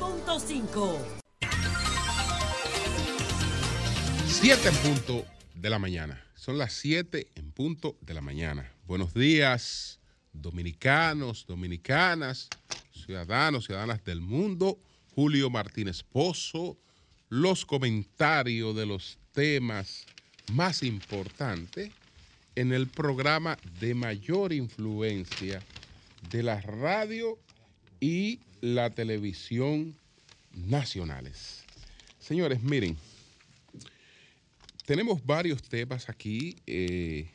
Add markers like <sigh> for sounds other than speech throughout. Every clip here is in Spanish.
96.5. 7 en punto de la mañana. Son las 7 en punto de la mañana. Buenos días, dominicanos, dominicanas, ciudadanos, ciudadanas del mundo. Julio Martínez Pozo, los comentarios de los temas más importantes en el programa de mayor influencia de la radio y la televisión nacionales. Señores, miren, tenemos varios temas aquí eh,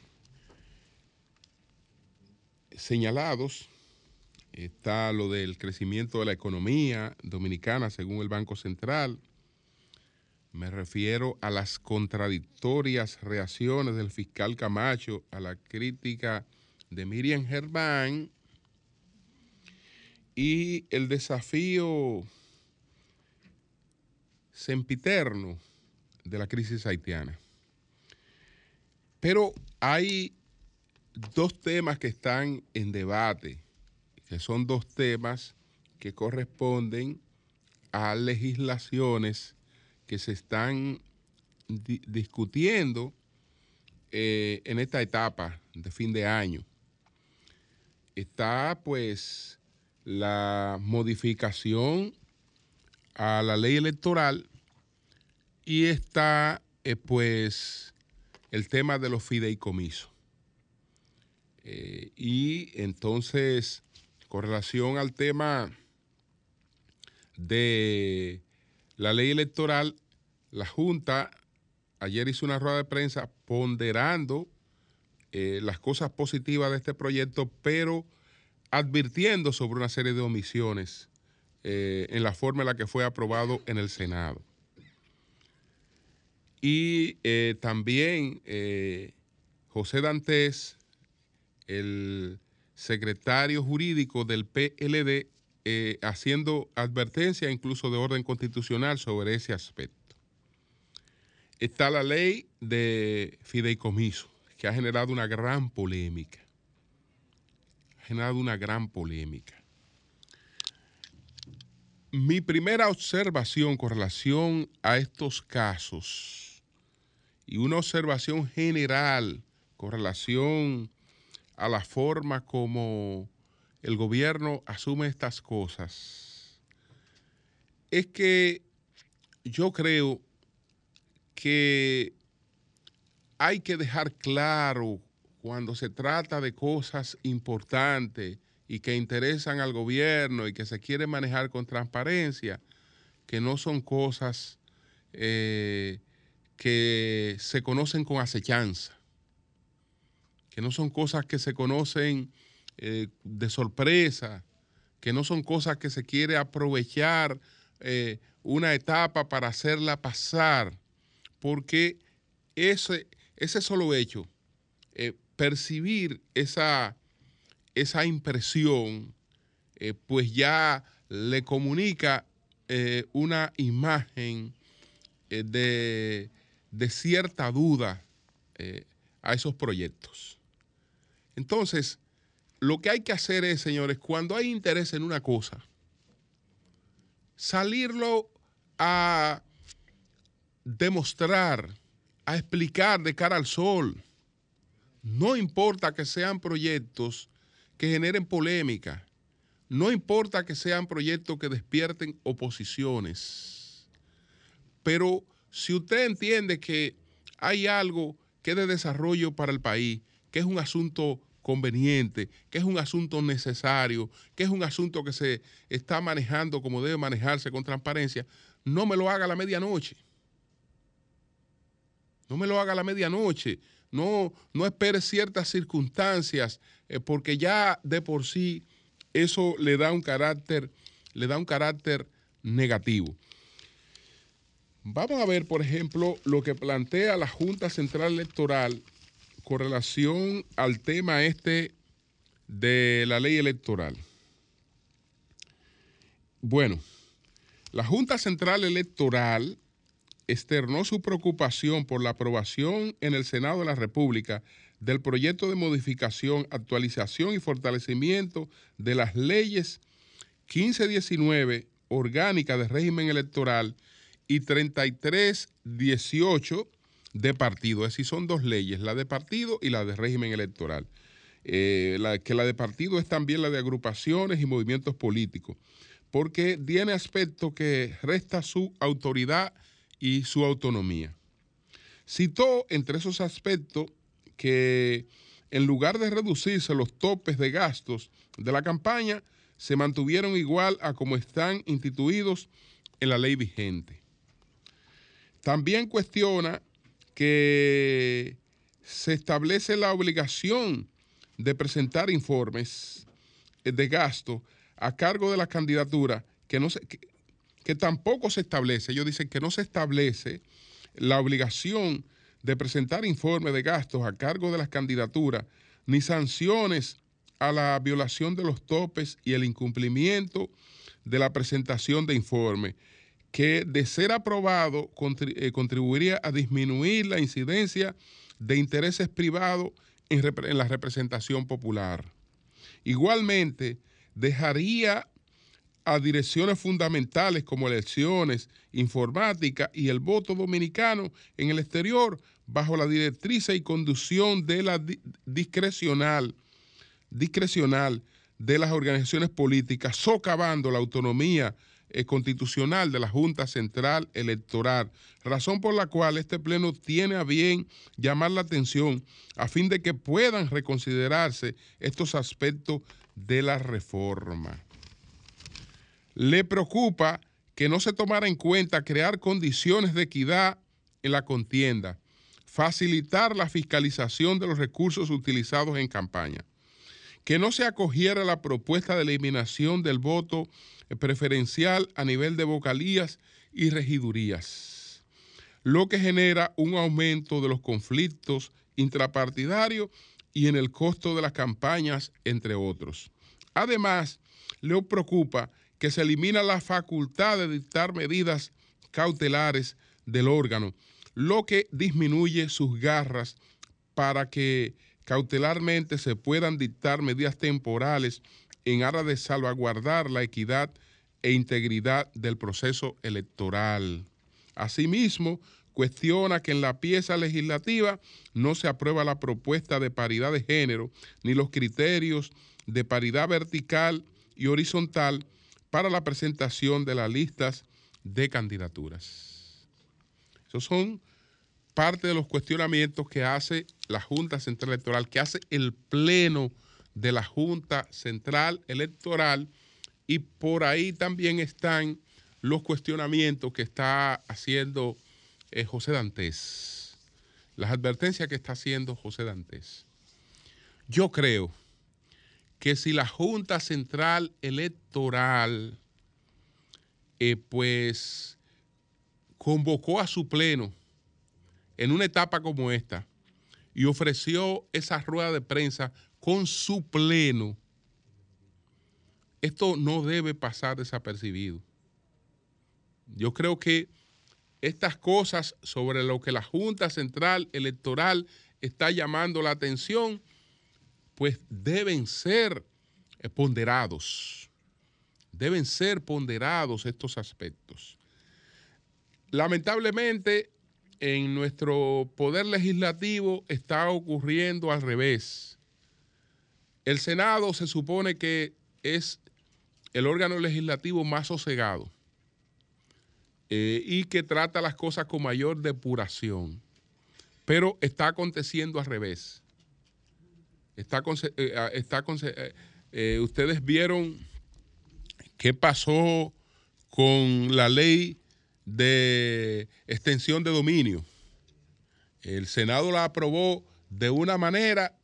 señalados. Está lo del crecimiento de la economía dominicana según el Banco Central. Me refiero a las contradictorias reacciones del fiscal Camacho a la crítica de Miriam Germán y el desafío sempiterno de la crisis haitiana. Pero hay dos temas que están en debate, que son dos temas que corresponden a legislaciones que se están discutiendo eh, en esta etapa de fin de año. Está pues la modificación a la ley electoral y está eh, pues el tema de los fideicomisos. Eh, y entonces, con relación al tema de la ley electoral, la Junta ayer hizo una rueda de prensa ponderando eh, las cosas positivas de este proyecto, pero advirtiendo sobre una serie de omisiones eh, en la forma en la que fue aprobado en el Senado. Y eh, también José Dantes, el secretario jurídico del PLD, eh, haciendo advertencia incluso de orden constitucional sobre ese aspecto. Está la ley de fideicomiso, que ha generado una gran polémica. Generado una gran polémica. Mi primera observación con relación a estos casos y una observación general con relación a la forma como el gobierno asume estas cosas, es que yo creo que hay que dejar claro cuando se trata de cosas importantes y que interesan al gobierno y que se quiere manejar con transparencia, que no son cosas eh, que se conocen con acechanza, que no son cosas que se conocen eh, de sorpresa, que no son cosas que se quiere aprovechar eh, una etapa para hacerla pasar, porque ese, ese solo hecho, percibir esa, esa impresión, pues ya le comunica una imagen de, de, cierta duda a esos proyectos. Entonces, lo que hay que hacer es, señores, cuando hay interés en una cosa, salirlo a demostrar, a explicar de cara al sol. No importa que sean proyectos que generen polémica, no importa que sean proyectos que despierten oposiciones, pero si usted entiende que hay algo que es de desarrollo para el país, que es un asunto conveniente, que es un asunto necesario, que es un asunto que se está manejando como debe manejarse con transparencia, no me lo haga a la medianoche. No me lo haga a la medianoche. No, no espere ciertas circunstancias, eh, porque ya de por sí eso le da un carácter, le da un carácter negativo. Vamos a ver, por ejemplo, lo que plantea la Junta Central Electoral con relación al tema este de la ley electoral. Bueno, la Junta Central Electoral externó su preocupación por la aprobación en el Senado de la República del proyecto de modificación, actualización y fortalecimiento de las leyes 1519 orgánica de régimen electoral y 3318 de partido. Es decir, son dos leyes, la de partido y la de régimen electoral. Eh, que la de partido es también la de agrupaciones y movimientos políticos, porque tiene aspecto que resta su autoridad y su autonomía. Citó entre esos aspectos que en lugar de reducirse los topes de gastos de la campaña, se mantuvieron igual a como están instituidos en la ley vigente. También cuestiona que se establece la obligación de presentar informes de gasto a cargo de la candidatura que, no se, tampoco se establece, ellos dicen que no se establece la obligación de presentar informes de gastos a cargo de las candidaturas ni sanciones a la violación de los topes y el incumplimiento de la presentación de informe, que de ser aprobado eh, contribuiría a disminuir la incidencia de intereses privados en, la representación popular. Igualmente, dejaría a direcciones fundamentales como elecciones, informática y el voto dominicano en el exterior bajo la directriz y conducción de la discrecional, discrecional de las organizaciones políticas, socavando la autonomía eh, constitucional de la Junta Central Electoral, razón por la cual este Pleno tiene a bien llamar la atención a fin de que puedan reconsiderarse estos aspectos de la reforma. Le preocupa que no se tomara en cuenta crear condiciones de equidad en la contienda, facilitar la fiscalización de los recursos utilizados en campaña, que no se acogiera la propuesta de eliminación del voto preferencial a nivel de vocalías y regidurías, lo que genera un aumento de los conflictos intrapartidarios y en el costo de las campañas, entre otros. Además, le preocupa que se elimina la facultad de dictar medidas cautelares del órgano, lo que disminuye sus garras para que cautelarmente se puedan dictar medidas temporales en aras de salvaguardar la equidad e integridad del proceso electoral. Asimismo, cuestiona que en la pieza legislativa no se aprueba la propuesta de paridad de género ni los criterios de paridad vertical y horizontal para la presentación de las listas de candidaturas. Esos son parte de los cuestionamientos que hace la Junta Central Electoral, que hace el Pleno de la Junta Central Electoral y por ahí también están los cuestionamientos que está haciendo eh, José Dantes, las advertencias que está haciendo José Dantes. Yo creo que si la Junta Central Electoral eh, pues convocó a su pleno en una etapa como esta y ofreció esa rueda de prensa con su pleno, esto no debe pasar desapercibido. Yo creo que estas cosas sobre lo que la Junta Central Electoral está llamando la atención, pues deben ser ponderados. Deben ser ponderados estos aspectos. Lamentablemente, en nuestro poder legislativo está ocurriendo al revés. El Senado se supone que es el órgano legislativo más sosegado eh, y que trata las cosas con mayor depuración, pero está aconteciendo al revés. Está, eh, ah, está eh, ustedes vieron qué pasó con la ley de extensión de dominio. El Senado la aprobó de una manera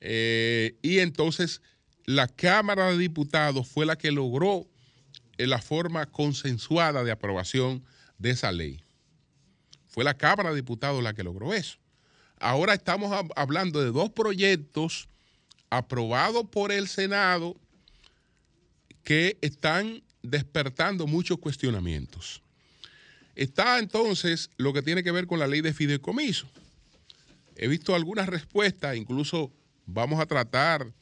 y entonces la Cámara de Diputados fue la que logró eh, la forma consensuada de aprobación de esa ley. Fue la Cámara de Diputados la que logró eso. Ahora estamos hablando de dos proyectos aprobados por el Senado que están despertando muchos cuestionamientos. Está entonces lo que tiene que ver con la ley de fideicomiso. He visto algunas respuestas, incluso vamos a tratar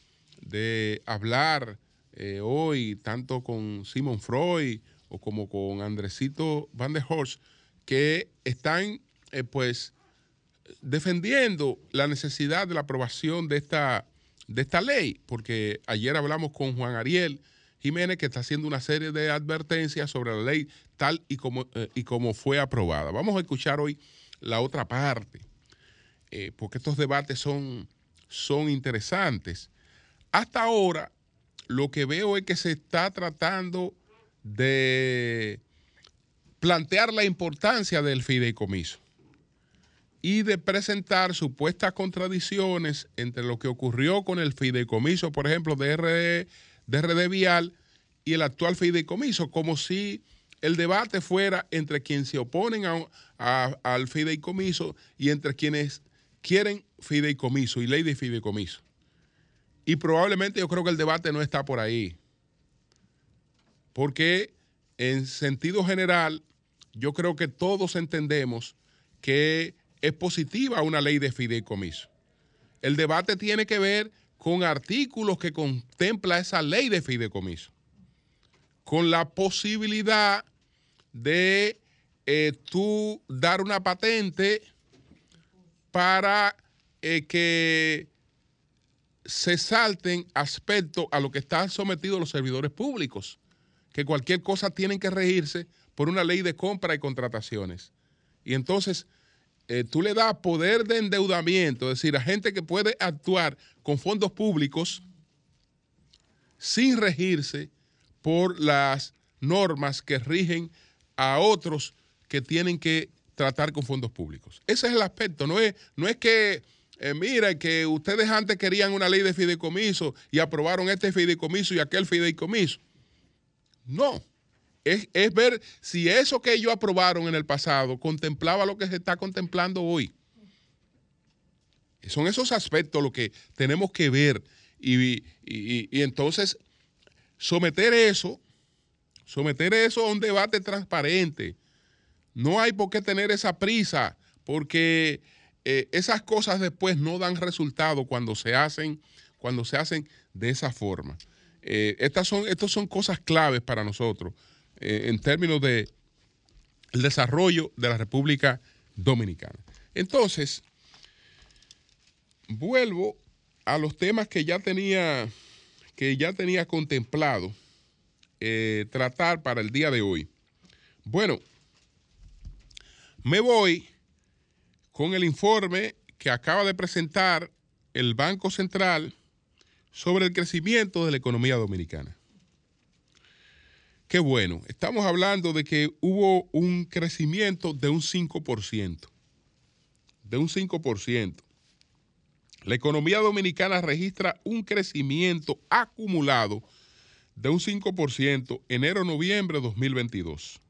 de hablar eh, hoy tanto con Simon Freud o como con Andresito Van der Horst, que están eh, pues defendiendo la necesidad de la aprobación de esta, de esta ley, porque ayer hablamos con Juan Ariel Jiménez que está haciendo una serie de advertencias sobre la ley tal y como, eh, y como fue aprobada. Vamos a escuchar hoy la otra parte, eh, porque estos debates son, son interesantes. Hasta ahora, lo que veo es que se está tratando de plantear la importancia del fideicomiso y de presentar supuestas contradicciones entre lo que ocurrió con el fideicomiso, por ejemplo, de RD, de RD Vial y el actual fideicomiso, como si el debate fuera entre quienes se oponen al fideicomiso y entre quienes quieren fideicomiso y ley de fideicomiso. Y probablemente yo creo que el debate no está por ahí. Porque en sentido general, yo creo que todos entendemos que es positiva una ley de fideicomiso. El debate tiene que ver con artículos que contempla esa ley de fideicomiso, con la posibilidad de eh, tú dar una patente para eh, que se salten aspectos a lo que están sometidos los servidores públicos, que cualquier cosa tienen que regirse por una ley de compra y contrataciones. Y entonces eh, tú le das poder de endeudamiento, es decir, a gente que puede actuar con fondos públicos sin regirse por las normas que rigen a otros que tienen que tratar con fondos públicos. Ese es el aspecto, no es, no es que, eh, mira, que ustedes antes querían una ley de fideicomiso y aprobaron este fideicomiso y aquel fideicomiso. No, es, ver si eso que ellos aprobaron en el pasado contemplaba lo que se está contemplando hoy. Son esos aspectos lo que tenemos que ver y, entonces someter eso, someter eso a un debate transparente. No hay por qué tener esa prisa porque eh, esas cosas después no dan resultado cuando se hacen, cuando se hacen de esa forma. Eh, estas, son, estas son cosas claves para nosotros. Eh, en términos de el desarrollo de la República Dominicana. Entonces, vuelvo a los temas que ya tenía, que ya tenía contemplado eh, tratar para el día de hoy. Bueno, me voy con el informe que acaba de presentar el Banco Central sobre el crecimiento de la economía dominicana. Qué bueno. Estamos hablando de que hubo un crecimiento de un 5%. De un 5%. La economía dominicana registra un crecimiento acumulado de un 5% enero-noviembre de 2022.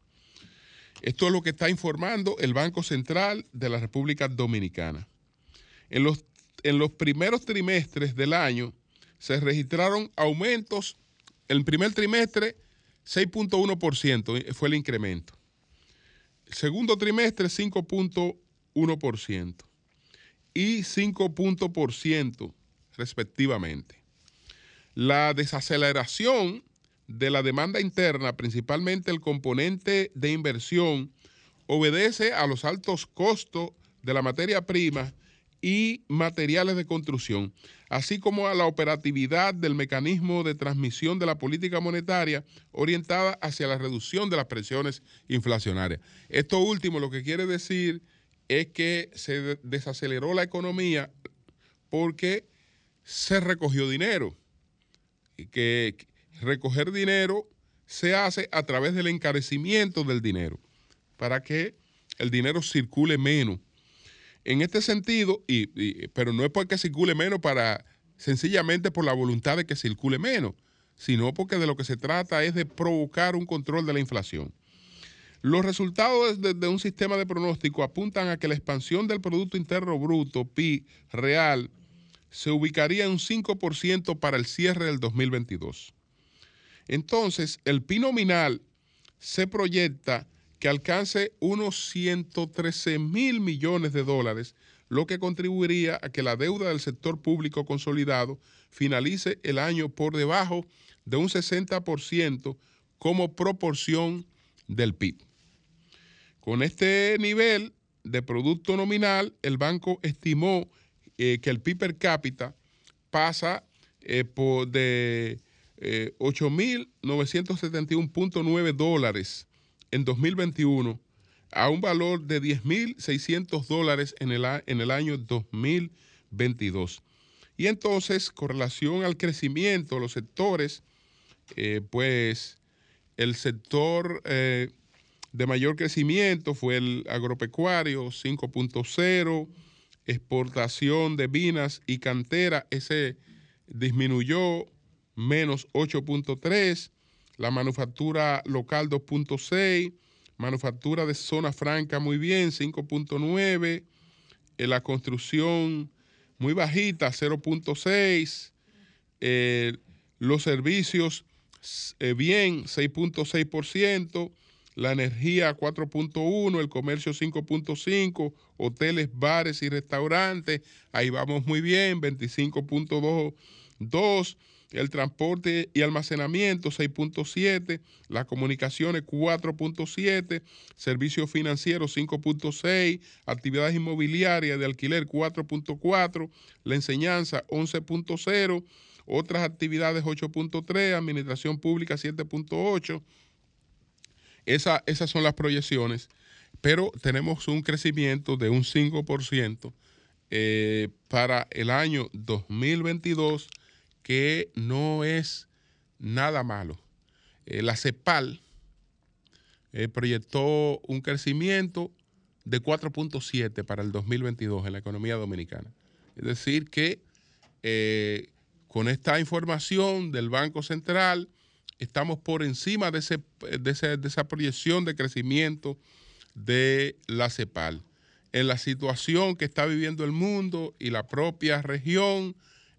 Esto es lo que está informando el Banco Central de la República Dominicana. En los, en los primeros trimestres del año se registraron aumentos. En el primer trimestre 6.1% fue el incremento. segundo trimestre, 5.1% y 5% respectivamente. La desaceleración de la demanda interna, principalmente el componente de inversión, obedece a los altos costos de la materia prima y materiales de construcción, así como a la operatividad del mecanismo de transmisión de la política monetaria orientada hacia la reducción de las presiones inflacionarias. Esto último lo que quiere decir es que se desaceleró la economía porque se recogió dinero y que recoger dinero se hace a través del encarecimiento del dinero para que el dinero circule menos en este sentido, y, pero no es porque circule menos para sencillamente por la voluntad de que circule menos, sino porque de lo que se trata es de provocar un control de la inflación. Los resultados de, un sistema de pronóstico apuntan a que la expansión del Producto Interno Bruto, PI, real, se ubicaría en un 5% para el cierre del 2022. Entonces, el PI nominal se proyecta que alcance unos 113 mil millones de dólares, lo que contribuiría a que la deuda del sector público consolidado finalice el año por debajo de un 60%, como proporción del PIB. Con este nivel de producto nominal, el banco estimó eh, que el PIB per cápita pasa eh, por de 8.971.9 eh, dólares en 2021 a un valor de 10.600 dólares en el, en el año 2022. Y entonces, con relación al crecimiento, los sectores, pues el sector de mayor crecimiento fue el agropecuario 5.0, exportación de vinas y cantera, ese disminuyó menos 8.3, la manufactura local 2.6, manufactura de zona franca muy bien 5.9, eh, la construcción muy bajita 0.6, eh, los servicios eh, bien 6.6%, la energía 4.1, el comercio 5.5, hoteles, bares y restaurantes, ahí vamos muy bien, 25.2, el transporte y almacenamiento 6.7, las comunicaciones 4.7, servicios financieros 5.6, actividades inmobiliarias de alquiler 4.4, la enseñanza 11.0, otras actividades 8.3, administración pública 7.8, esas son las proyecciones, pero tenemos un crecimiento de un 5% eh, para el año 2022 que no es nada malo. Eh, la CEPAL eh, proyectó un crecimiento de 4.7 para el 2022 en la economía dominicana. Es decir, que con esta información del Banco Central, estamos por encima de, esa proyección de crecimiento de la CEPAL. En la situación que está viviendo el mundo y la propia región,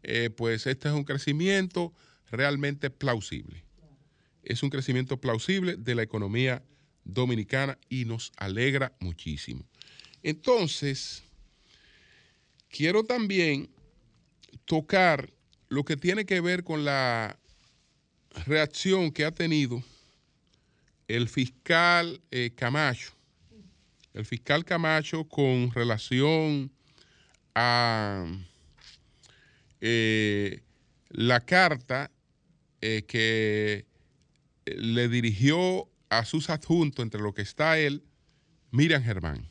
eh, pues este es un crecimiento realmente plausible. Es un crecimiento plausible de la economía dominicana y nos alegra muchísimo. Entonces, quiero también tocar lo que tiene que ver con la reacción que ha tenido el fiscal eh, Camacho, el fiscal Camacho con relación a eh, la carta eh, que le dirigió a sus adjuntos, entre lo que está él, Miriam Germán.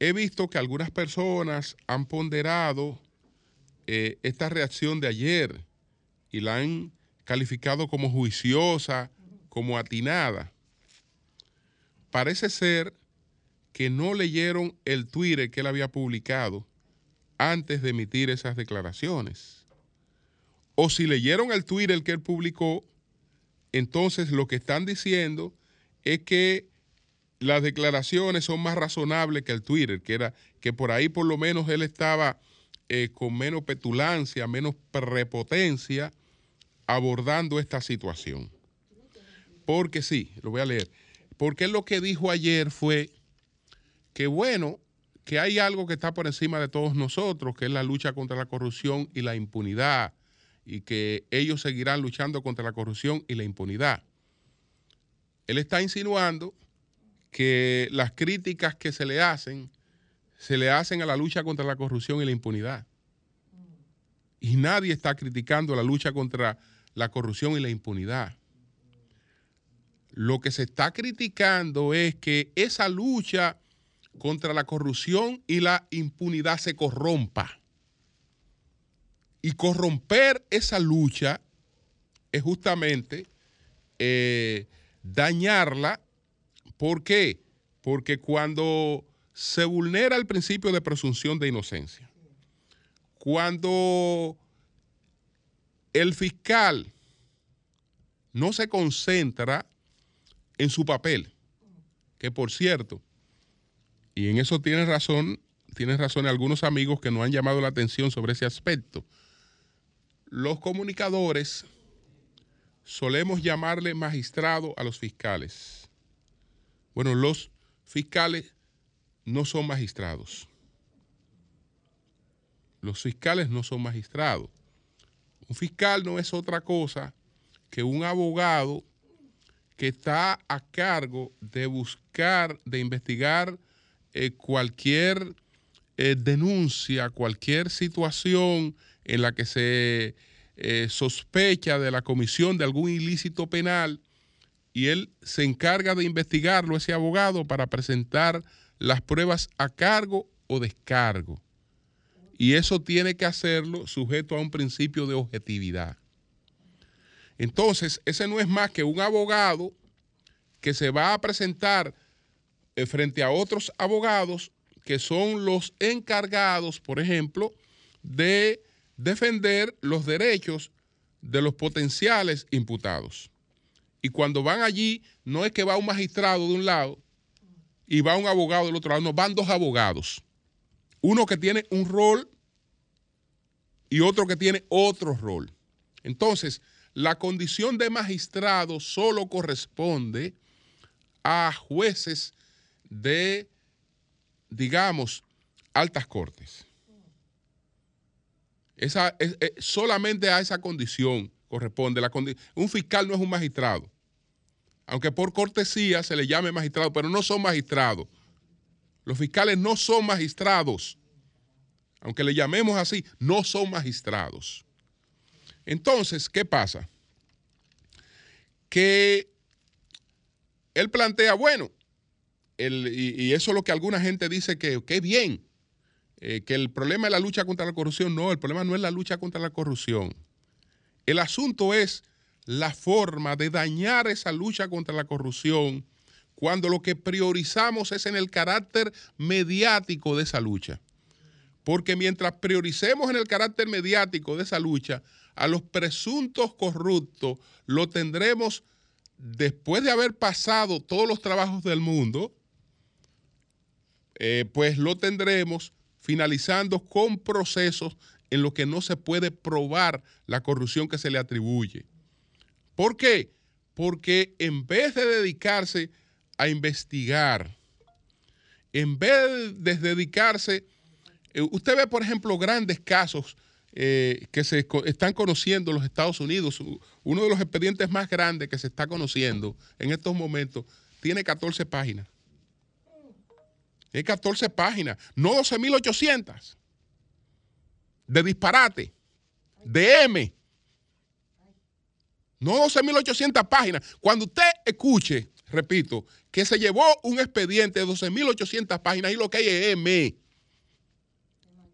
He visto que algunas personas han ponderado esta reacción de ayer y la han calificado como juiciosa, como atinada. Parece ser que no leyeron el Twitter que él había publicado antes de emitir esas declaraciones. O si leyeron el Twitter que él publicó, entonces lo que están diciendo es que las declaraciones son más razonables que el Twitter, que era que por ahí por lo menos él estaba eh, con menos petulancia, menos prepotencia abordando esta situación. Porque sí, lo voy a leer. Porque lo que dijo ayer fue que bueno, que hay algo que está por encima de todos nosotros, que es la lucha contra la corrupción y la impunidad, y que ellos seguirán luchando contra la corrupción y la impunidad. Él está insinuando que las críticas que se le hacen, se le hacen a la lucha contra la corrupción y la impunidad. Y nadie está criticando la lucha contra la corrupción y la impunidad. Lo que se está criticando es que esa lucha contra la corrupción y la impunidad se corrompa. Y corromper esa lucha es justamente eh, dañarla. ¿Por qué? Porque cuando se vulnera el principio de presunción de inocencia, cuando el fiscal no se concentra en su papel, que por cierto, y en eso tiene razón, tienen razón algunos amigos que nos han llamado la atención sobre ese aspecto. Los comunicadores solemos llamarle magistrado a los fiscales. Bueno, los fiscales no son magistrados. Los fiscales no son magistrados. Un fiscal no es otra cosa que un abogado que está a cargo de buscar, de investigar eh, cualquier eh, denuncia, cualquier situación en la que se eh, sospecha de la comisión de algún ilícito penal y él se encarga de investigarlo, ese abogado, para presentar las pruebas a cargo o descargo. Y eso tiene que hacerlo sujeto a un principio de objetividad. Entonces, ese no es más que un abogado que se va a presentar frente a otros abogados que son los encargados, por ejemplo, de defender los derechos de los potenciales imputados. Y cuando van allí, no es que va un magistrado de un lado y va un abogado del otro lado, no, van dos abogados. Uno que tiene un rol y otro que tiene otro rol. Entonces, la condición de magistrado solo corresponde a jueces de, digamos, altas cortes. Esa, es, solamente a esa condición corresponde. La un fiscal no es un magistrado. Aunque por cortesía se le llame magistrado, pero no son magistrados. Los fiscales no son magistrados. Aunque le llamemos así, no son magistrados. Entonces, ¿qué pasa? Que él plantea, bueno, y, eso es lo que alguna gente dice que, que bien, eh, que el problema es la lucha contra la corrupción. No, el problema no es la lucha contra la corrupción. El asunto es la forma de dañar esa lucha contra la corrupción cuando lo que priorizamos es en el carácter mediático de esa lucha. Porque mientras prioricemos en el carácter mediático de esa lucha, a los presuntos corruptos lo tendremos después de haber pasado todos los trabajos del mundo, eh, pues lo tendremos finalizando con procesos en los que no se puede probar la corrupción que se le atribuye. ¿Por qué? Porque en vez de dedicarse a investigar, en vez de dedicarse, eh, usted ve, por ejemplo, grandes casos eh, que se están conociendo en los Estados Unidos. Uno de los expedientes más grandes que se está conociendo en estos momentos tiene 14 páginas. Es 14 páginas, no 12.800 de disparate, de M. No 12.800 páginas. Cuando usted escuche, repito, que se llevó un expediente de 12.800 páginas y lo que hay es M.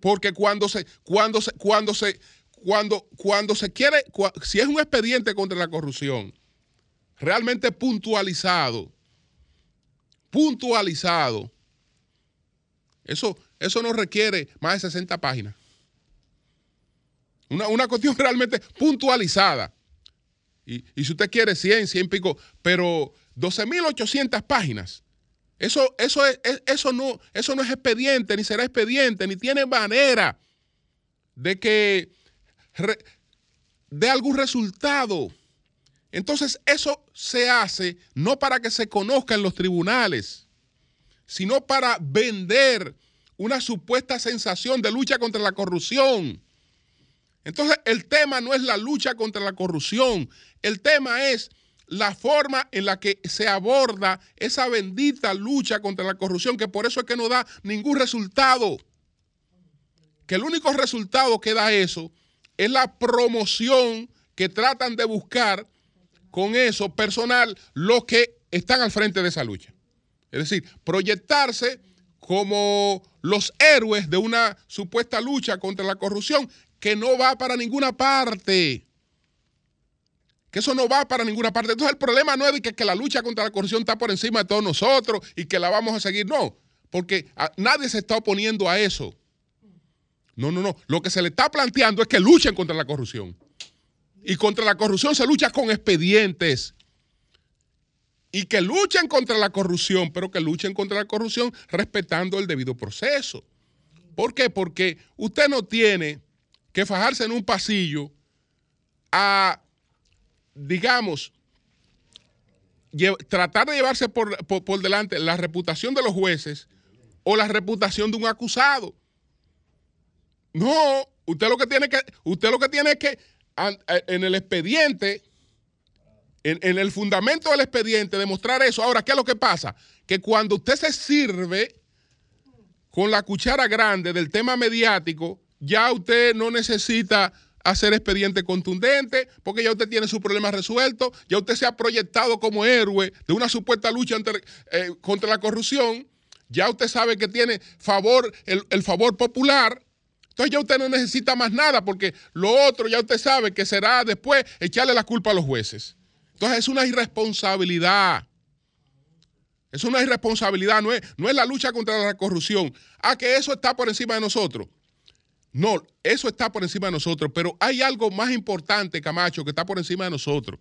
Porque cuando se, cuando se, cuando se, cuando, cuando se quiere, si es un expediente contra la corrupción, realmente puntualizado, puntualizado, eso, eso no requiere más de 60 páginas. Una, una cuestión <laughs> realmente puntualizada. Y, si usted quiere 100, 100 pico, pero 12.800 páginas. Eso, eso, es, eso, no, eso no es expediente, ni será expediente, ni tiene manera de que dé algún resultado. Entonces, eso se hace no para que se conozca en los tribunales sino para vender una supuesta sensación de lucha contra la corrupción. Entonces, el tema no es la lucha contra la corrupción, el tema es la forma en la que se aborda esa bendita lucha contra la corrupción, que por eso es que no da ningún resultado. Que el único resultado que da eso es la promoción que tratan de buscar con eso personal los que están al frente de esa lucha. Es decir, proyectarse como los héroes de una supuesta lucha contra la corrupción que no va para ninguna parte. Que eso no va para ninguna parte. Entonces el problema no es de que, la lucha contra la corrupción está por encima de todos nosotros y que la vamos a seguir. No, porque nadie se está oponiendo a eso. No, no, no. Lo que se le está planteando es que luchen contra la corrupción. Y contra la corrupción se lucha con expedientes y que luchen contra la corrupción, pero que luchen contra la corrupción respetando el debido proceso. ¿Por qué? Porque usted no tiene que fajarse en un pasillo a, digamos, tratar de llevarse por, delante la reputación de los jueces o la reputación de un acusado. No, usted lo que tiene que, usted lo que tiene es que en el expediente en, el fundamento del expediente demostrar eso. Ahora, ¿qué es lo que pasa? Que cuando usted se sirve con la cuchara grande del tema mediático, ya usted no necesita hacer expediente contundente, porque ya usted tiene su problema resuelto, ya usted se ha proyectado como héroe de una supuesta lucha eh, contra la corrupción, ya usted sabe que tiene favor, el, favor popular, entonces ya usted no necesita más nada, porque lo otro ya usted sabe que será después echarle la culpa a los jueces. Entonces es una irresponsabilidad. Es una irresponsabilidad, no es, no es la lucha contra la corrupción. Ah, que eso está por encima de nosotros. No, eso está por encima de nosotros, pero hay algo más importante, Camacho, que está por encima de nosotros,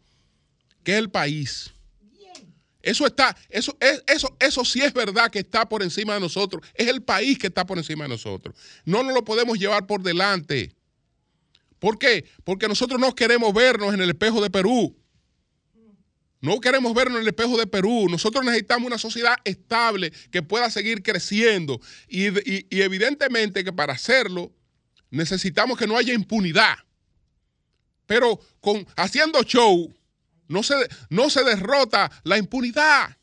que es el país. Eso está, eso, eso, eso sí es verdad que está por encima de nosotros. Es el país que está por encima de nosotros. No nos lo podemos llevar por delante. ¿Por qué? Porque nosotros no queremos vernos en el espejo de Perú. No queremos vernos en el espejo de Perú. Nosotros necesitamos una sociedad estable que pueda seguir creciendo. Y, y evidentemente que para hacerlo necesitamos que no haya impunidad. Pero con, haciendo show no se, no se derrota la impunidad.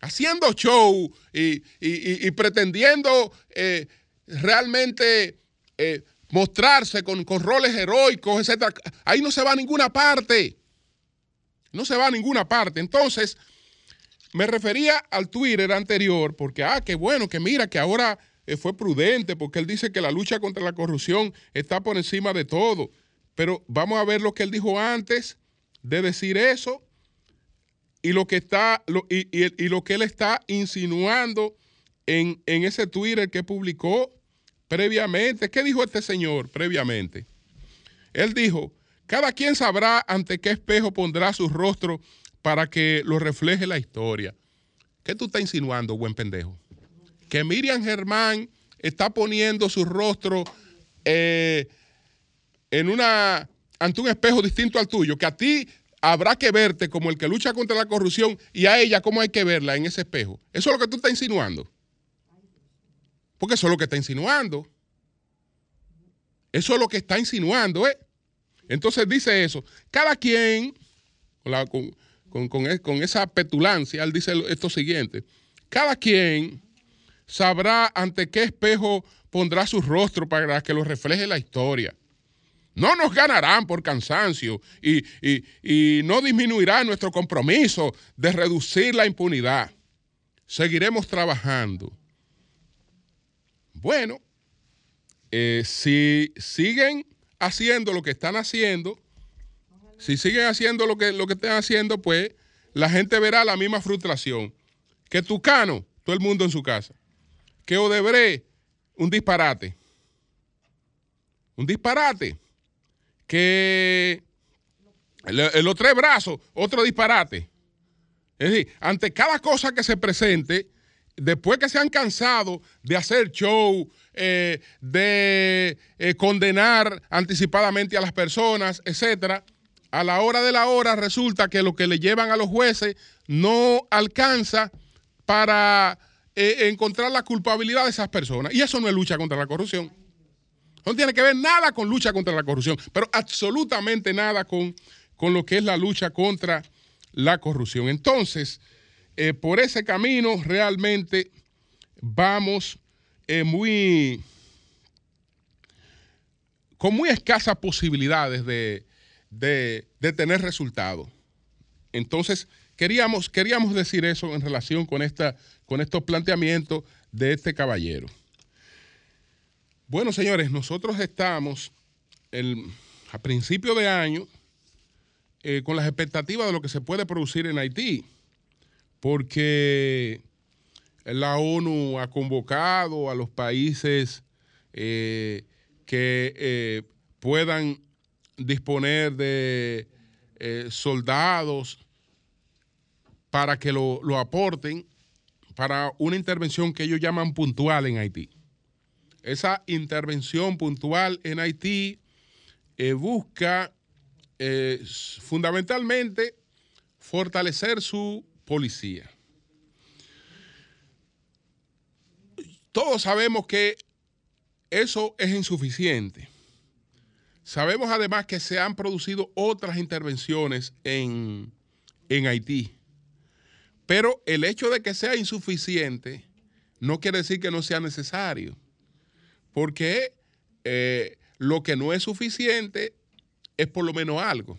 Haciendo show y, pretendiendo eh, realmente eh, mostrarse con, con, roles heroicos, etc. Ahí no se va a ninguna parte. No se va a ninguna parte. Entonces, me refería al Twitter anterior, porque, ah, qué bueno, que mira, que ahora eh, fue prudente porque él dice que la lucha contra la corrupción está por encima de todo. Pero vamos a ver lo que él dijo antes de decir eso y lo que está y, lo que él está insinuando en, en ese Twitter que publicó previamente. ¿Qué dijo este señor previamente? Él dijo, cada quien sabrá ante qué espejo pondrá su rostro para que lo refleje la historia. ¿Qué tú estás insinuando, buen pendejo? que Miriam Germán está poniendo su rostro eh, en una, ante un espejo distinto al tuyo, que a ti habrá que verte como el que lucha contra la corrupción y a ella cómo hay que verla en ese espejo. Eso es lo que tú estás insinuando. Porque eso es lo que está insinuando. Eso es lo que está insinuando, ¿eh? Entonces dice eso. Cada quien, con, con esa petulancia, él dice esto siguiente. Cada quien sabrá ante qué espejo pondrá su rostro para que lo refleje la historia. No nos ganarán por cansancio y, no disminuirá nuestro compromiso de reducir la impunidad. Seguiremos trabajando. Bueno, eh, si siguen haciendo lo que están haciendo, si siguen haciendo lo que, lo que están haciendo, pues la gente verá la misma frustración. Que Tucano, todo el mundo en su casa que Odebrecht, un disparate. Un disparate. Que los tres brazos, otro disparate. Es decir, ante cada cosa que se presente, después que se han cansado de hacer show, eh, de eh, condenar anticipadamente a las personas, etcétera, a la hora de la hora resulta que lo que le llevan a los jueces no alcanza para eh, encontrar la culpabilidad de esas personas. Y eso no es lucha contra la corrupción. No tiene que ver nada con lucha contra la corrupción, pero absolutamente nada con, con lo que es la lucha contra la corrupción. Entonces, eh, por ese camino realmente vamos eh, muy con muy escasas posibilidades de, de tener resultados. Entonces, Queríamos, queríamos decir eso en relación con, esta, con estos planteamientos de este caballero. Bueno, señores, nosotros estamos a principio de año eh, con las expectativas de lo que se puede producir en Haití, porque la ONU ha convocado a los países eh, que eh, puedan disponer de soldados para que lo, aporten para una intervención que ellos llaman puntual en Haití. Esa intervención puntual en Haití eh, busca eh, fundamentalmente fortalecer su policía. Todos sabemos que eso es insuficiente. sabemos además que se han producido otras intervenciones en, en Haití. Pero el hecho de que sea insuficiente no quiere decir que no sea necesario. Porque eh, lo que no es suficiente es por lo menos algo.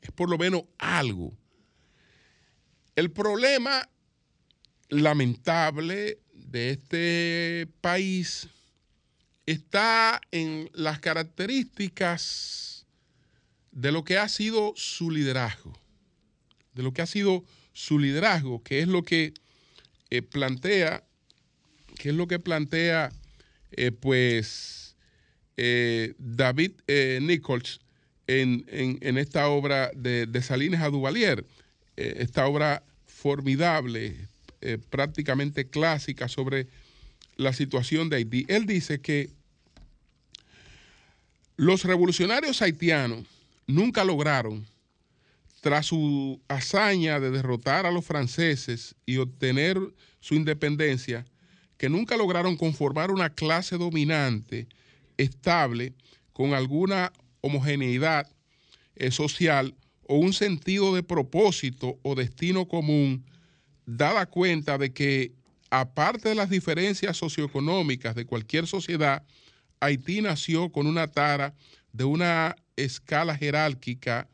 Es por lo menos algo. El problema lamentable de este país está en las características de lo que ha sido su liderazgo, de lo que ha sido su liderazgo, que es lo que eh, plantea, que es lo que plantea, eh, pues, eh, David Nichols en, esta obra de, de Salinas a Duvalier, esta obra formidable, prácticamente clásica sobre la situación de Haití. Él dice que los revolucionarios haitianos nunca lograron tras su hazaña de derrotar a los franceses y obtener su independencia, que nunca lograron conformar una clase dominante estable con alguna homogeneidad eh, social o un sentido de propósito o destino común, dada cuenta de que, aparte de las diferencias socioeconómicas de cualquier sociedad, Haití nació con una tara de una escala jerárquica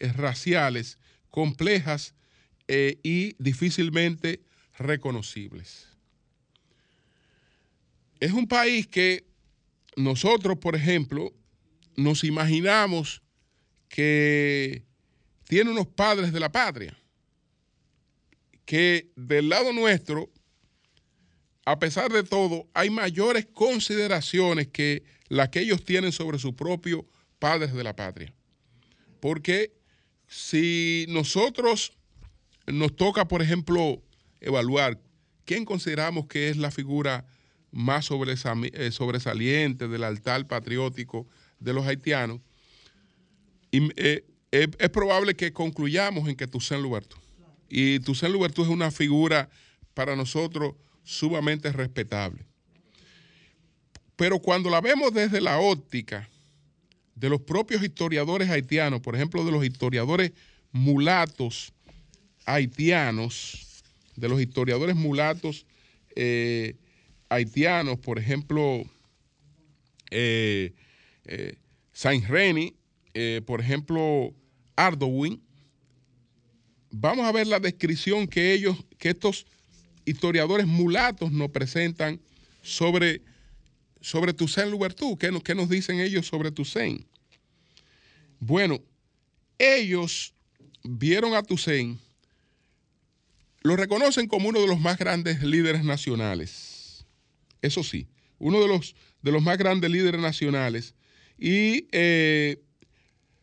raciales complejas eh, y difícilmente reconocibles. Es un país que nosotros, por ejemplo, nos imaginamos que tiene unos padres de la patria, que del lado nuestro, a pesar de todo, hay mayores consideraciones que las que ellos tienen sobre sus propios padres de la patria. Porque si nosotros nos toca, por ejemplo, evaluar quién consideramos que es la figura más eh, sobresaliente del altar patriótico de los haitianos, eh, es probable que concluyamos en que Toussaint Louverture. Y Toussaint Louverture es una figura para nosotros sumamente respetable. Pero cuando la vemos desde la óptica de los propios historiadores haitianos, por ejemplo, de los historiadores mulatos haitianos, de los historiadores mulatos eh, haitianos, por ejemplo, eh, eh, Saint Reni, por ejemplo, Ardowin, vamos a ver la descripción que ellos, que estos historiadores mulatos nos presentan sobre, sobre Toussaint Louverture. ¿Qué, ¿Qué nos dicen ellos sobre Toussaint? Bueno, ellos vieron a Toussaint, lo reconocen como uno de los más grandes líderes nacionales. Eso sí, uno de los, de los más grandes líderes nacionales. Y eh,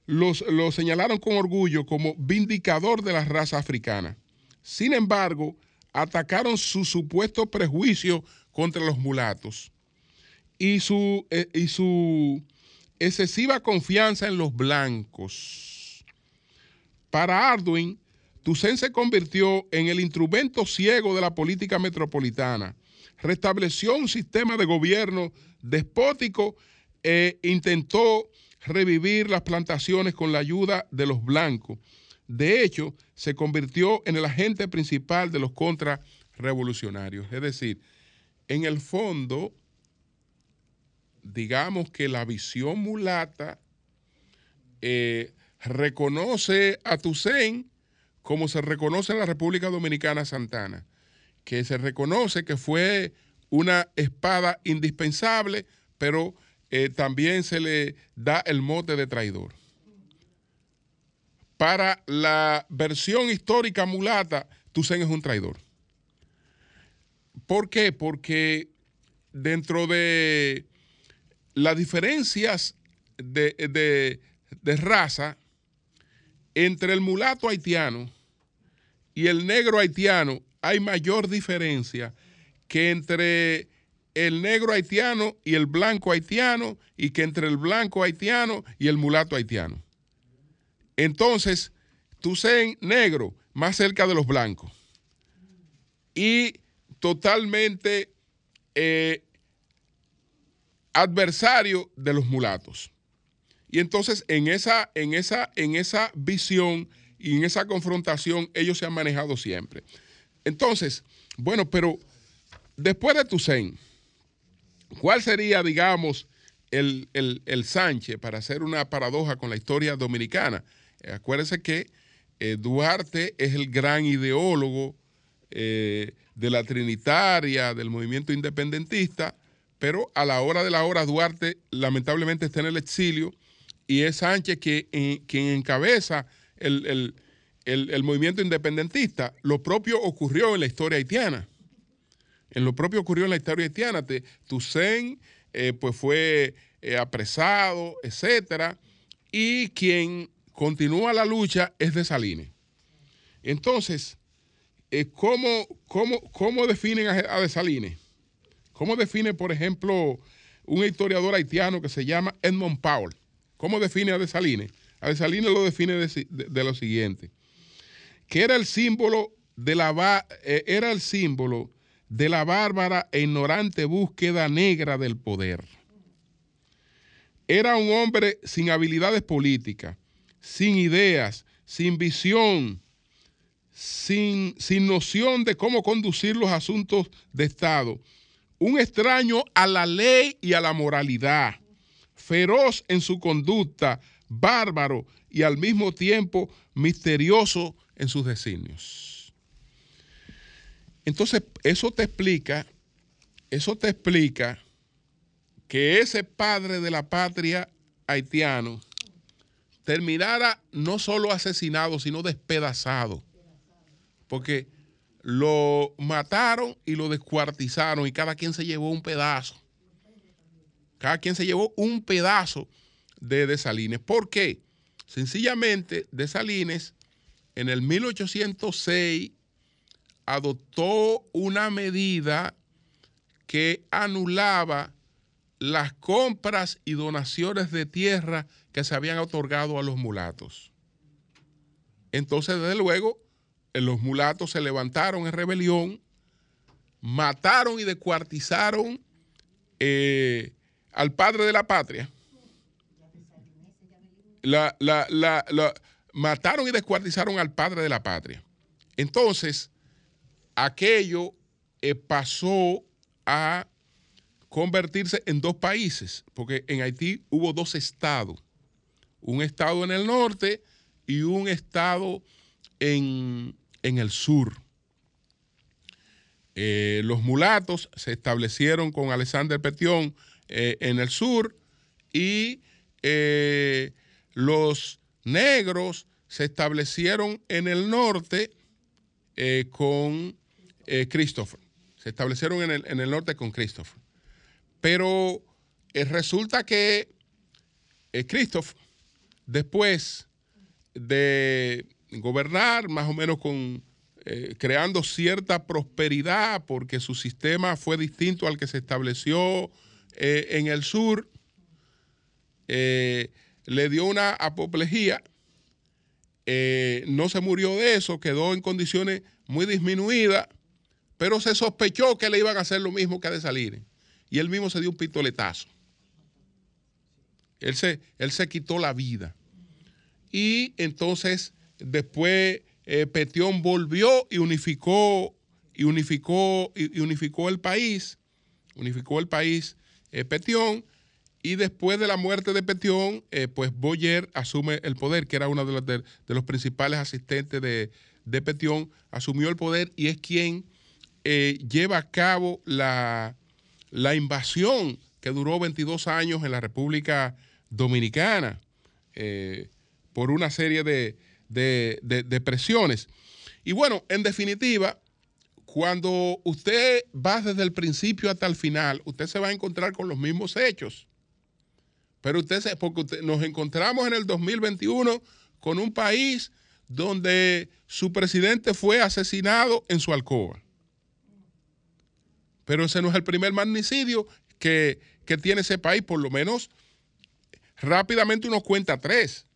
lo señalaron con orgullo como vindicador de la raza africana. Sin embargo, atacaron su supuesto prejuicio contra los mulatos y su, eh, y su excesiva confianza en los blancos. Para Arduin, Toussaint se convirtió en el instrumento ciego de la política metropolitana. Restableció un sistema de gobierno despótico e intentó revivir las plantaciones con la ayuda de los blancos. De hecho, se convirtió en el agente principal de los contrarrevolucionarios. Es decir, en el fondo, digamos que la visión mulata eh, reconoce a Toussaint como se reconoce en la República Dominicana Santana, que se reconoce que fue una espada indispensable, pero eh, también se le da el mote de traidor. Para la versión histórica mulata, Toussaint es un traidor. ¿Por qué? Porque dentro de las diferencias de, raza entre el mulato haitiano y el negro haitiano hay mayor diferencia que entre el negro haitiano y el blanco haitiano y que entre el blanco haitiano y el mulato haitiano. Entonces, Toussaint negro, más cerca de los blancos. Y totalmente eh, adversario de los mulatos. Y entonces en esa, en esa, en esa visión y en esa confrontación ellos se han manejado siempre. Entonces, bueno, pero después de Toussaint, ¿cuál sería, digamos, el, Sánchez para hacer una paradoja con la historia dominicana? Eh, acuérdense que eh, Duarte es el gran ideólogo eh, de la Trinitaria, del movimiento independentista, pero a la hora de la hora Duarte lamentablemente está en el exilio y es Sánchez que, quien encabeza el, movimiento independentista. Lo propio ocurrió en la historia haitiana. En lo propio ocurrió en la historia haitiana. Toussaint eh, pues fue eh, apresado, etcétera, y quien continúa la lucha es de Salines. Entonces, eh, ¿cómo, cómo, definen a, a Desalines? ¿Cómo define, por ejemplo, un historiador haitiano que se llama Edmond Paul? ¿Cómo define a Desalines? A Desalines lo define de, lo siguiente, que era el símbolo de la era el símbolo de la bárbara e ignorante búsqueda negra del poder. Era un hombre sin habilidades políticas, sin ideas, sin visión, sin, sin noción de cómo conducir los asuntos de Estado, un extraño a la ley y a la moralidad, feroz en su conducta, bárbaro y al mismo tiempo misterioso en sus designios. Entonces, eso te explica, eso te explica que ese padre de la patria haitiano terminara no solo asesinado, sino despedazado porque lo mataron y lo descuartizaron y cada quien se llevó un pedazo. Cada quien se llevó un pedazo de Desalines. ¿Por qué? Sencillamente, Desalines en el 1806 adoptó una medida que anulaba las compras y donaciones de tierra que se habían otorgado a los mulatos. Entonces, desde luego, los mulatos se levantaron en rebelión, mataron y descuartizaron eh, al padre de la patria. La, mataron y descuartizaron al padre de la patria. Entonces, aquello eh, pasó a convertirse en dos países, porque en Haití hubo dos estados, un estado en el norte y un estado en, en el sur. Eh, los mulatos se establecieron con Alexander Petion eh, en el sur y los negros se establecieron en el norte con Christopher. Se establecieron en el, norte con Christopher. Pero resulta que Christopher, después de gobernar más o menos con eh, creando cierta prosperidad porque su sistema fue distinto al que se estableció eh, en el sur, eh, le dio una apoplejía, no se murió de eso, quedó en condiciones muy disminuidas, pero se sospechó que le iban a hacer lo mismo que a salir Y él mismo se dio un pistoletazo. Él se, él se quitó la vida. Y entonces Después eh, Petión volvió y unificó, y unificó, y unificó el país, unificó el país eh, Petión, y después de la muerte de Petión, eh, pues Boyer asume el poder, que era uno de los, de, los principales asistentes de, de, Petión, asumió el poder y es quien lleva a cabo la, invasión que duró 22 años en la República Dominicana por una serie de, de, presiones. Y bueno, en definitiva, cuando usted va desde el principio hasta el final, usted se va a encontrar con los mismos hechos. Pero usted, se, porque nos encontramos en el 2021 con un país donde su presidente fue asesinado en su alcoba. Pero ese no es el primer magnicidio que, que tiene ese país, por lo menos rápidamente uno cuenta tres.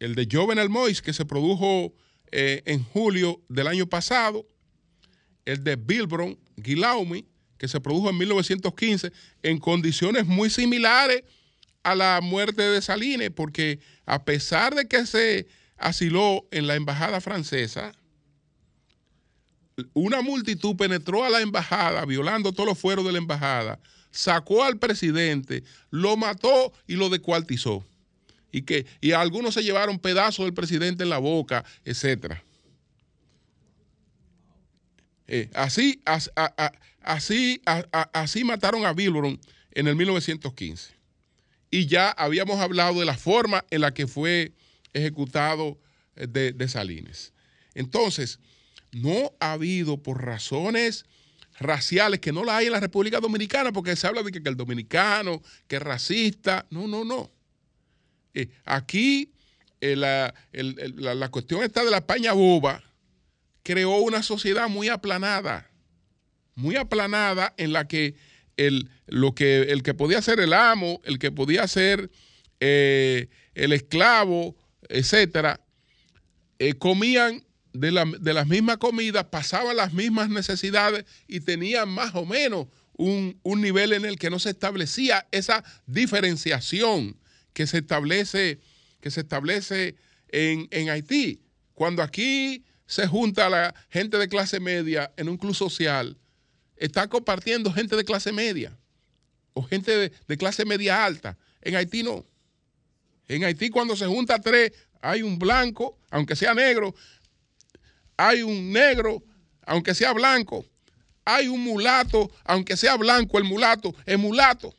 El de Jovenel Mois, que se produjo eh, en julio del año pasado, el de Bilbron Guillaume, que se produjo en 1915 en condiciones muy similares a la muerte de Salines, porque a pesar de que se asiló en la embajada francesa, una multitud penetró a la embajada, violando todos los fueros de la embajada, sacó al presidente, lo mató y lo descuartizó. Y, que, y algunos se llevaron pedazos del presidente en la boca, etc. Eh, así, así, así mataron a Bilbron en el 1915. Y ya habíamos hablado de la forma en la que fue ejecutado eh, de, de Salines. Entonces, no ha habido por razones raciales que no la hay en la República Dominicana, porque se habla de que, el dominicano, que es racista. No, no, no. Eh, aquí eh, la, cuestión está de la paña boba creó una sociedad muy aplanada, muy aplanada en la que el, lo que, el que podía ser el amo, el que podía ser eh, el esclavo, etcétera, comían de la, de las mismas comidas, pasaban las mismas necesidades y tenían más o menos un, nivel en el que no se establecía esa diferenciación que se establece, que se establece en, en Haití. Cuando aquí se junta la gente de clase media en un club social, está compartiendo gente de clase media o gente de, de, clase media alta. En Haití no. En Haití cuando se junta tres, hay un blanco, aunque sea negro, hay un negro, aunque sea blanco, hay un mulato, aunque sea blanco el mulato, es mulato.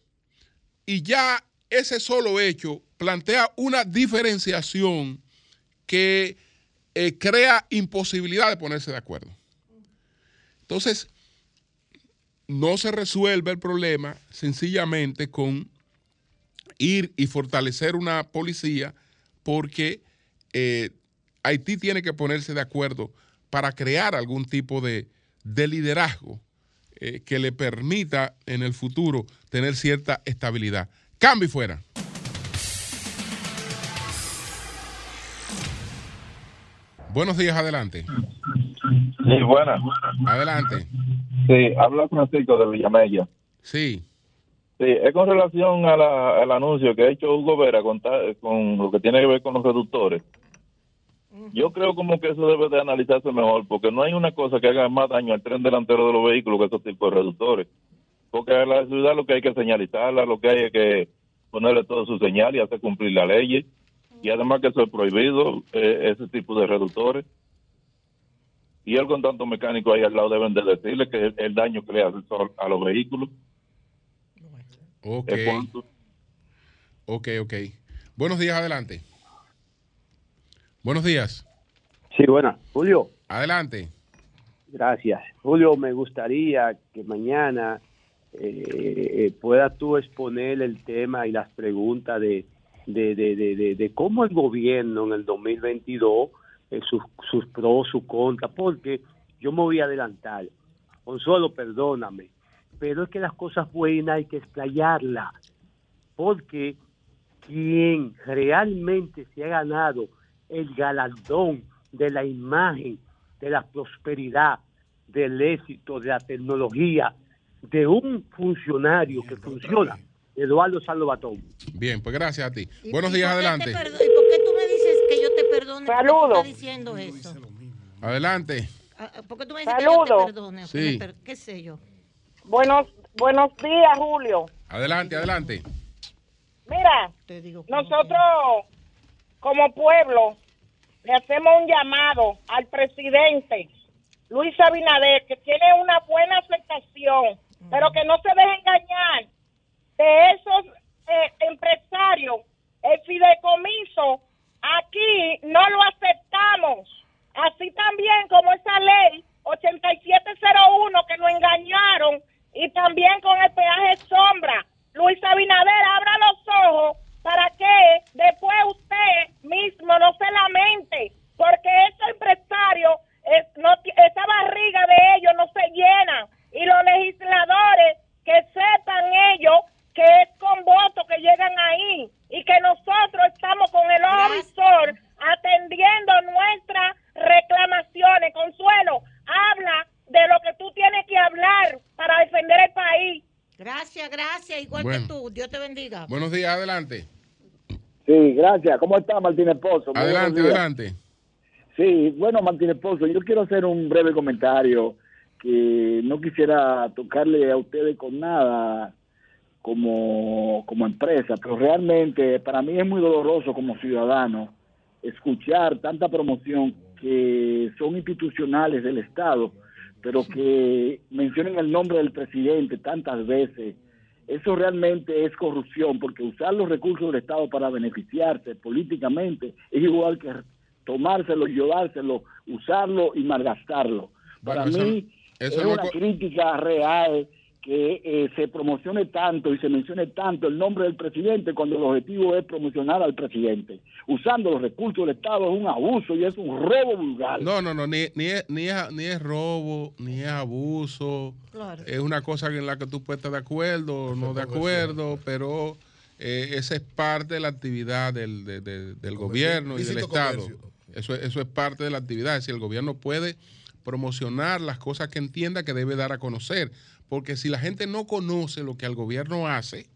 Y ya ese solo hecho plantea una diferenciación que eh, crea imposibilidad de ponerse de acuerdo. Entonces, no se resuelve el problema sencillamente con ir y fortalecer una policía porque eh, Haití tiene que ponerse de acuerdo para crear algún tipo de, liderazgo eh, que le permita en el futuro tener cierta estabilidad. Cambio fuera. Buenos días, adelante. Sí, buenas. Adelante. Sí, habla Francisco de Villamella. Sí. Sí, es con relación al anuncio que ha hecho Hugo Vera con, con lo que tiene que ver con los reductores. Yo creo como que eso debe de analizarse mejor, porque no hay una cosa que haga más daño al tren delantero de los vehículos que esos tipos de reductores. Porque a la ciudad lo que hay que señalizarla, lo que hay es que ponerle todo su señal y hacer cumplir la ley. Y además que eso es prohibido, eh, ese tipo de reductores. Y él con tanto mecánico ahí al lado deben de decirle que el, daño que le hace a los vehículos. Ok. Ok, ok. Buenos días, adelante. Buenos días. Sí, buenas. Julio. Adelante. Gracias. Julio, me gustaría que mañana eh, eh pueda tú exponer el tema y las preguntas de, de, de, de, cómo el gobierno en el 2022, eh, sus, sus pros, sus contras, porque yo me voy a adelantar. Consuelo, perdóname, pero es que las cosas buenas hay que explayarlas, porque quien realmente se ha ganado el galardón de la imagen, de la prosperidad, del éxito, de la tecnología, de un funcionario que funciona, Eduardo Salvatón. Bien, pues gracias a ti. Buenos días, adelante. ¿Y por qué tú me dices que yo te perdone? Saludos. diciendo eso? Adelante. Ah, ah, ¿Por qué tú me dices que yo te perdone? Sí. ¿Qué sé yo? Buenos, buenos días, Julio. Adelante, adelante. Mira, nosotros como pueblo le hacemos un llamado al presidente Luis Abinader, que tiene una buena aceptación, pero que no se deje engañar de esos eh, empresarios. El fideicomiso aquí no lo aceptamos. Así también como esa ley 8701 que nos engañaron y también con el peaje sombra. Luis Abinader, abra los ojos para que después usted mismo no se lamente, porque esos empresarios, esa barriga de ellos no se llena y los legisladores que sepan ellos que es con votos que llegan ahí y que nosotros estamos con el ojo atendiendo nuestras reclamaciones. Consuelo, habla de lo que tú tienes que hablar para defender el gracias, igual que tú. Dios te bendiga. Buenos días, adelante. Sí, gracias. ¿Cómo está Martín Esposo? adelante, adelante. Sí, bueno, Martín Esposo, yo quiero hacer un breve comentario que no quisiera tocarle a ustedes con nada como, como empresa, pero realmente para mí es muy doloroso como ciudadano escuchar tanta promoción que son institucionales del Estado, pero que mencionen el nombre del presidente tantas veces. Eso realmente es corrupción, porque usar los recursos del Estado para beneficiarse políticamente es igual que tomárselo, llevárselo, usarlo y malgastarlo. Para mí es una crítica real que eh, se promocione tanto y se mencione tanto el nombre del presidente cuando el objetivo es promocionar al presidente. Usando los recursos del Estado es un abuso y es un robo vulgar. No, no, no, ni, ni, es, ni, es, robo, ni es abuso. Es una cosa en la que tú puedes estar de acuerdo o no de acuerdo, pero eh, esa es parte de la actividad del, del gobierno y del Estado. Eso, eso es parte de la actividad. Si el gobierno puede promocionar las cosas que entienda que debe dar a conocer porque si la gente no conoce lo que el gobierno hace,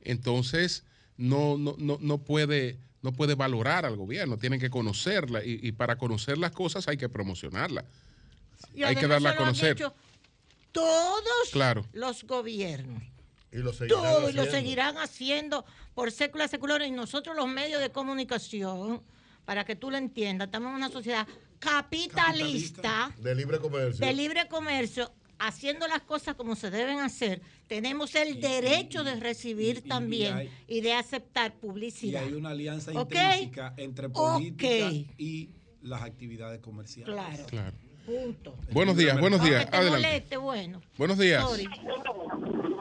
entonces no, no, no, puede, no puede valorar al gobierno, tienen que conocerla y, para conocer las cosas hay que promocionarla. hay que darla a conocer. todos los gobiernos. Y lo seguirán todos haciendo. lo seguirán haciendo por séculos seculares y nosotros los medios de comunicación, para que tú lo entiendas, estamos en una sociedad capitalista, capitalista de libre comercio. De libre comercio haciendo las cosas como se deben hacer, tenemos el derecho de recibir también y, de aceptar publicidad. Y hay una alianza intrínseca entre política y las actividades comerciales. Claro. claro. Punto. Buenos días, buenos días. Adelante. bueno. Buenos días.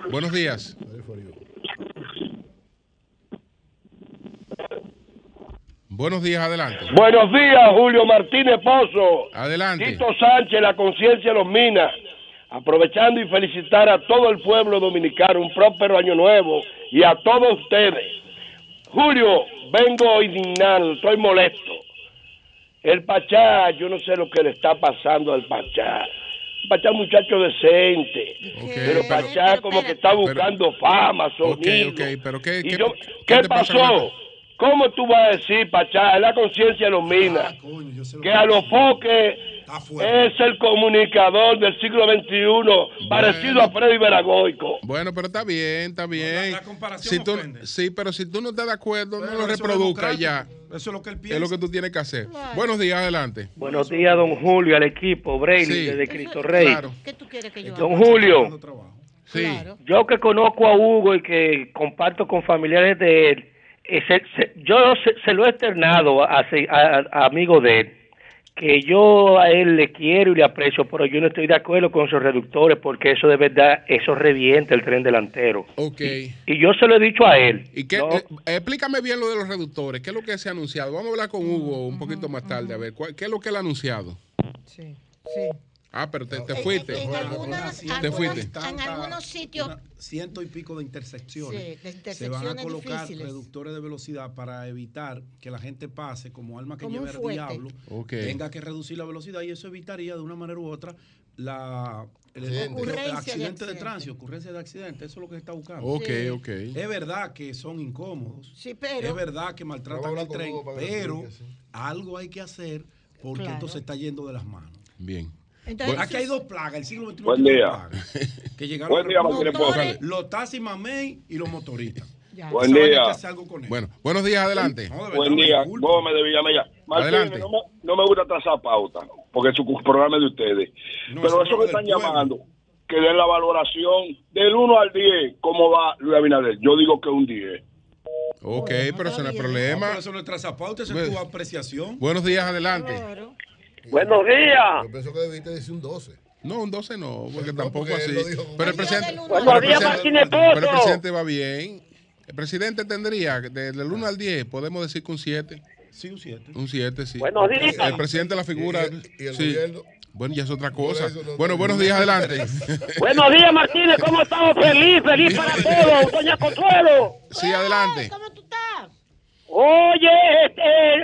Buenos días. Buenos días, adelante. Buenos días, Julio Martínez Pozo. Adelante. Tito Sánchez, la conciencia los mina aprovechando y felicitar a todo el pueblo dominicano, un próspero año nuevo y a todos ustedes. Julio, vengo indignado, estoy molesto. El Pachá, yo no sé lo que le está pasando al Pachá. Pachá muchacho decente, pero Pachá como que está buscando fama, sonido. pero ¿qué, ¿qué, pasó? ¿Cómo tú vas a decir, Pachá? Es la conciencia minas. Ah, que a los foques es el comunicador del siglo XXI, parecido a Freddy Veragoico. Bueno, pero está bien, está bien. la, comparación Sí, pero si tú no estás de acuerdo, no lo reproduzcas ya. Eso es lo que él piensa. Es lo que tú tienes que hacer. Buenos días, adelante. Buenos días, don Julio, al equipo, Braille, desde Cristo Rey. Claro. ¿Qué tú quieres que yo Don Julio, sí. yo que conozco a Hugo y que comparto con familiares de él, yo se, lo he externado a, a amigos de él que yo a él le quiero y le aprecio, pero yo no estoy de acuerdo con esos reductores porque eso de verdad, eso revienta el tren delantero. Ok. Y, yo se lo he dicho a él. ¿Y qué, eh, explícame bien lo de los reductores, ¿qué es lo que se ha anunciado? Vamos a hablar con Hugo un poquito más tarde, a ver, ¿qué es lo que él ha anunciado? Sí, sí. Ah, pero te, fuiste. En, algunas, te fuiste. En algunos sitios. ciento y pico de intersecciones. se van a colocar reductores de velocidad para evitar que la gente pase como alma que lleva el diablo. Tenga que reducir la velocidad y eso evitaría de una manera u otra la el, accidente de, tránsito, ocurrencia de accidente, eso es lo que se está buscando. Ok, ok. Es verdad que son incómodos. Sí, pero. Es verdad que maltratan el tren, pero algo hay que hacer porque esto se está yendo de las manos. Bien. Entonces, aquí hay dos plagas, el siglo XXI Buen día. <laughs> que llegaron Buen día, los, los taxis mamey y los motoristas. Buen día. Bueno, buenos días, adelante. Buen día, Gómez de Villamella. adelante. No me, no me gusta trazar pauta, porque su programa es de ustedes. Pero eso que están llamando, que den la valoración del 1 al 10, ¿cómo va Luis Abinader? Yo digo que un 10. Ok, pero eso no es problema. eso no es trazar pauta, eso es tu apreciación. Buenos días, adelante. Buenos días. Yo pienso que debiste decir un 12. No, un 12 no, porque tampoco así. Pero el presidente, Buenos días, Martínez Pero el presidente va bien. El presidente tendría, del 1 al 10, podemos decir que un 7. Sí, un 7. Un 7, sí. Buenos días. El presidente la figura. ¿Y el, sí. Bueno, ya es otra cosa. bueno, buenos días, adelante. <laughs> buenos días, Martínez. ¿Cómo estamos? Feliz, feliz para todos. Doña Consuelo. Sí, adelante. ¿Cómo? Oye, este,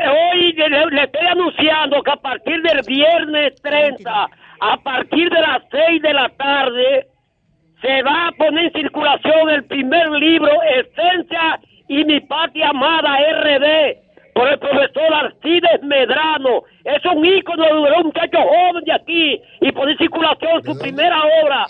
hoy le, estoy anunciando que a partir del viernes 30, a partir de las 6 de la tarde, se va a poner en circulación el primer libro, Esencia y mi patria amada RD, por el profesor Arcides Medrano. Es un ícono de un muchacho joven de aquí y en circulación su primera obra,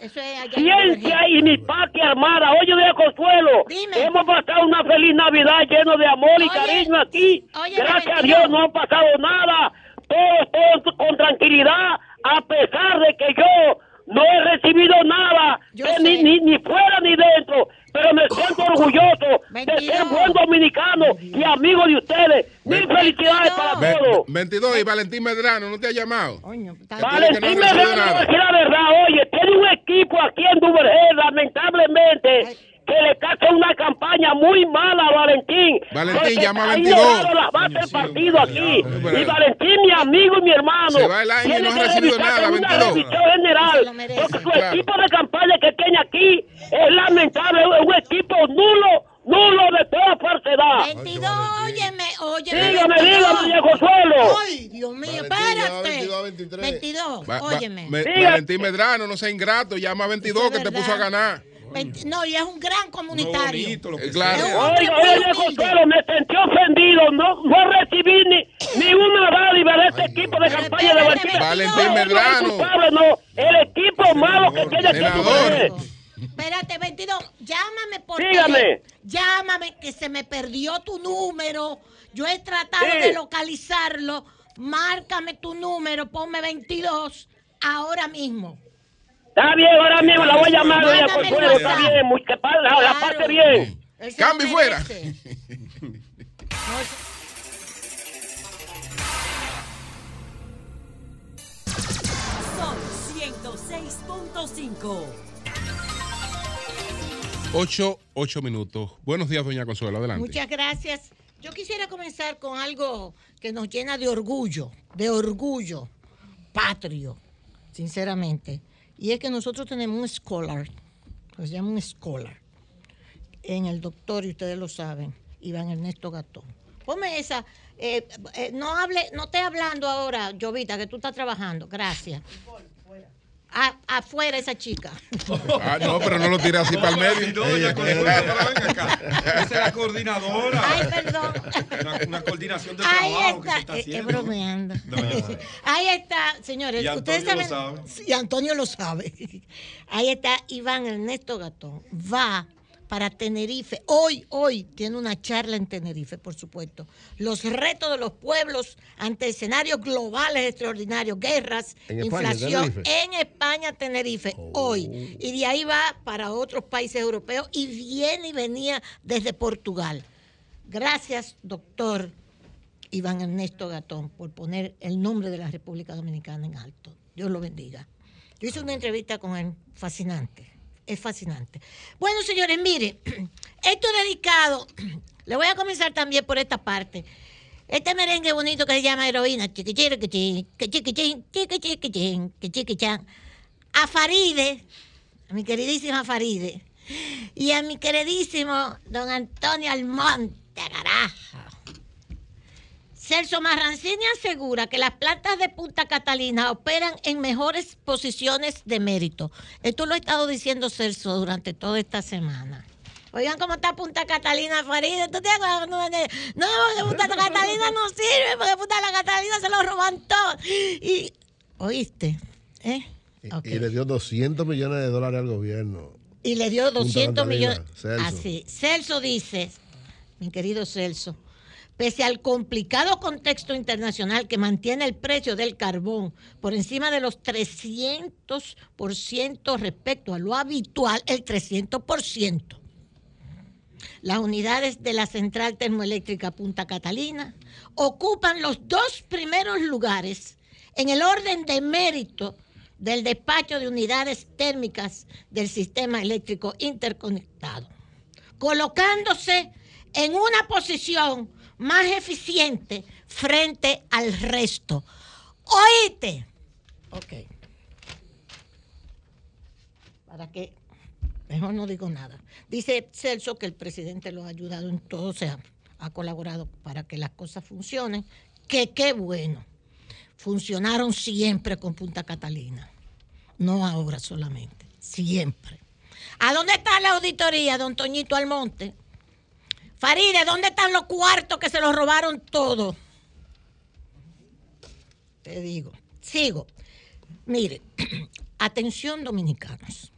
Ciencia y mi patria armada. Oye, de Consuelo, hemos pasado una feliz Navidad lleno de amor y cariño aquí. Gracias a Dios no ha pasado nada. Todo, todo con tranquilidad, a pesar de que yo no he recibido nada, ni, ni, ni, fuera ni dentro, pero me siento orgulloso de ser buen dominicano y amigo de ustedes. Mil felicidades para todos. 22 y Valentín Medrano, ¿no te ha llamado? Valentín Medrano, no decir la verdad, oye, tiene un equipo aquí en Duvergé, lamentablemente que le cae una campaña muy mala a Valentín. Valentín llama a 22. la base del partido aquí. y Valentín, mi amigo y mi hermano. Se va el año y no ha recibido nada, 22. general. Porque su equipo de campaña que tiene aquí es lamentable. Es un equipo nulo nulo de toda falsedad. 22, óyeme, óyeme. Dígame, dígame, Diego Suelo. Ay, Dios mío, espérate. 22, 22, óyeme. Valentín Medrano, no sea ingrato, llama a 22 que te puso a ganar. No, y es un gran comunitario. Eh, claro. Oye, Consuelo, me sentí ofendido. No, no recibí ni, ni una dádiva de este equipo de campaña de Valentín. Valentín Medrano. No, el equipo malo que tiene Senador. Espérate, 22, llámame por Dígame. Llámame que se me perdió tu número. Yo he tratado de localizarlo. Márcame tu número, ponme 22 ahora mismo. Está bien, ahora mismo la voy a llamar, doña Consuelo, está bien, muy, que la, la parte bien. Cambio fuera. Son 106.5. 8, 8 minutos. Buenos días, doña Consuelo, adelante. Muchas gracias. Yo quisiera comenzar con algo que nos llena de orgullo, de orgullo patrio, sinceramente. Y es que nosotros tenemos un scholar, se llama un scholar, en el doctor, y ustedes lo saben, Iván Ernesto Gatón. Ponme esa, eh, eh, no hable, no esté hablando ahora, Jovita, que tú estás trabajando, gracias. Afuera esa chica. Ah, no, pero no lo tira así para el medio. Esa es la coordinadora. Ay, perdón. Una, coordinación de Ahí trabajo está, que se está haciendo. Es bromeando. Ahí está, señores. Y ustedes saben. lo sabe. Y Antonio lo sabe. <laughs> Ahí está Iván Ernesto Gatón. Va para Tenerife. Hoy, hoy tiene una charla en Tenerife, por supuesto. Los retos de los pueblos ante escenarios globales extraordinarios, guerras, En inflación en España, Tenerife, hoy. Y de ahí va para otros países europeos y viene y venía desde Portugal. Gracias, doctor Iván Ernesto Gatón, por poner el nombre de la República Dominicana en alto. Dios lo bendiga. Yo hice una entrevista con él fascinante. Es fascinante. Bueno, señores, mire, <clears throat> esto es dedicado. <clears throat> Le voy a comenzar también por esta parte. Este merengue bonito que se llama heroína. A Faride, a mi queridísima Faride. Y a mi queridísimo don Antonio Almonte, carajo. Celso Marrancini asegura que las plantas de Punta Catalina operan en mejores posiciones de mérito. Esto lo ha estado diciendo Celso durante toda esta semana. Oigan cómo está Punta Catalina, Faride. ¿Tú te acuerdas? No, porque Punta Catalina no sirve, porque Punta Catalina se lo roban todo. Y, ¿oíste? ¿Eh? Y- le dio 200 millones de dólares al gobierno. Y le dio Punta 200 Catalina, millones. Celso. Así. Celso dice, mi querido Celso, pese al complicado contexto internacional que mantiene el precio del carbón por encima de los 300% respecto a lo habitual, el 300%. Las unidades de la central termoeléctrica Punta Catalina ocupan los dos primeros lugares en el orden de mérito del despacho de unidades térmicas del sistema eléctrico interconectado, colocándose en una posición más eficiente frente al resto. Oíste. Ok. Para que mejor no digo nada. Dice Celso que el presidente lo ha ayudado en todo, o sea, ha colaborado para que las cosas funcionen. Que qué bueno. Funcionaron siempre con Punta Catalina. No ahora solamente, siempre. ¿A dónde está la auditoría, don Toñito Almonte? Faride, ¿dónde están los cuartos que se los robaron todos? Te digo, sigo. Mire, <clears throat> atención dominicanos.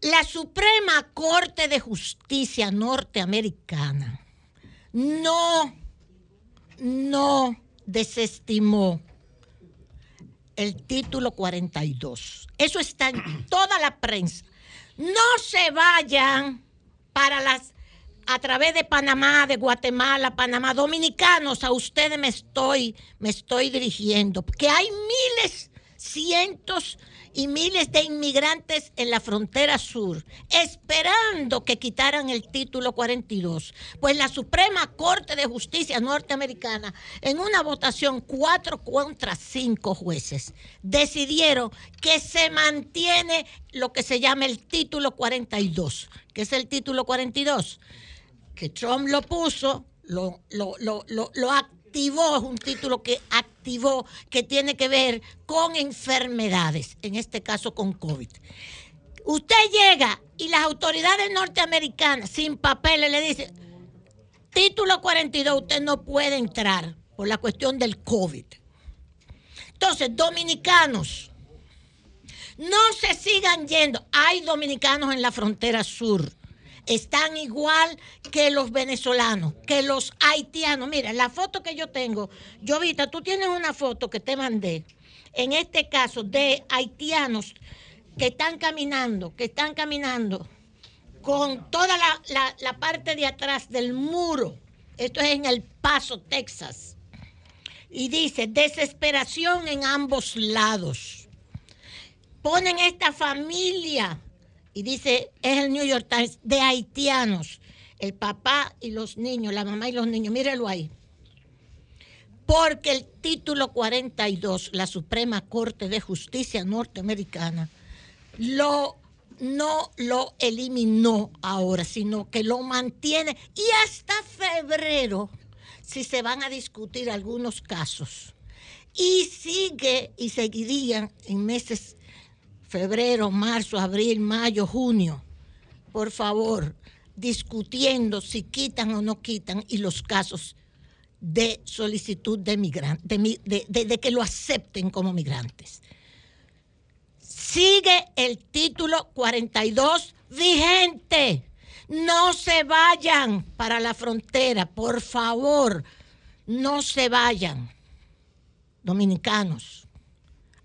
La Suprema Corte de Justicia norteamericana no, no desestimó el título 42. Eso está en toda la prensa. No se vayan para las a través de Panamá, de Guatemala, Panamá, dominicanos, a ustedes me estoy, me estoy dirigiendo, que hay miles, cientos y miles de inmigrantes en la frontera sur, esperando que quitaran el título 42. Pues la Suprema Corte de Justicia norteamericana, en una votación cuatro contra cinco jueces, decidieron que se mantiene lo que se llama el título 42. ¿Qué es el título 42? Que Trump lo puso, lo, lo, lo, lo activó, es un título que activó, que tiene que ver con enfermedades, en este caso con COVID. Usted llega y las autoridades norteamericanas sin papeles le dicen, título 42, usted no puede entrar por la cuestión del COVID. Entonces, dominicanos, no se sigan yendo. Hay dominicanos en la frontera sur están igual que los venezolanos, que los haitianos. Mira, la foto que yo tengo, yo Vita, tú tienes una foto que te mandé, en este caso de haitianos que están caminando, que están caminando con toda la, la parte de atrás del muro. Esto es en El Paso, Texas. Y dice, desesperación en ambos lados. Ponen esta familia y dice, es el New York Times, de haitianos, el papá y los niños, la mamá y los niños, mírelo ahí. Porque el título 42, la Suprema Corte de Justicia norteamericana, lo, no lo eliminó ahora, sino que lo mantiene y hasta febrero, si se van a discutir algunos casos. Y sigue y seguirían en meses febrero, marzo, abril, mayo, junio, por favor, discutiendo si quitan o no quitan y los casos de solicitud de, de, de, que lo acepten como migrantes. Sigue el título 42 vigente. No se vayan para la frontera, por favor, no se vayan. Dominicanos,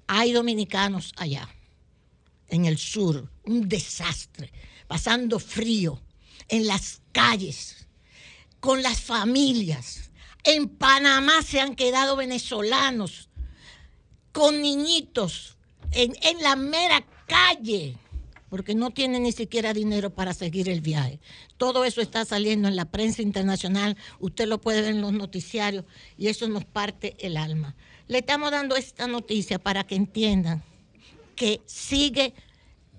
hay dominicanos allá en el sur, un desastre, pasando frío en las calles, con las familias. En Panamá se han quedado venezolanos con niñitos en, la mera calle, porque no tienen ni siquiera dinero para seguir el viaje. Todo eso está saliendo en la prensa internacional, usted lo puede ver en los noticiarios y eso nos parte el alma. Le estamos dando esta noticia para que entiendan que sigue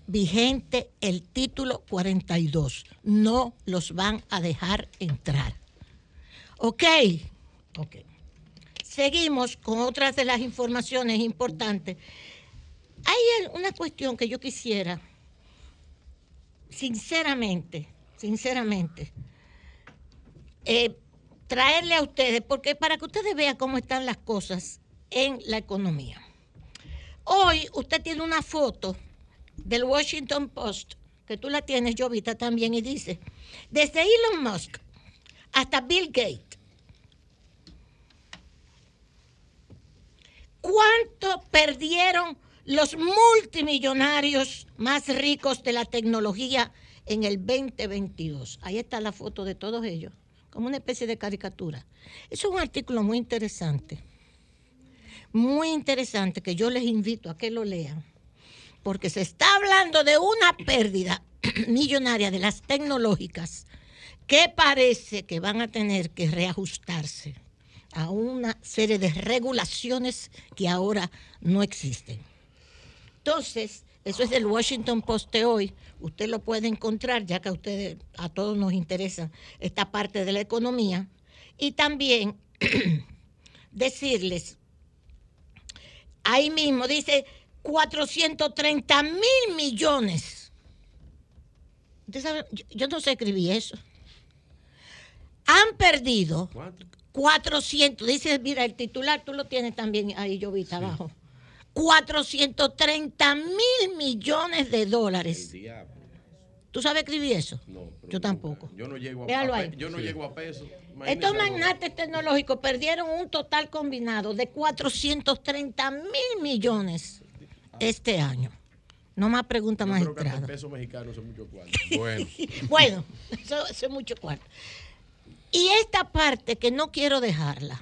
vigente el título 42. No los van a dejar entrar. Ok, ok. Seguimos con otras de las informaciones importantes. Hay una cuestión que yo quisiera, sinceramente, sinceramente, eh, traerle a ustedes, porque para que ustedes vean cómo están las cosas en la economía. Hoy usted tiene una foto del Washington Post, que tú la tienes, Jovita, también, y dice, desde Elon Musk hasta Bill Gates, ¿cuánto perdieron los multimillonarios más ricos de la tecnología en el 2022? Ahí está la foto de todos ellos, como una especie de caricatura. Es un artículo muy interesante muy interesante que yo les invito a que lo lean, porque se está hablando de una pérdida <clears throat> millonaria de las tecnológicas que parece que van a tener que reajustarse a una serie de regulaciones que ahora no existen. Entonces, eso es del Washington Post de hoy. Usted lo puede encontrar, ya que a ustedes, a todos nos interesa esta parte de la economía. Y también <clears throat> decirles Ahí mismo dice 430 mil millones yo, no sé escribir eso. Han perdido 400, dice, mira, el titular tú lo tienes también ahí, yo vi abajo. 430 mil millones de dólares. ¿Tú sabes escribir eso? No. Yo tampoco. Yo no llego a, Yo no llego a peso. Estos magnates tecnológicos perdieron un total combinado de 430 mil millones este año. No más pregunta más El peso mexicano es mucho cuarto. <laughs> Bueno, bueno eso, eso es mucho cuarto. Y esta parte que no quiero dejarla.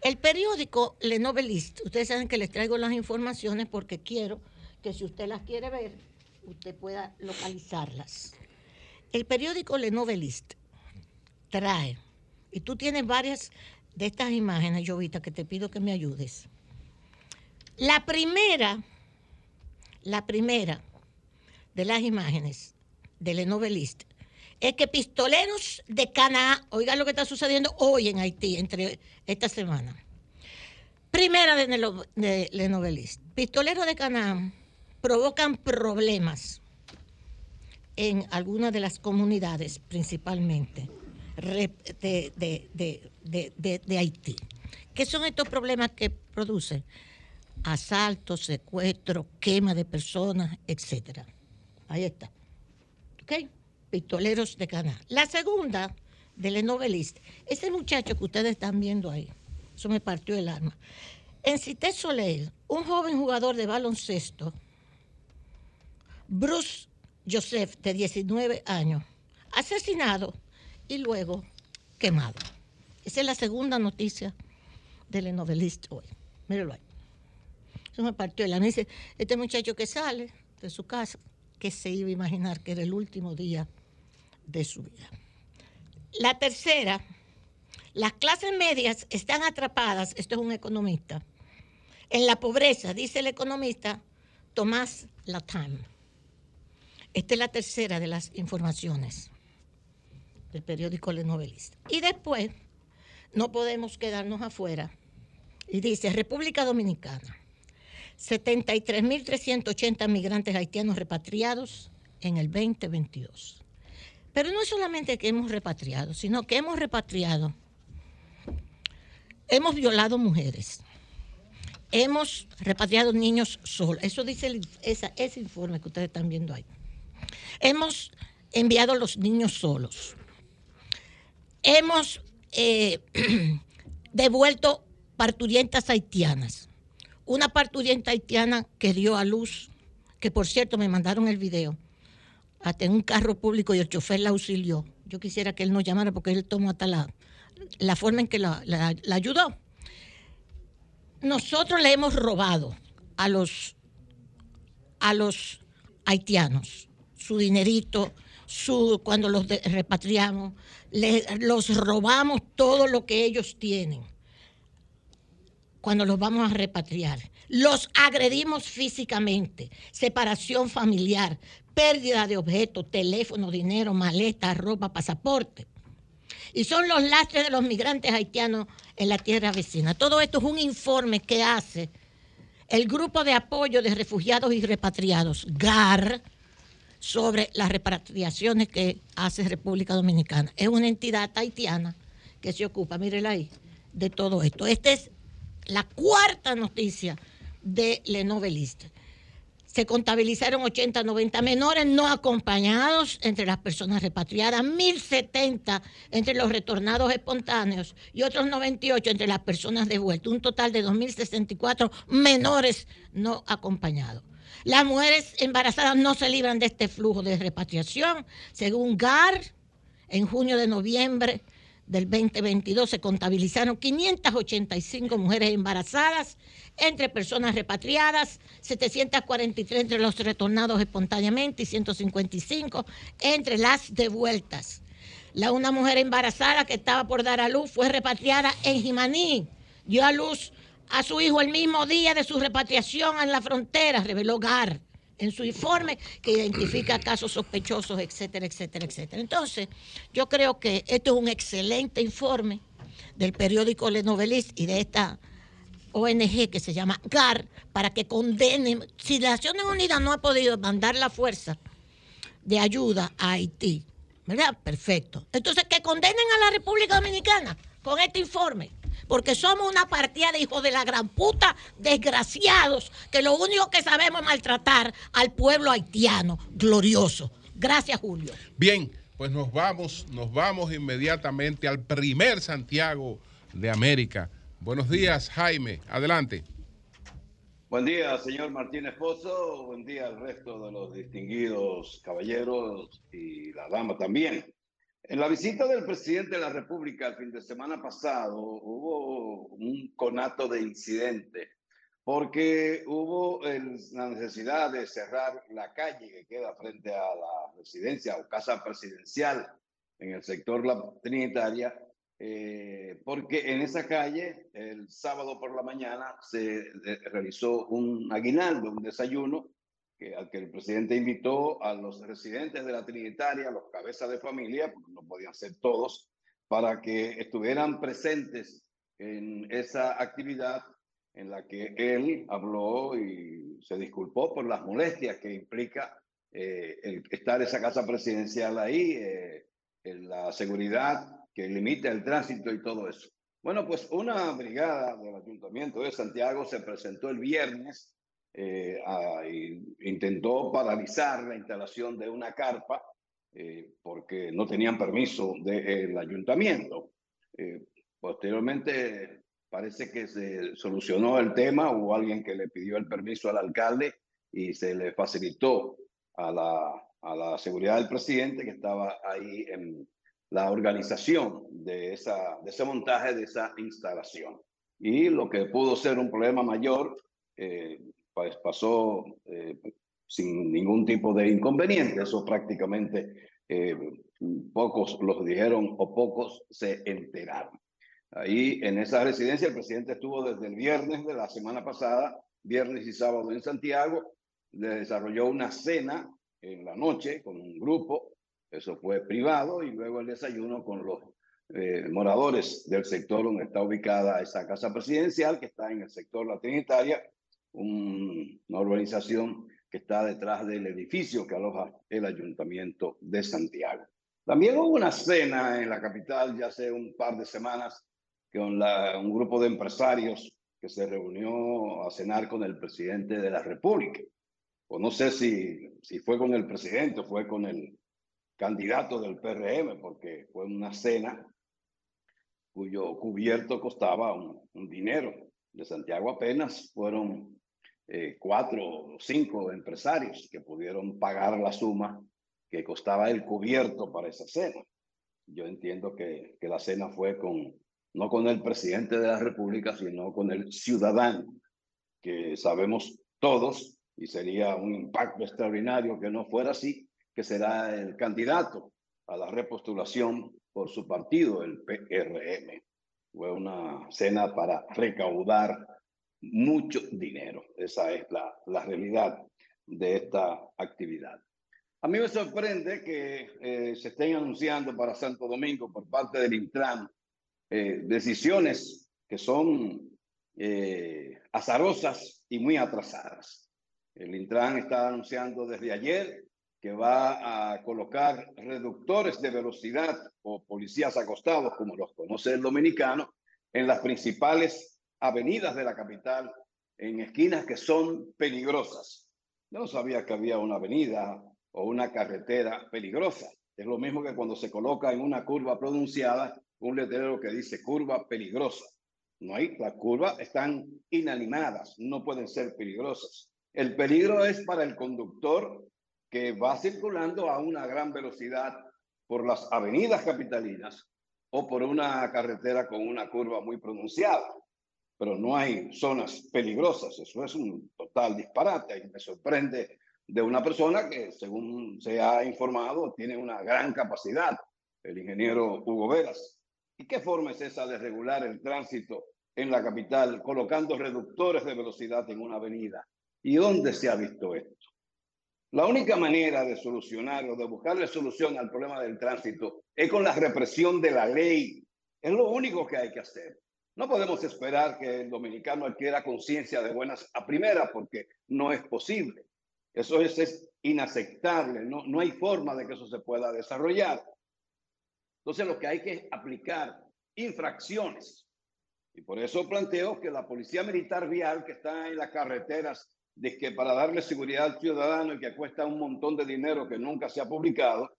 El periódico Le Novelist, ustedes saben que les traigo las informaciones porque quiero que si usted las quiere ver, usted pueda localizarlas. El periódico Le Novelist trae, y tú tienes varias de estas imágenes, Jovita, que te pido que me ayudes. La primera, la primera de las imágenes de Le Novelist es que pistoleros de Cana, oiga lo que está sucediendo hoy en Haití, entre esta semana. Primera de, de Le Novelist. Pistoleros de Cana provocan problemas en algunas de las comunidades, principalmente de, de, Haití. ¿Qué son estos problemas que producen? Asaltos, secuestros, quema de personas, etcétera. Ahí está. ¿Ok? Pistoleros de Canal. La segunda del novelista, ese muchacho que ustedes están viendo ahí, eso me partió el alma. En Cité Soleil, un joven jugador de baloncesto Bruce Joseph, de 19 años, asesinado y luego quemado. Esa es la segunda noticia del novelista hoy. Míralo ahí. Eso me partió la dice, este muchacho que sale de su casa, que se iba a imaginar que era el último día de su vida. La tercera, las clases medias están atrapadas, esto es un economista, en la pobreza, dice el economista Tomás Latime. Esta es la tercera de las informaciones del periódico Le Novelista. Y después, no podemos quedarnos afuera. Y dice, República Dominicana, 73.380 migrantes haitianos repatriados en el 2022. Pero no es solamente que hemos repatriado, sino que hemos repatriado, hemos violado mujeres, hemos repatriado niños solos. Eso dice ese informe que ustedes están viendo ahí. Hemos enviado a los niños solos. Hemos eh, <clears throat> devuelto parturientas haitianas. Una parturienta haitiana que dio a luz, que por cierto me mandaron el video, hasta en un carro público y el chofer la auxilió. Yo quisiera que él nos llamara porque él tomó hasta la, la forma en que la, la ayudó. Nosotros le hemos robado a los, a los haitianos su dinerito, su, cuando los repatriamos, los robamos todo lo que ellos tienen cuando los vamos a repatriar. Los agredimos físicamente, separación familiar, pérdida de objetos, teléfono, dinero, maleta, ropa, pasaporte. Y son los lastres de los migrantes haitianos en la tierra vecina. Todo esto es un informe que hace el Grupo de Apoyo de Refugiados y Repatriados, GAR, sobre las repatriaciones que hace República Dominicana. Es una entidad haitiana que se ocupa, mírenla ahí, de todo esto. Esta es la cuarta noticia de Le Noveliste. Se contabilizaron 80, 90 menores no acompañados entre las personas repatriadas, 1.070 entre los retornados espontáneos y otros 98 entre las personas devueltas. Un total de 2.064 menores no acompañados. Las mujeres embarazadas no se libran de este flujo de repatriación. Según GAR, en junio de noviembre del 2022 se contabilizaron 585 mujeres embarazadas entre personas repatriadas, 743 entre los retornados espontáneamente y 155 entre las devueltas. La una mujer embarazada que estaba por dar a luz fue repatriada en Jimaní, dio a luz a su hijo el mismo día de su repatriación en la frontera, reveló GAR en su informe que identifica <clears throat> casos sospechosos, etcétera, etcétera, etcétera. Entonces, yo creo que esto es un excelente informe del periódico Le Novelist y de esta ONG que se llama GAR para que condenen, si las Naciones Unidas no ha podido mandar la fuerza de ayuda a Haití. ¿Verdad? Perfecto. Entonces, que condenen a la República Dominicana con este informe. Porque somos una partida de hijos de la gran puta, desgraciados, que lo único que sabemos es maltratar al pueblo haitiano glorioso. Gracias, Julio. Bien, pues nos vamos, nos vamos inmediatamente al primer Santiago de América. Buenos días, Jaime. Adelante. Buen día, señor Martínez Pozo. Buen día al resto de los distinguidos caballeros y la dama también. En la visita del presidente de la República el fin de semana pasado hubo un conato de incidente porque hubo la necesidad de cerrar la calle que queda frente a la residencia o casa presidencial en el sector La Trinitaria eh, porque en esa calle el sábado por la mañana se eh, realizó un aguinaldo, un desayuno, que, al que el presidente invitó a los residentes de la Trinitaria, los cabezas de familia, porque no podían ser todos, para que estuvieran presentes en esa actividad en la que él habló y se disculpó por las molestias que implica eh, el estar esa casa presidencial ahí, en la seguridad que limita el tránsito y todo eso. Bueno, pues una brigada del Ayuntamiento de Santiago se presentó el viernes eh, intentó paralizar la instalación de una carpa eh, porque no tenían permiso del ayuntamiento. Eh, posteriormente parece que se solucionó el tema, hubo alguien que le pidió el permiso al alcalde y se le facilitó a la, a la seguridad del presidente que estaba ahí en, la organización de, esa, de ese montaje, de esa instalación. Y lo que pudo ser un problema mayor, eh, pues pasó eh, sin ningún tipo de inconveniente. Eso prácticamente eh, pocos los dijeron o pocos se enteraron. Ahí en esa residencia el presidente estuvo desde el viernes de la semana pasada, viernes y sábado en Santiago, desarrolló una cena en la noche con un grupo eso fue privado y luego el desayuno con los eh, moradores del sector donde está ubicada esa casa presidencial, que está en el sector La Trinitaria, una urbanización que está detrás del edificio que aloja el ayuntamiento de Santiago. También hubo una cena en la capital ya hace un par de semanas con la, un grupo de empresarios que se reunió a cenar con el presidente de la República. O no sé si, si fue con el presidente o fue con el candidato del PRM, porque fue una cena cuyo cubierto costaba un, dinero. De Santiago apenas fueron eh, cuatro o cinco empresarios que pudieron pagar la suma que costaba el cubierto para esa cena. Yo entiendo que, que la cena fue con, no con el presidente de la República, sino con el ciudadano, que sabemos todos, y sería un impacto extraordinario que no fuera así, que será el candidato a la repostulación por su partido, el PRM. Fue una cena para recaudar mucho dinero. Esa es la, la realidad de esta actividad. A mí me sorprende que eh, se estén anunciando para Santo Domingo por parte del Intran eh, decisiones que son eh, azarosas y muy atrasadas. El Intran está anunciando desde ayer que va a colocar reductores de velocidad o policías acostados, como los conoce el dominicano, en las principales avenidas de la capital, en esquinas que son peligrosas. no sabía que había una avenida o una carretera peligrosa. Es lo mismo que cuando se coloca en una curva pronunciada un letrero que dice curva peligrosa. No hay, las curvas están inanimadas, no pueden ser peligrosas. El peligro es para el conductor que va circulando a una gran velocidad por las avenidas capitalinas o por una carretera con una curva muy pronunciada. Pero no hay zonas peligrosas. Eso es un total disparate y me sorprende de una persona que, según se ha informado, tiene una gran capacidad, el ingeniero Hugo Veras. ¿Y qué forma es esa de regular el tránsito en la capital colocando reductores de velocidad en una avenida? ¿Y dónde se ha visto esto? La única manera de solucionar o de buscarle solución al problema del tránsito es con la represión de la ley. Es lo único que hay que hacer. No podemos esperar que el dominicano adquiera conciencia de buenas a primera porque no es posible. Eso es, inaceptable, no, no hay forma de que eso se pueda desarrollar. Entonces lo que hay que aplicar infracciones. Y por eso planteo que la Policía Militar Vial que está en las carreteras, de que para darle seguridad al ciudadano y que cuesta un montón de dinero que nunca se ha publicado,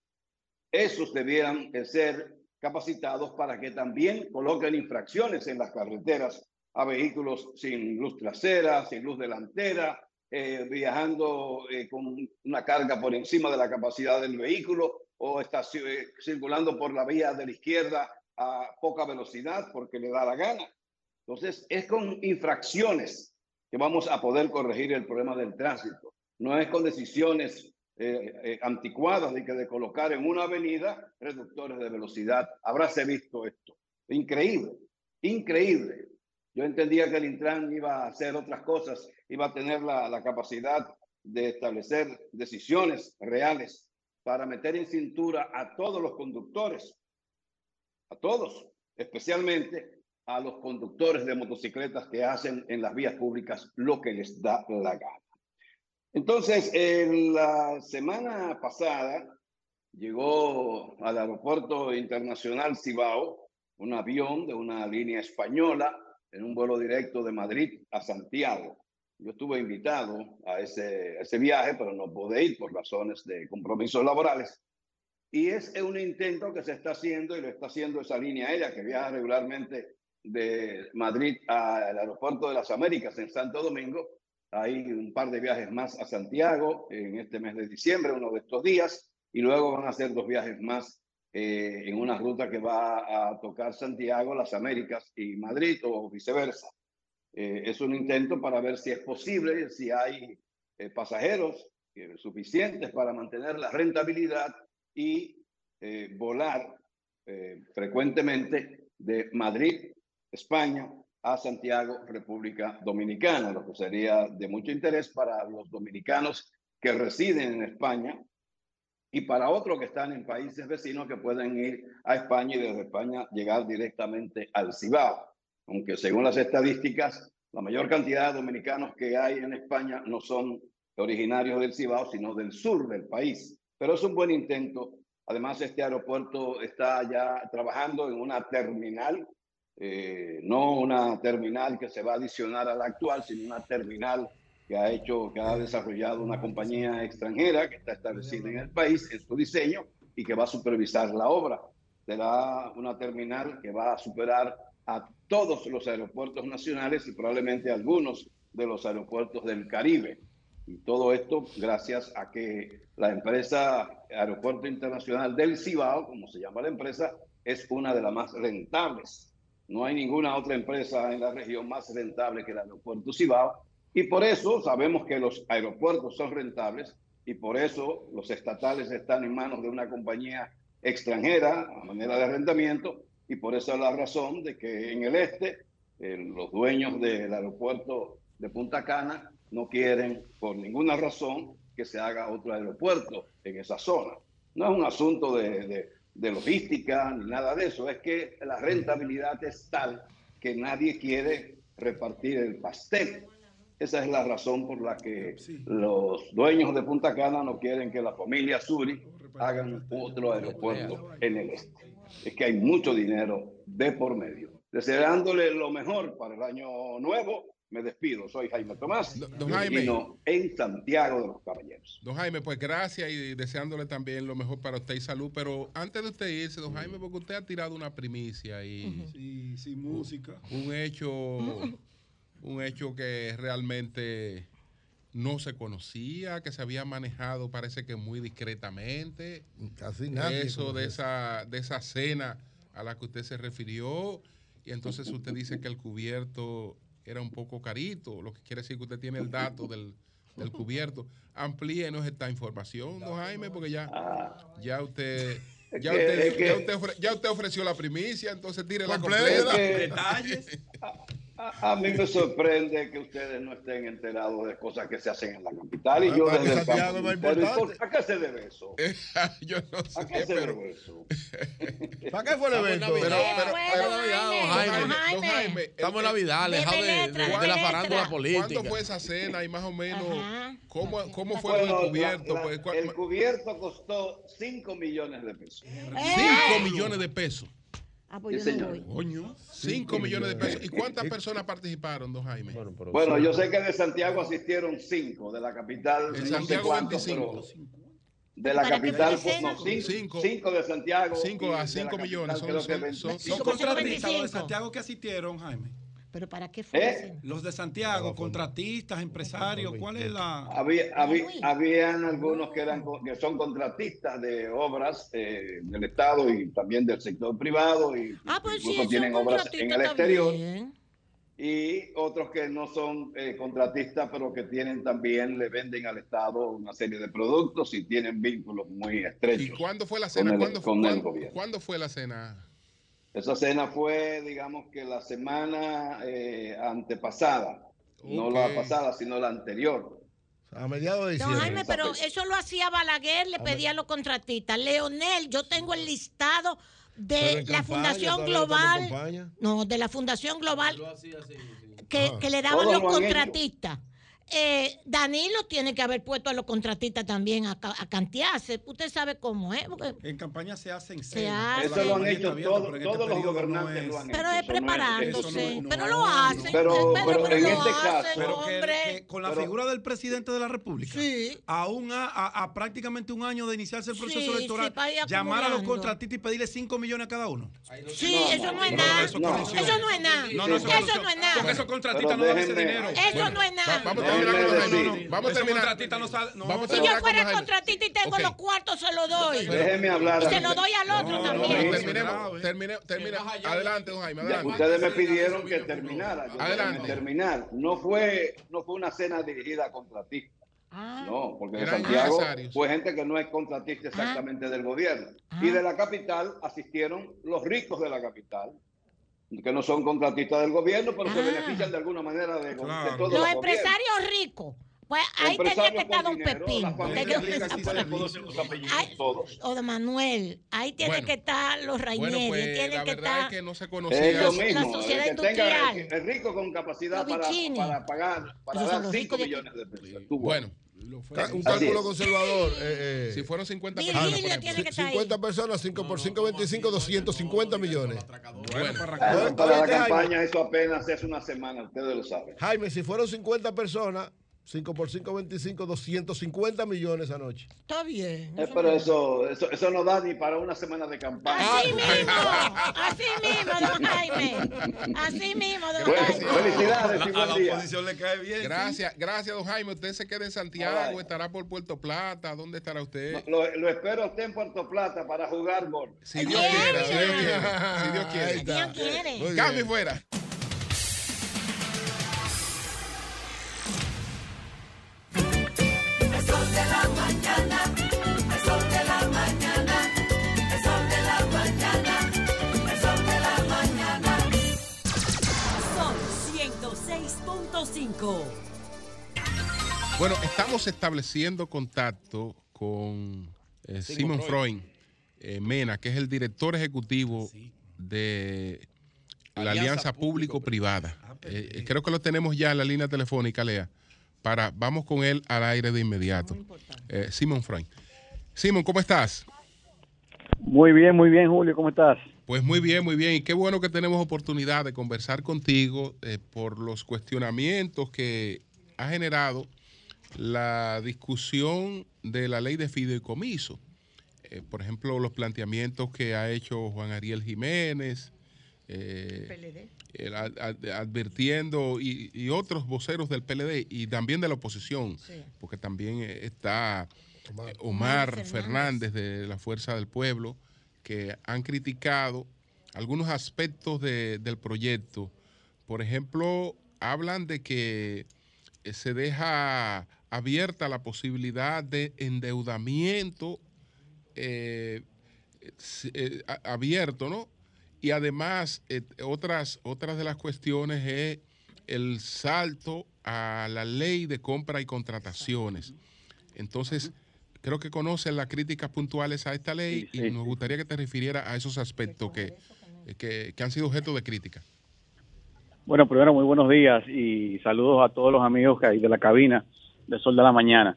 esos debieran ser capacitados para que también coloquen infracciones en las carreteras a vehículos sin luz trasera, sin luz delantera, eh, viajando eh, con una carga por encima de la capacidad del vehículo o está eh, circulando por la vía de la izquierda a poca velocidad porque le da la gana. Entonces, es con infracciones que vamos a poder corregir el problema del tránsito. No es con decisiones anticuadas de que de colocar en una avenida reductores de velocidad. Habráse visto esto. Increíble, increíble. Yo entendía que el Intran iba a hacer otras cosas, iba a tener la, la capacidad de establecer decisiones reales para meter en cintura a todos los conductores, a todos, especialmente a los conductores de motocicletas que hacen en las vías públicas lo que les da la gana. Entonces, en la semana pasada llegó al aeropuerto internacional Cibao un avión de una línea española en un vuelo directo de Madrid a Santiago. Yo estuve invitado a ese, ese viaje, pero no pude ir por razones de compromisos laborales. Y es un intento que se está haciendo y lo está haciendo esa línea aérea que viaja regularmente de Madrid al aeropuerto de las Américas en Santo Domingo. Hay un par de viajes más a Santiago en este mes de diciembre, uno de estos días, y luego van a hacer dos viajes más eh, en una ruta que va a tocar Santiago, las Américas y Madrid o viceversa. Eh, es un intento para ver si es posible, si hay eh, pasajeros suficientes para mantener la rentabilidad y volar frecuentemente de Madrid, España, a Santiago, República Dominicana, lo que sería de mucho interés para los dominicanos que residen en España y para otros que están en países vecinos que pueden ir a España y desde España llegar directamente al Cibao. Aunque según las estadísticas, la mayor cantidad de dominicanos que hay en España no son originarios del Cibao, sino del sur del país. Pero es un buen intento. Además, este aeropuerto está ya trabajando en una terminal, eh, no una terminal que se va a adicionar a la actual, sino una terminal que ha hecho, que ha desarrollado una compañía extranjera que está establecida en el país en su diseño y que va a supervisar la obra. Será una terminal que va a superar a todos los aeropuertos nacionales y probablemente algunos de los aeropuertos del Caribe. Y todo esto gracias a que la empresa Aeropuerto Internacional del Cibao, como se llama la empresa, es una de las más rentables. No hay ninguna otra empresa en la región más rentable que el Aeropuerto Cibao y por eso sabemos que los aeropuertos son rentables y por eso los estatales están en manos de una compañía extranjera a manera de arrendamiento y por eso es la razón de que en el este los dueños del aeropuerto de Punta Cana no quieren por ninguna razón que se haga otro aeropuerto en esa zona. No es un asunto de logística ni nada de eso, es que la rentabilidad es tal que nadie quiere repartir el pastel. Esa es la razón por la que los dueños de Punta Cana no quieren que la familia Suri hagan otro aeropuerto en el este. Es que hay mucho dinero de por medio. Deseándole lo mejor para el año nuevo, me despido. Soy Jaime Tomás, don Jaime, en Santiago de los Caballeros. Don Jaime, pues gracias y deseándole también lo mejor para usted y salud. Pero antes de usted irse, don Jaime, porque usted ha tirado una primicia y... Sí, sin música. Un hecho un hecho que realmente no se conocía, que se había manejado parece que muy discretamente. Casi nada. Eso de esa, de esa cena a la que usted se refirió, y entonces usted dice que el cubierto era un poco carito, lo que quiere decir que usted tiene el dato del, del cubierto. Amplíenos esta información, don Jaime, porque ya, ya usted... Ya usted, ya, usted ya usted, ofreció la primicia, entonces tire la completa. <laughs> Detalles. A, mí me sorprende que ustedes no estén enterados de cosas que se hacen en la capital y yo desde el campo. ¿A qué se debe eso? <laughs> yo no sé. ¿A qué se debe eso? <laughs> ¿Para qué fue el evento? Pero, pero, Jaime, Estamos en Navidad, alejado de, de, la farándula política. ¿Cuándo fue esa cena y más o menos cómo, cómo fue el cubierto? Pues, el cubierto costó 5 millones de pesos. 5 millones de pesos. Ah, pues yo no voy. Coño, 5 millones de pesos. ¿Y cuántas personas participaron, don Jaime? Bueno, yo sé que de Santiago asistieron 5, de la capital. De Santiago 25. De la capital, no, 5 de Santiago. 5 a 5 millones. Son, son, son, son contratistas de Santiago que asistieron, Jaime. ¿Pero para qué fue? ¿Eh? Los de Santiago, contratistas, empresarios, ¿cuál es la...? Había, había, habían algunos que, eran, que son contratistas de obras eh, del Estado y también del sector privado y ah, pues incluso tienen obras en el exterior. Y otros que no son eh, contratistas, pero que tienen también, le venden al Estado una serie de productos y tienen vínculos muy estrechos. ¿Y cuándo fue la cena? ¿Cuándo, fue, ¿Cuándo fue la cena? Esa cena fue, digamos que la semana eh, antepasada, no la pasada, sino la anterior. A mediados de diciembre. No, Jaime, pero eso lo hacía Balaguer, le pedía a los contratistas. Leonel, yo tengo el listado de la Fundación Global. No, de la Fundación Global que, que, le daban los contratistas eh, Danilo tiene que haber puesto a los contratistas también a, a cantearse. Usted sabe cómo es. en campaña se hacen se Eso lo han hecho todos los gobernantes. lo han pero es preparándose. pero lo hacen. Pero, pero, en este caso. Pero que, con la figura del presidente de la República, sí. aún a, prácticamente un año de iniciarse el proceso electoral, llamar a los contratistas y pedirle 5 millones a cada uno. Sí, eso no es nada. Eso no es nada. Eso no es nada. Porque esos contratistas no dan ese dinero. Eso no es nada. Vamos a terminar. No, si yo fuera contratista y tengo los cuartos, se los doy. Déjeme hablar. Y se lo doy al otro también. Terminemos, terminemos, Adelante, don Jaime. Adelante. Ustedes me pidieron que terminara. adelante. Terminar. No fue, no fue una cena dirigida a contratistas. Ah. No, porque de Santiago fue gente que no es contratista exactamente del gobierno. Y de la capital asistieron los ricos de la capital que no son contratistas del gobierno, pero se ah. benefician de alguna manera de, todos los, empresarios ricos. Pues ahí tenía que estar Don Pepín. O de Manuel. Ahí tiene que estar los Raineros. Pues, tiene que estar. que no se conocía. Es lo mismo. La sociedad industrial. el rico con capacidad para, para, pagar, para dar 5 millones de pesos. Bueno. Un cálculo conservador. Eh, eh, si fueron 50 personas. 50 personas, 5 por 5, 25, 250 millones. Bueno, para, la campaña eso apenas es una semana, ustedes lo saben. Jaime, si fueron 50 personas, 5 por 5, 25, 250 millones anoche. Está bien. Eh, pero eso, eso, eso, no da ni para una semana de campaña. Así mismo, así mismo, don Jaime. Así mismo, don Jaime. Felicidades a, la, oposición le cae bien. Gracias, gracias, don Jaime. Usted se queda en Santiago, estará por Puerto Plata. ¿Dónde estará usted? lo, lo, espero usted en Puerto Plata para jugar gol. Si Dios quiere, si Dios quiere. Si Dios quiere. Si Dios quiere. Cambio fuera. Bueno, estamos estableciendo contacto con eh, Simon Freud eh, Mena, que es el director ejecutivo de la Alianza, Público-Privada. Ah, eh, creo que lo tenemos ya en la línea telefónica, Lea. Para, vamos con él al aire de inmediato. Simon Freud. Simon, ¿cómo estás? Muy bien, muy bien, Julio, ¿cómo estás? Pues muy bien, muy bien. Y qué bueno que tenemos oportunidad de conversar contigo eh, por los cuestionamientos que ha generado la discusión de la ley de fideicomiso. Eh, por ejemplo, los planteamientos que ha hecho Juan Ariel Jiménez, eh, advirtiendo, y, otros voceros del PLD y también de la oposición, porque también está Omar, Fernández de la Fuerza del Pueblo que han criticado algunos aspectos del proyecto. Por ejemplo, hablan de que eh, se deja abierta la posibilidad de endeudamiento eh, eh, abierto, ¿no? Y además, eh, otras, otras de las cuestiones es el salto a la ley de compra y contrataciones. Entonces, creo que conocen las críticas puntuales a esta ley y nos gustaría que te refiriera a esos aspectos que, que, que han sido objeto de crítica. Bueno, primero muy buenos días y saludos a todos los amigos que hay de la cabina de Sol de la Mañana.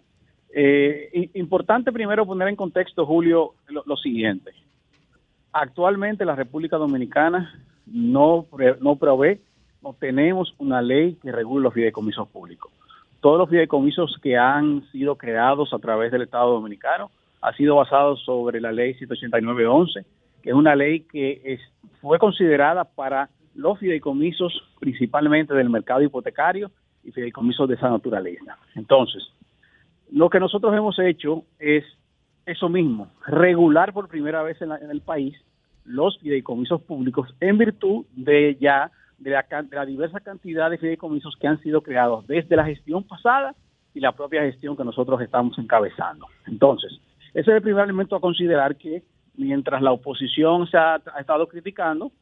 Eh, importante primero poner en contexto, Julio, lo, siguiente. Actualmente la República Dominicana no, no provee, no tenemos una ley que regule los fideicomisos públicos. Todos los fideicomisos que han sido creados a través del Estado Dominicano han sido basados sobre la ley 189.11, que es una ley que es, fue considerada para los fideicomisos principalmente del mercado hipotecario y fideicomisos de esa naturaleza. Entonces, lo que nosotros hemos hecho es eso mismo, regular por primera vez en, el país los fideicomisos públicos en virtud de ya de la, diversa cantidad de fideicomisos que han sido creados desde la gestión pasada y la propia gestión que nosotros estamos encabezando. Entonces, ese es el primer elemento a considerar que mientras la oposición se ha estado criticando,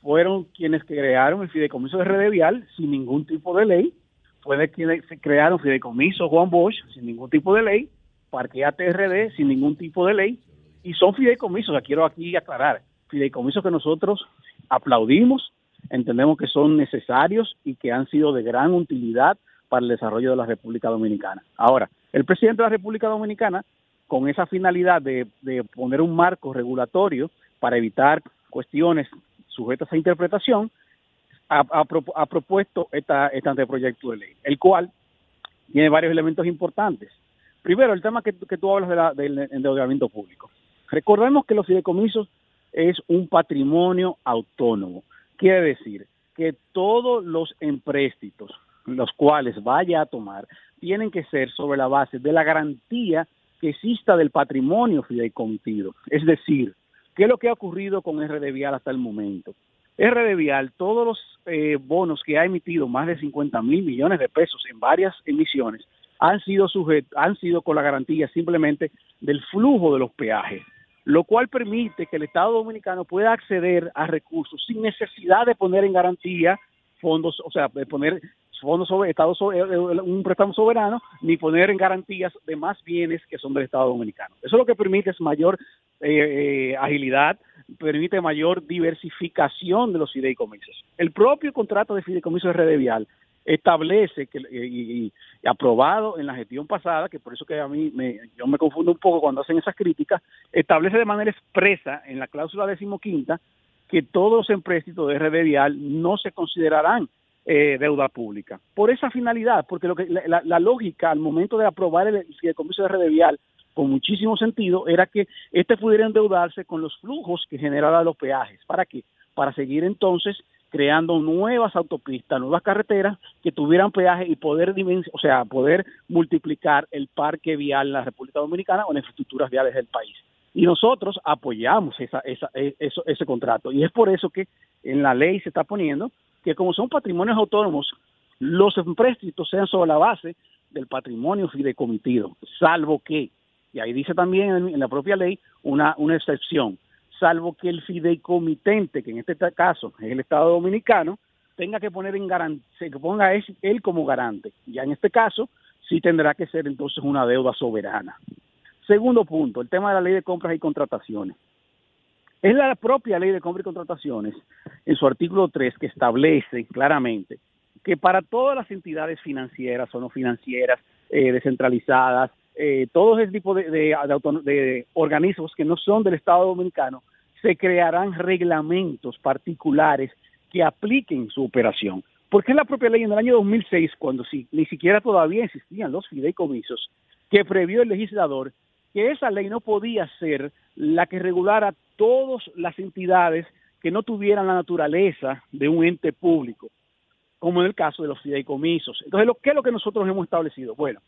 fueron quienes crearon el fideicomiso de Red sin ningún tipo de ley, fue quienes crearon fideicomiso Juan Bosch sin ningún tipo de ley, Parque ATRD sin ningún tipo de ley, y son fideicomisos, quiero aquí aclarar, fideicomisos que nosotros aplaudimos, entendemos que son necesarios y que han sido de gran utilidad para el desarrollo de la República Dominicana. Ahora, el presidente de la República Dominicana, con esa finalidad de, de poner un marco regulatorio para evitar cuestiones sujetas a interpretación, ha, propuesto esta, este anteproyecto de ley, el cual tiene varios elementos importantes. Primero, el tema que, tú hablas del endeudamiento público. Recordemos que los fideicomisos es un patrimonio autónomo. Quiere decir que todos los empréstitos, los cuales vaya a tomar, tienen que ser sobre la base de la garantía que exista del patrimonio fideicomitido. Es decir, ¿Qué es lo que ha ocurrido con RD Vial hasta el momento? RD Vial, todos los eh, bonos que ha emitido, más de 50 mil millones de pesos en varias emisiones, han sido, han sido con la garantía simplemente del flujo de los peajes, lo cual permite que el Estado Dominicano pueda acceder a recursos sin necesidad de poner en garantía fondos, o sea, de poner fondos sobre Estado eh, eh, un préstamo soberano ni poner en garantías de más bienes que son del Estado Dominicano. Eso lo que permite es mayor eh, agilidad, permite mayor diversificación de los fideicomisos. El propio contrato de fideicomiso de red vial establece que y, aprobado en la gestión pasada, que por eso que a mí me, yo me confundo un poco cuando hacen esas críticas, establece de manera expresa en la cláusula decimoquinta que todos los empréstitos de red vial no se considerarán eh, deuda pública. Por esa finalidad, porque lo que la, lógica al momento de aprobar el, el de red vial con muchísimo sentido era que este pudiera endeudarse con los flujos que generara los peajes. ¿Para qué? Para seguir entonces creando nuevas autopistas, nuevas carreteras que tuvieran peaje y poder, o sea, poder multiplicar el parque vial en la República Dominicana o en infraestructuras viales del país. Y nosotros apoyamos esa, esa, e, eso, ese contrato. Y es por eso que en la ley se está poniendo que como son patrimonios autónomos, los empréstitos sean sobre la base del patrimonio fideicomitido, salvo que, y ahí dice también en, la propia ley una, una excepción, salvo que el fideicomitente, que en este caso es el Estado Dominicano, tenga que poner en garante, que ponga él como garante. Ya en este caso, sí tendrá que ser entonces una deuda soberana. Segundo punto, el tema de la ley de compras y contrataciones. Es la propia ley de compras y contrataciones, en su artículo 3, que establece claramente que para todas las entidades financieras o no financieras, eh, descentralizadas, eh, todo ese tipo de, de, organismos que no son del Estado Dominicano, se crearán reglamentos particulares que apliquen su operación. Porque es la propia ley en el año 2006, cuando ni siquiera todavía existían los fideicomisos, que previó el legislador que esa ley no podía ser la que regulara todas las entidades que no tuvieran la naturaleza de un ente público, como en el caso de los fideicomisos. Entonces, ¿qué es lo que nosotros hemos establecido? Bueno,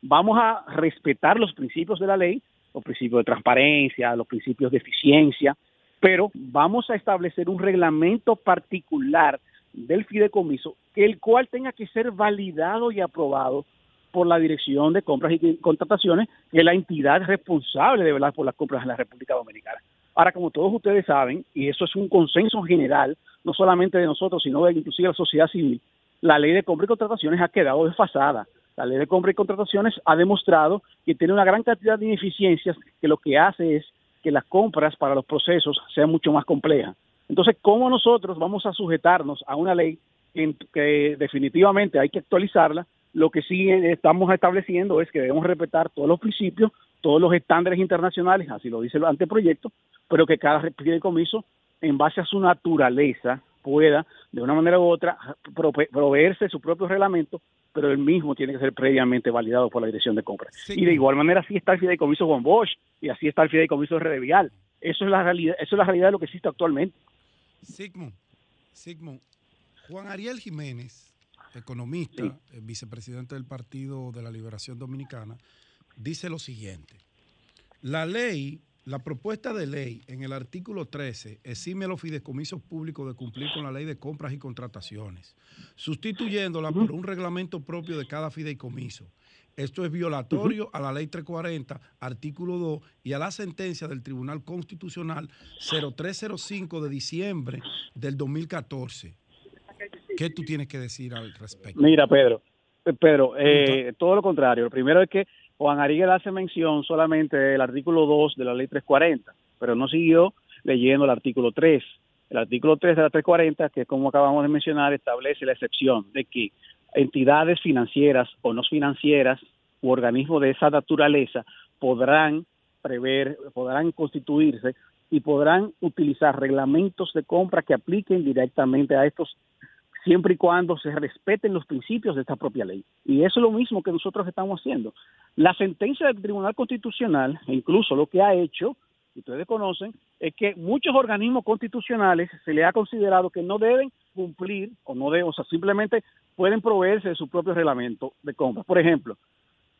vamos a respetar los principios de la ley, los principios de transparencia, los principios de eficiencia, pero vamos a establecer un reglamento particular del fideicomiso, el cual tenga que ser validado y aprobado por la Dirección de Compras y Contrataciones, que es la entidad responsable de velar por las compras en la República Dominicana. Ahora, como todos ustedes saben, y eso es un consenso general, no solamente de nosotros, sino de inclusive la sociedad civil, la ley de compra y contrataciones ha quedado desfasada. La ley de compra y contrataciones ha demostrado que tiene una gran cantidad de ineficiencias que lo que hace es que las compras para los procesos sean mucho más complejas. Entonces, ¿cómo nosotros vamos a sujetarnos a una ley que, definitivamente hay que actualizarla? Lo que sí estamos estableciendo es que debemos respetar todos los principios, todos los estándares internacionales, así lo dice el anteproyecto, pero que cada fideicomiso, en base a su naturaleza, pueda, de una manera u otra, proveerse su propio reglamento, pero el mismo tiene que ser previamente validado por la dirección de compra. Y de igual manera así está el fideicomiso con Bosch y así está el fideicomiso de Redevial. Eso es la realidad, eso es la realidad de lo que existe actualmente. Sigmund, Sigmund, Juan Ariel Jiménez, economista, vicepresidente del Partido de la Liberación Dominicana, dice lo siguiente. La ley la propuesta de ley en el artículo 13 exime a los fideicomisos públicos de cumplir con la ley de compras y contrataciones, sustituyéndola por un reglamento propio de cada fideicomiso. Esto es violatorio a la ley 340, artículo 2, y a la sentencia del Tribunal Constitucional 0305 de diciembre del 2014. ¿Qué tú tienes que decir al respecto? Mira, Pedro, Pedro, eh, todo lo contrario. Lo primero es que Juan Ariel hace mención solamente del artículo 2 de la ley 340, pero no siguió leyendo el artículo 3. El artículo 3 de la 340, que como acabamos de mencionar, establece la excepción de que entidades financieras o no financieras u organismos de esa naturaleza podrán prever, podrán constituirse y podrán utilizar reglamentos de compra que apliquen directamente a estos siempre y cuando se respeten los principios de esta propia ley. Y eso es lo mismo que nosotros estamos haciendo. La sentencia del Tribunal Constitucional, e incluso lo que ha hecho, ustedes conocen, es que muchos organismos constitucionales se le ha considerado que no deben cumplir o no deben, o sea, simplemente pueden proveerse de su propio reglamento de compra. Por ejemplo,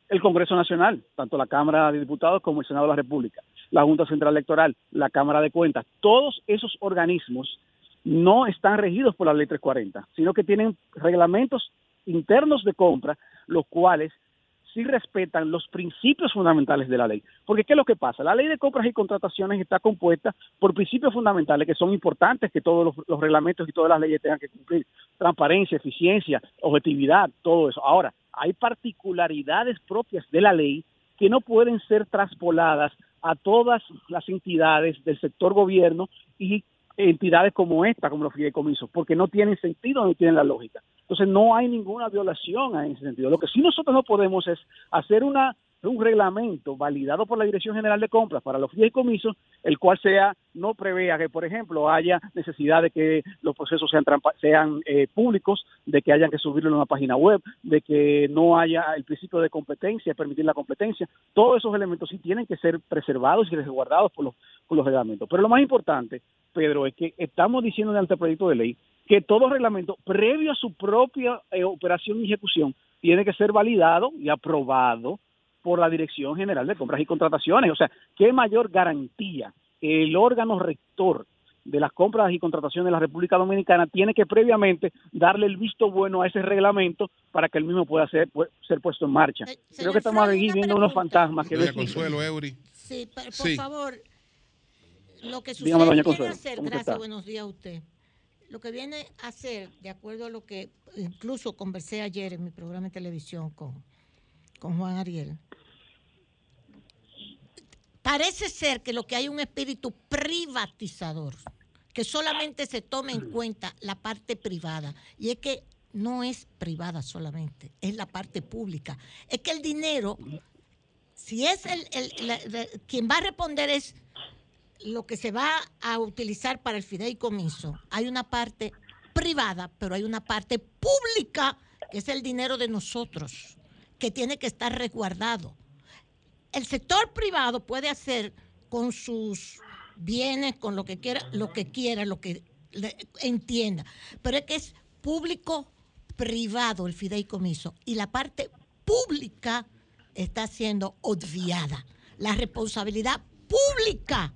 el Congreso Nacional, tanto la Cámara de Diputados como el Senado de la República, la Junta Central Electoral, la Cámara de Cuentas, todos esos organismos no están regidos por la ley 340, sino que tienen reglamentos internos de compra, los cuales sí respetan los principios fundamentales de la ley. Porque ¿qué es lo que pasa? La ley de compras y contrataciones está compuesta por principios fundamentales que son importantes que todos los, reglamentos y todas las leyes tengan que cumplir. Transparencia, eficiencia, objetividad, todo eso. Ahora, hay particularidades propias de la ley que no pueden ser traspoladas a todas las entidades del sector gobierno y entidades como esta, como los fideicomisos, porque no tienen sentido, no tienen la lógica. Entonces no hay ninguna violación en ese sentido. Lo que sí nosotros no podemos es hacer una un reglamento validado por la Dirección General de Compras para los fideicomisos, el cual sea no prevea que, por ejemplo, haya necesidad de que los procesos sean sean eh, públicos, de que hayan que subirlo en una página web, de que no haya el principio de competencia, permitir la competencia. Todos esos elementos sí tienen que ser preservados y resguardados por los, por los reglamentos. Pero lo más importante Pedro, es que estamos diciendo en el anteproyecto de ley que todo reglamento previo a su propia eh, operación y ejecución tiene que ser validado y aprobado por la Dirección General de Compras y Contrataciones. O sea, ¿qué mayor garantía que el órgano rector de las compras y contrataciones de la República Dominicana tiene que previamente darle el visto bueno a ese reglamento para que el mismo pueda ser, ser puesto en marcha. Eh, Creo que estamos aquí viendo unos fantasmas que... Consuelo, Eury. Sí, por favor, lo que sucede viene a hacer, gracias, buenos días a usted. Lo que viene a hacer, de acuerdo a lo que incluso conversé ayer en mi programa de televisión con, con Juan Ariel, parece ser que lo que hay un espíritu privatizador, que solamente se tome en cuenta la parte privada. Y es que no es privada solamente, es la parte pública. Es que el dinero, si es el, quien va a responder es lo que se va a utilizar para el fideicomiso, hay una parte privada, pero hay una parte pública, que es el dinero de nosotros, que tiene que estar resguardado. El sector privado puede hacer con sus bienes, con lo que quiera, lo que quiera, lo que entienda, pero es que es público privado el fideicomiso y la parte pública está siendo obviada. La responsabilidad pública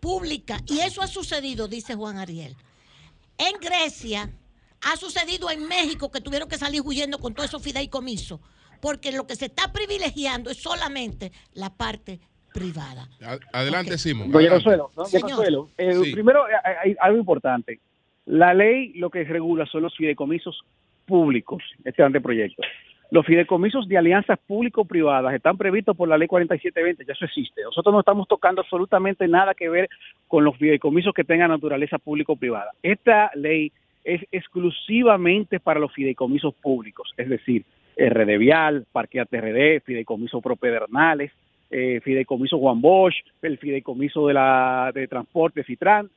pública. Y eso ha sucedido, dice Juan Ariel. En Grecia, ha sucedido en México que tuvieron que salir huyendo con todo eso fideicomiso, porque lo que se está privilegiando es solamente la parte privada. Adelante, Simón. Doña Consuelo, Consuelo eh, primero hay algo importante. La ley lo que regula son los fideicomisos públicos, este anteproyecto. Los fideicomisos de alianzas público-privadas están previstos por la ley 4720, ya eso existe. Nosotros no estamos tocando absolutamente nada que ver con los fideicomisos que tengan naturaleza público-privada. Esta ley es exclusivamente para los fideicomisos públicos, es decir, RD Vial, Parque ATRD, Fideicomiso Propedernales, eh, Fideicomiso Juan Bosch, el Fideicomiso de la de Transporte Citran,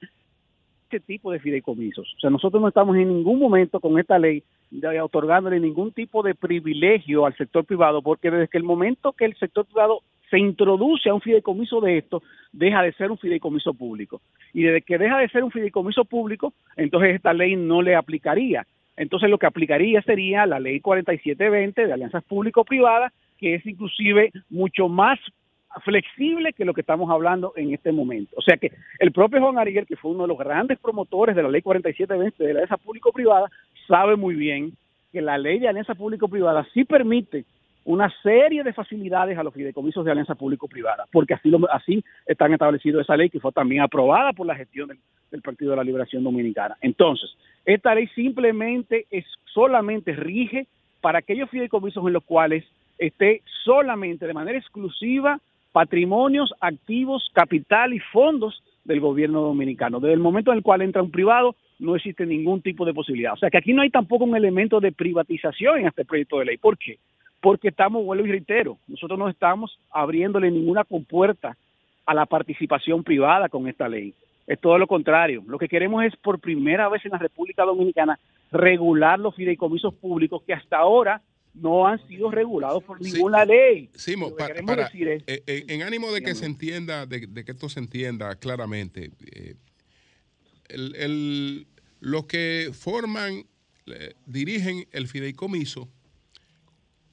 este tipo de fideicomisos. O sea, nosotros no estamos en ningún momento con esta ley de, otorgándole ningún tipo de privilegio al sector privado, porque desde que el momento que el sector privado se introduce a un fideicomiso de esto, deja de ser un fideicomiso público. Y desde que deja de ser un fideicomiso público, entonces esta ley no le aplicaría. Entonces lo que aplicaría sería la ley 4720 de alianzas público-privadas, que es inclusive mucho más flexible que lo que estamos hablando en este momento. O sea que el propio Juan Ariel, que fue uno de los grandes promotores de la ley 4720 de la alianza público-privada, sabe muy bien que la ley de alianza público-privada sí permite una serie de facilidades a los fideicomisos de alianza público-privada, porque así, lo, así están establecidos esa ley que fue también aprobada por la gestión del, del, Partido de la Liberación Dominicana. Entonces, esta ley simplemente es solamente rige para aquellos fideicomisos en los cuales esté solamente de manera exclusiva patrimonios, activos, capital y fondos del gobierno dominicano. Desde el momento en el cual entra un privado, no existe ningún tipo de posibilidad. O sea que aquí no hay tampoco un elemento de privatización en este proyecto de ley. ¿Por qué? Porque estamos, vuelvo y reitero, nosotros no estamos abriéndole ninguna compuerta a la participación privada con esta ley. Es todo lo contrario. Lo que queremos es, por primera vez en la República Dominicana, regular los fideicomisos públicos que hasta ahora no han sido regulados por ninguna ley. Simo, para, eh, eh, en ánimo de que se entienda, de, que esto se entienda claramente, eh, el, los que forman, dirigen el fideicomiso,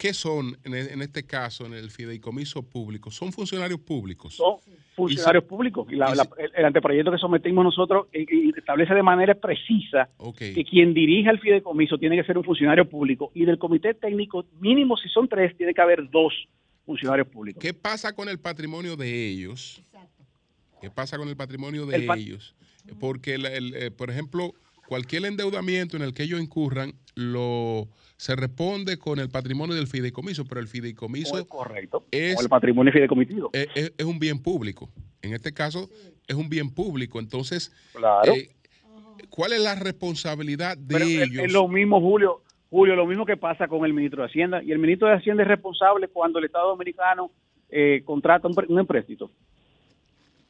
¿qué son en, este caso, en el fideicomiso público? Son funcionarios públicos funcionarios públicos. Y el, anteproyecto que sometimos nosotros eh, establece de manera precisa que quien dirija el fideicomiso tiene que ser un funcionario público y del comité técnico, mínimo si son tres, tiene que haber dos funcionarios públicos. ¿Qué pasa con el patrimonio de ellos? ¿Qué pasa con el patrimonio de ellos? Porque, eh, por ejemplo, cualquier endeudamiento en el que ellos incurran, lo se responde con el patrimonio del fideicomiso, pero el fideicomiso es correcto. Es, el patrimonio fideicomitido. Es, un bien público. En este caso es un bien público. Entonces, eh, ¿cuál es la responsabilidad de ellos? Es lo mismo, Julio. Julio, lo mismo que pasa con el ministro de Hacienda. Y el ministro de Hacienda es responsable cuando el Estado Dominicano eh, contrata un, un empréstito.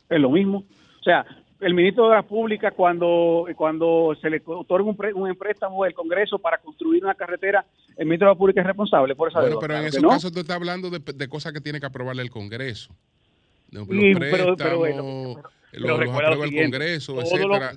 Es lo mismo. O sea, el ministro de la Pública cuando, cuando se le otorga un, un empréstamo del Congreso para construir una carretera, el ministro de la Pública es responsable por esa Bueno, pero en esos casos tú estás hablando de, cosas que tiene que aprobarle el Congreso. los préstamos, pero, los, aprueba el Congreso, etcétera.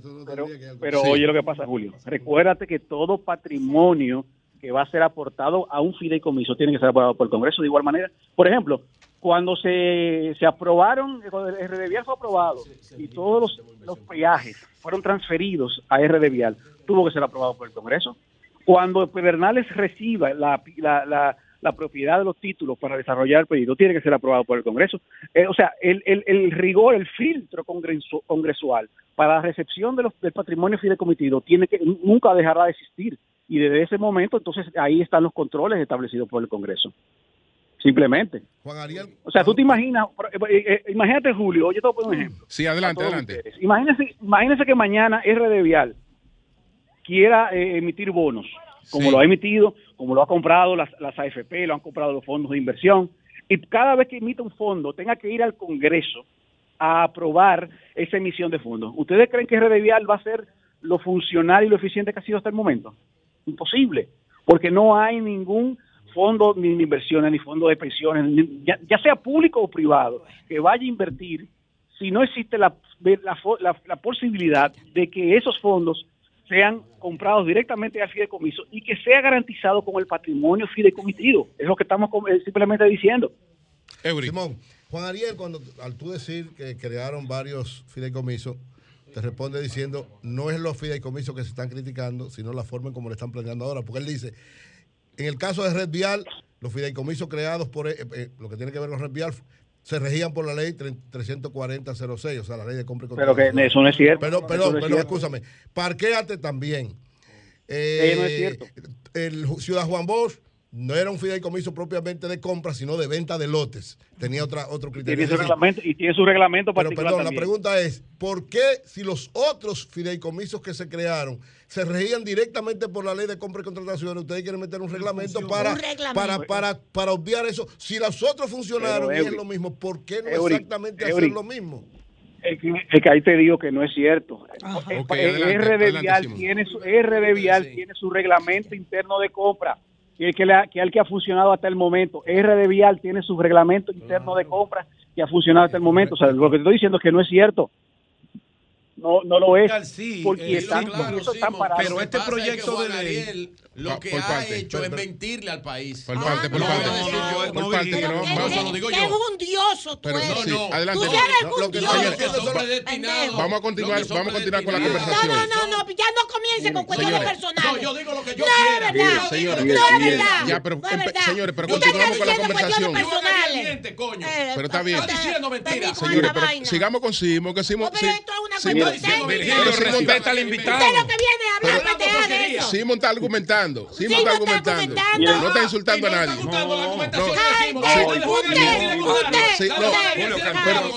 pero, oye lo que pasa, Julio. Recuérdate que todo patrimonio que va a ser aportado a un fideicomiso tiene que ser aprobado por el Congreso de igual manera. Por ejemplo, cuando se, se aprobaron, cuando el RD Vial fue aprobado y todos los, los peajes fueron transferidos a RD Vial, tuvo que ser aprobado por el Congreso. Cuando Pedernales reciba la, la, la, propiedad de los títulos para desarrollar el pedido, tiene que ser aprobado por el Congreso. Eh, o sea, el, el, el, rigor, el filtro congresual para la recepción de los, del patrimonio fideicomitido tiene que nunca dejará de existir. Y desde ese momento, entonces, ahí están los controles establecidos por el Congreso. Simplemente. Juan Ariel. O sea, tú te imaginas, eh, eh, imagínate Julio, yo te voy a poner un ejemplo. Sí, adelante, adelante. Imagínese, imagínese que mañana RD Vial quiera eh, emitir bonos, como lo ha emitido, como lo ha comprado las, las AFP, lo han comprado los fondos de inversión, y cada vez que emita un fondo tenga que ir al Congreso a aprobar esa emisión de fondos. ¿Ustedes creen que RD Vial va a ser lo funcional y lo eficiente que ha sido hasta el momento? Imposible, porque no hay ningún fondo ni de inversiones, ni fondo de pensiones, ya, sea público o privado, que vaya a invertir, si no existe la, la, la, posibilidad de que esos fondos sean comprados directamente al fideicomiso y que sea garantizado con el patrimonio fideicomitido. Es lo que estamos eh, simplemente diciendo. Simón, Juan Ariel, cuando al tú decir que crearon varios fideicomisos, te responde diciendo, no es los fideicomisos que se están criticando, sino la forma en cómo le están planteando ahora, porque él dice, en el caso de Red Vial, los fideicomisos creados por eh, eh, lo que tiene que ver con Red Vial se regían por la ley 34006, o sea, la ley de compra y Pero que eso no es cierto. Pero, perdón, pero escúchame. Parquéate también. Eh, no es cierto. El Ciudad Juan Bosch no era un fideicomiso propiamente de compra, sino de venta de lotes. Tenía otra, otro criterio. Y tiene su reglamento, y tiene su reglamento Pero perdón, la pregunta es, ¿por qué si los otros fideicomisos que se crearon se regían directamente por la ley de compra y contratación, ustedes quieren meter un reglamento, para, para, para, para, obviar eso? Si los otros funcionaron y es lo mismo, ¿por qué no exactamente hacer lo mismo? Es que, ahí te digo que no es cierto. R de Vial, tiene su, R de Vial tiene su reglamento interno de compra que, que, que al que ha funcionado hasta el momento. RD Vial tiene su reglamento interno de compra que ha funcionado hasta el momento. O sea, lo que te estoy diciendo es que no es cierto no, no lo es. porque están, pero este proyecto de ley lo que ha hecho es mentirle al país. Por parte, por parte. Por parte, pero eso lo digo yo. Es un dioso tú eres. No, no. Adelante. Tú eres un dioso. Vamos a continuar, vamos a continuar con la conversación. No, no, no, ya no comience con cuestiones personales. No, yo digo lo que yo quiero. No, es verdad. Señores, no es verdad. Ya, pero señores, pero continuamos con la conversación. Pero está bien. Señores, pero sigamos con Simo, que Simo Pero esto es una cuestión respeta al invitado. Usted lo que viene a hablar de eso. Simón está argumentando. Simón está argumentando. No está insultando a nadie.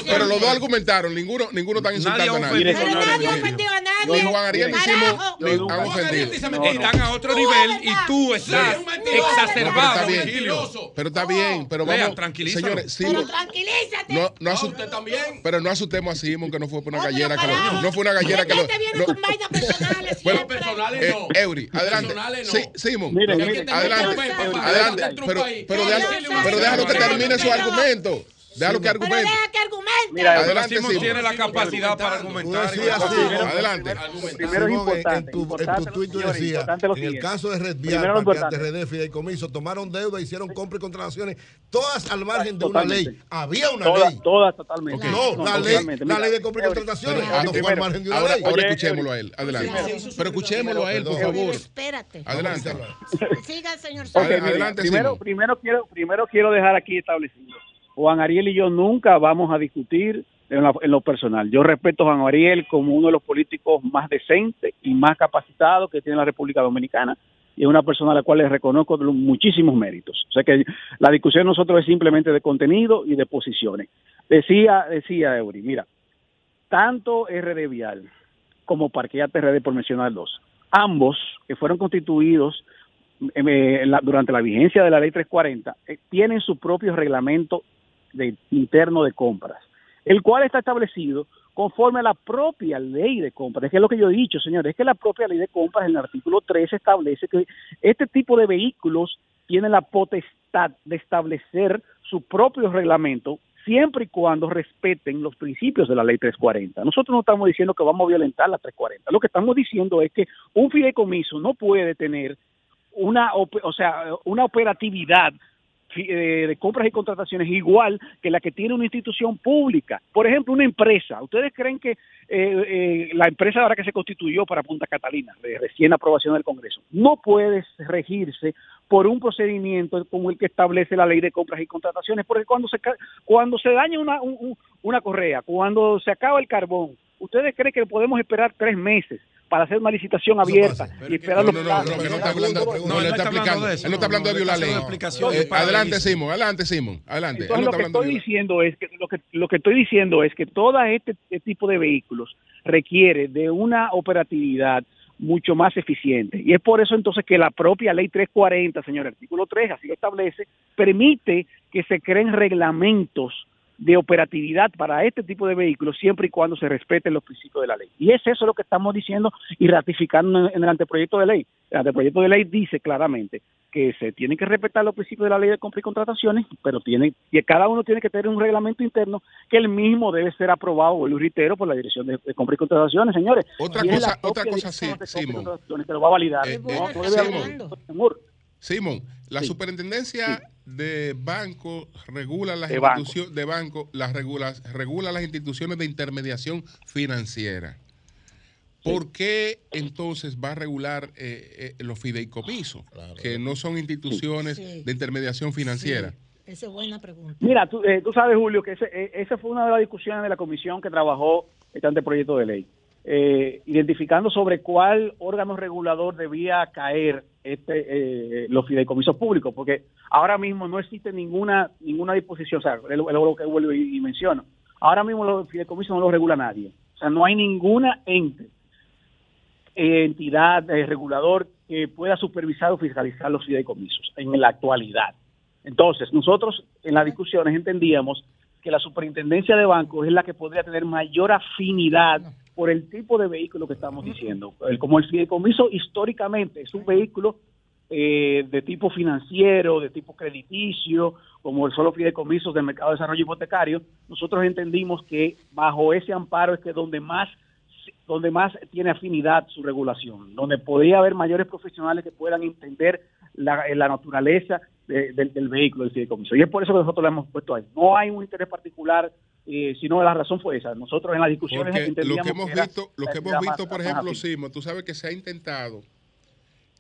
Pero los dos argumentaron. Ninguno ninguno está insultando a nadie. Pero nadie ofendió a nadie. Ni Juan Ariel ni Simón han ofendido. Están a otro nivel y tú estás exacerbado. Pero está bien. Pero vamos. Señores, Simón. tranquilízate. No, no usted también. Pero no asustemos a Simón que no fue por una gallera que no fue una gallera que lo. <laughs> Bueno, personales no. Eury, adelante. Sí, Simón. Adelante. Adelante. Pero, pero, pero déjalo que termine su argumento. Déjalo que argumente. Pero deja que argumente. Mira, adelante, Simón tiene la capacidad para argumentar. adelante. Primero es importante. En tu, en tu tweet tú decías, en el caso de Red Vial, de Fideicomiso, tomaron deuda, hicieron compras y contrataciones, todas al margen de una ley. Había una ley. Todas totalmente. No, la ley, la ley de compras y contrataciones no fue al margen de una ley. Ahora escuchémoslo a él. Adelante. Pero escuchémoslo a él, por favor. Espérate. Adelante. Siga, señor. Adelante, Primero quiero dejar aquí establecido Juan Ariel y yo nunca vamos a discutir en, lo personal. Yo respeto a Juan Ariel como uno de los políticos más decentes y más capacitados que tiene la República Dominicana y es una persona a la cual le reconozco muchísimos méritos. O sea que la discusión de nosotros es simplemente de contenido y de posiciones. Decía, decía Eury, mira, tanto RD Vial como Parqueate RD, por mencionar dos, ambos que fueron constituidos eh, durante la vigencia de la ley 340, eh, tienen su propio reglamento de, interno de compras, el cual está establecido conforme a la propia ley de compras. Es que es lo que yo he dicho, señores, es que la propia ley de compras en el artículo 3 establece que este tipo de vehículos tienen la potestad de establecer su propio reglamento siempre y cuando respeten los principios de la ley 340. Nosotros no estamos diciendo que vamos a violentar la 340. Lo que estamos diciendo es que un fideicomiso no puede tener una, o sea, una operatividad de compras y contrataciones igual que la que tiene una institución pública. Por ejemplo, una empresa. ¿Ustedes creen que eh, eh, la empresa ahora que se constituyó para Punta Catalina, de recién aprobación del Congreso, no puede regirse por un procedimiento como el que establece la ley de compras y contrataciones? Porque cuando se, cuando se daña una, una correa, cuando se acaba el carbón, ¿ustedes creen que podemos esperar tres meses? Para hacer una licitación abierta y esperar no, no, no, no, no está hablando, no, no está aplicando, él no está hablando de violar ley. Eh, adelante, Simón, adelante, Simón, adelante. Entonces, lo que estoy diciendo es que lo que lo que estoy diciendo es que todo este, este tipo de vehículos requiere de una operatividad mucho más eficiente. Y es por eso entonces que la propia ley 340, señor artículo 3, así lo establece, permite que se creen reglamentos de operatividad para este tipo de vehículos siempre y cuando se respeten los principios de la ley. Y es eso lo que estamos diciendo y ratificando en el anteproyecto de ley. El anteproyecto de ley dice claramente que se tienen que respetar los principios de la ley de compra y contrataciones, pero tiene, que cada uno tiene que tener un reglamento interno que el mismo debe ser aprobado, lo reitero, por la Dirección de, compra y contrataciones, señores. Otra cosa, otra cosa sí, Simón. Que lo va a validar. Eh, Simón, la superintendencia de banco regula las instituciones de banco, las regula, regula las instituciones de intermediación financiera. ¿Por qué entonces va a regular eh, eh, los fideicomisos, que no son instituciones de intermediación financiera? Esa es buena pregunta. Mira, tú, eh, tú sabes, Julio, que ese, eh, esa fue una de las discusiones de la comisión que trabajó este anteproyecto de ley, eh, identificando sobre cuál órgano regulador debía caer este los fideicomisos públicos, porque ahora mismo no existe ninguna ninguna disposición, es lo que vuelvo y, menciono, ahora mismo los fideicomisos no los regula nadie, o sea, no hay ninguna ente, entidad, regulador que pueda supervisar o fiscalizar los fideicomisos en la actualidad. Entonces, nosotros en las discusiones entendíamos que la superintendencia de bancos es la que podría tener mayor afinidad por el tipo de vehículo que estamos diciendo. Como el fideicomiso históricamente es un vehículo eh, de tipo financiero, de tipo crediticio, como el solo fideicomisos del mercado de desarrollo hipotecario, nosotros entendimos que bajo ese amparo es que donde más donde más tiene afinidad su regulación, donde podría haber mayores profesionales que puedan entender la, la naturaleza del vehículo del fideicomiso. Y es por eso que nosotros lo hemos puesto ahí. No hay un interés particular, eh, sino la razón fue esa. Nosotros en las discusiones lo que hemos visto, lo que hemos visto, por ejemplo, Simo, tú sabes que se ha intentado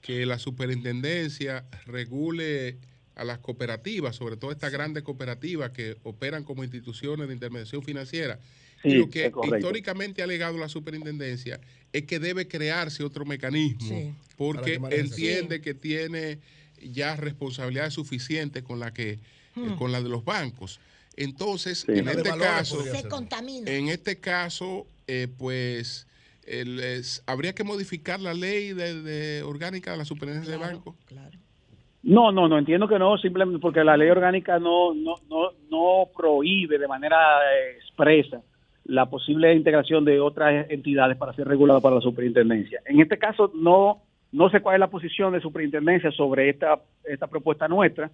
que la superintendencia regule a las cooperativas, sobre todo estas grandes cooperativas que operan como instituciones de intermediación financiera. y lo que históricamente ha alegado la superintendencia es que debe crearse otro mecanismo, porque entiende que tiene ya responsabilidades suficientes con la que hmm. con la de los bancos. Entonces, en, este caso, en este caso, eh, pues habría que modificar la ley de, orgánica de la superintendencia de bancos. No, no, no entiendo que no, simplemente porque la ley orgánica no no no, no prohíbe de manera eh, expresa la posible integración de otras entidades para ser regulada para la superintendencia. En este caso no no sé cuál es la posición de superintendencia sobre esta, esta propuesta nuestra,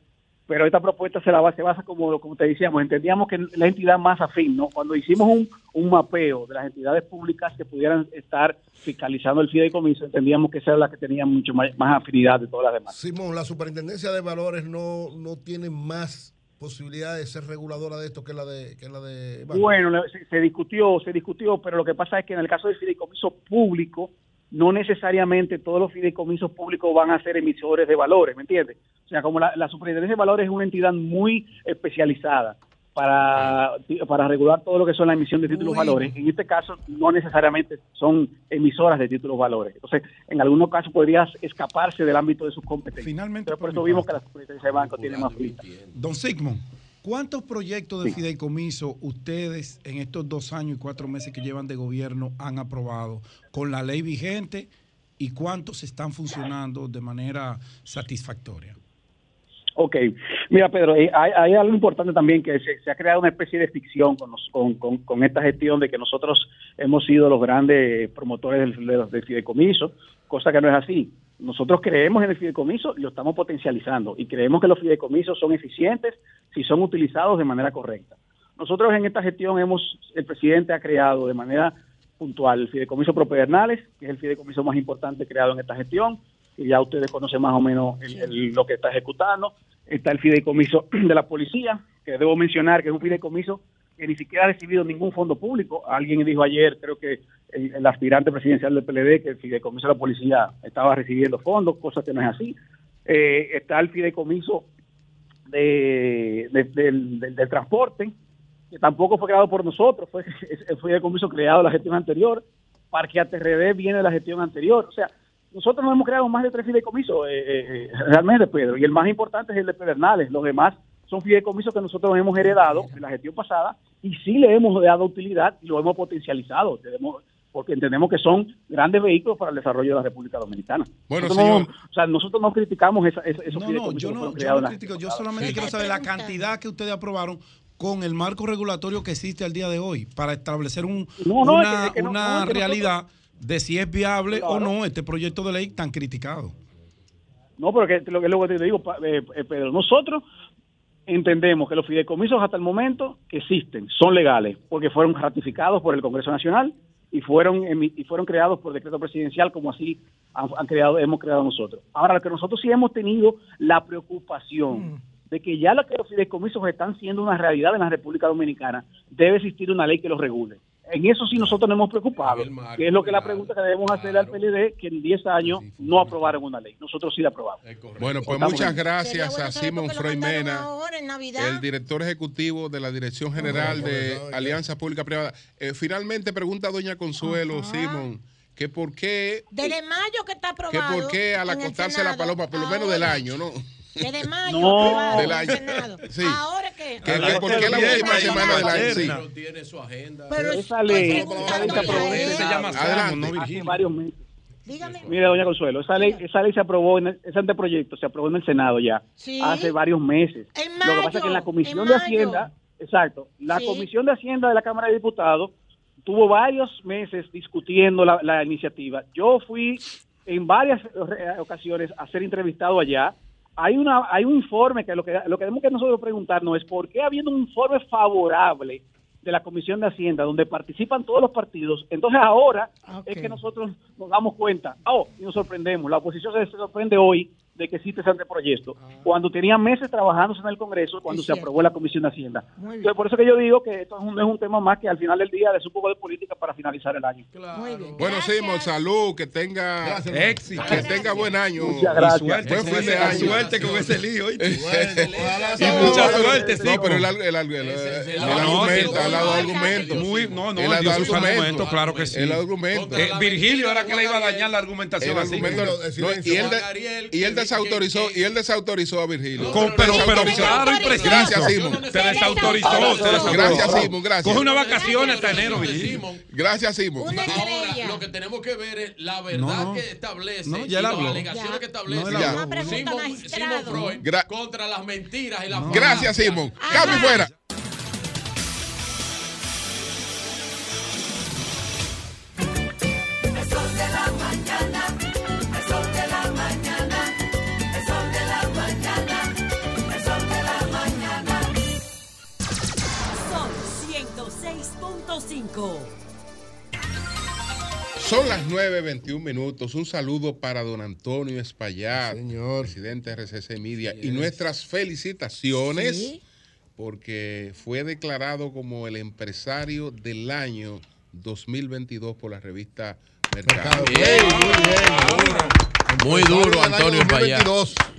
pero esta propuesta se, la, se basa, como, como te decíamos, entendíamos que la entidad más afín, ¿no? Cuando hicimos un, un mapeo de las entidades públicas que pudieran estar fiscalizando el fideicomiso, entendíamos que esa era la que tenía mucho más, afinidad de todas las demás. Simón, la superintendencia de valores no, no tiene más posibilidad de ser reguladora de esto que la de que la de bueno se, se, discutió se discutió pero lo que pasa es que en el caso del fideicomiso público no necesariamente todos los fideicomisos públicos van a ser emisores de valores, ¿me entiendes? O sea, como la, Superintendencia de Valores es una entidad muy especializada para, para regular todo lo que son la emisión de títulos valores, en este caso no necesariamente son emisoras de títulos valores. Entonces, en algunos casos podrías escaparse del ámbito de sus competencias. Finalmente, Pero por eso vimos que la Superintendencia de Banco tiene más flita. Don Sigmund. ¿Cuántos proyectos de fideicomiso ustedes en estos dos años y cuatro meses que llevan de gobierno han aprobado con la ley vigente y cuántos están funcionando de manera satisfactoria? Ok, mira Pedro, eh, hay, algo importante también que se, ha creado una especie de ficción con, con, esta gestión de que nosotros hemos sido los grandes promotores del, del fideicomiso, cosa que no es así nosotros creemos en el fideicomiso y lo estamos potencializando y creemos que los fideicomisos son eficientes si son utilizados de manera correcta. Nosotros en esta gestión hemos, el presidente ha creado de manera puntual el fideicomiso Propedernales, que es el fideicomiso más importante creado en esta gestión, que ya ustedes conocen más o menos lo que está ejecutando. Está el fideicomiso <clears throat> de la policía, que debo mencionar que es un fideicomiso que ni siquiera ha recibido ningún fondo público. Alguien dijo ayer, creo que el, aspirante presidencial del PLD, que el fideicomiso de la policía estaba recibiendo fondos, cosa que no es así. Eh, está el fideicomiso de, del, transporte, que tampoco fue creado por nosotros, fue el fideicomiso creado en la gestión anterior. Parque ATRD viene de la gestión anterior. O sea, nosotros no hemos creado más de tres fideicomisos, eh, eh, realmente, Pedro, y el más importante es el de Pedernales. Los demás son fideicomisos que nosotros hemos heredado en la gestión pasada y sí le hemos dado utilidad y lo hemos potencializado, porque entendemos que son grandes vehículos para el desarrollo de la República Dominicana. Bueno, señor. o sea, nosotros no criticamos esa, esos no, no, yo no, yo no critico, yo solamente quiero saber la cantidad que ustedes aprobaron con el marco regulatorio que existe al día de hoy para establecer un, una, una realidad de si es viable o no este proyecto de ley tan criticado. No, pero que, lo que luego te digo, eh, eh, Pedro, nosotros entendemos que los fideicomisos hasta el momento que existen son legales porque fueron ratificados por el Congreso Nacional y fueron y fueron creados por decreto presidencial como así han, creado hemos creado nosotros. Ahora lo que nosotros sí hemos tenido la preocupación mm. de que ya los fideicomisos están siendo una realidad en la República Dominicana debe existir una ley que los regule. En eso sí nosotros nos hemos preocupado, que es lo que la pregunta que debemos hacer al PLD, que en 10 años no aprobaron una ley. Nosotros sí la aprobamos. Bueno, pues muchas gracias a Simón Freimena, el director ejecutivo de la Dirección General de Alianza Pública Privada. Eh, finalmente pregunta doña Consuelo, Simón que por qué... Desde mayo que está aprobado. Que por qué al acostarse la paloma, por lo menos del año, ¿no? Desde mayo no. del año. Sí. Ahora que... que ¿Por qué la última semana del año? Sí. Tiene su agenda. Pero esa ley, se llama Adelante. hace varios meses. Dígame. Mira, doña Consuelo, esa ley, esa ley se aprobó, en ese anteproyecto se aprobó en el Senado ya, ¿Sí? hace varios meses. En mayo, Lo que pasa es que en la Comisión de Hacienda, exacto, la ¿Sí? Comisión de Hacienda de la Cámara de Diputados tuvo varios meses discutiendo la, la iniciativa. Yo fui en varias ocasiones a ser entrevistado allá. Hay una hay un informe que lo que lo que tenemos que nosotros preguntarnos es por qué habiendo un informe favorable de la Comisión de Hacienda donde participan todos los partidos, entonces ahora okay. es que nosotros nos damos cuenta, oh, y nos sorprendemos, la oposición se sorprende hoy de que existe ese anteproyecto, ah. cuando tenía meses trabajándose en el Congreso, cuando se aprobó la Comisión de Hacienda. Entonces, por eso que yo digo que esto es un, es un, tema más que al final del día es un poco de política para finalizar el año. Claro. Bueno, Simón, salud, que tenga gracias, éxito, que tenga buen año. Muchas gracias. Suerte, buen fin de año. suerte con ese lío. y mucha suerte, sí. No, pero el, el, el, el argumento, ha dado argumento. Muy, no, no, el argumento, claro que sí. El argumento. Virgilio era que le iba a dañar la argumentación así. Y él desautorizó y él desautorizó a Virgilio. Pero, pero claro y preciso. Gracias, Simón. Te desautorizó. Te desautorizó. Gracias, Simón. Gracias. Coge una vacaciones hasta enero, Virgilio. Gracias, Simón. Ahora, lo que tenemos que ver es la verdad que establece no, ya las alegaciones que establece Simón Freud contra las mentiras y las Gracias, Simón. Cambio fuera. Son las 9.21 minutos. Un saludo para don Antonio Espaillat, señor. presidente de RCC Media. Y nuestras felicitaciones ¿Sí? porque fue declarado como el empresario del año 2022 por la revista Mercado. Bien, muy bien. Muy duro, Antonio Espaillat.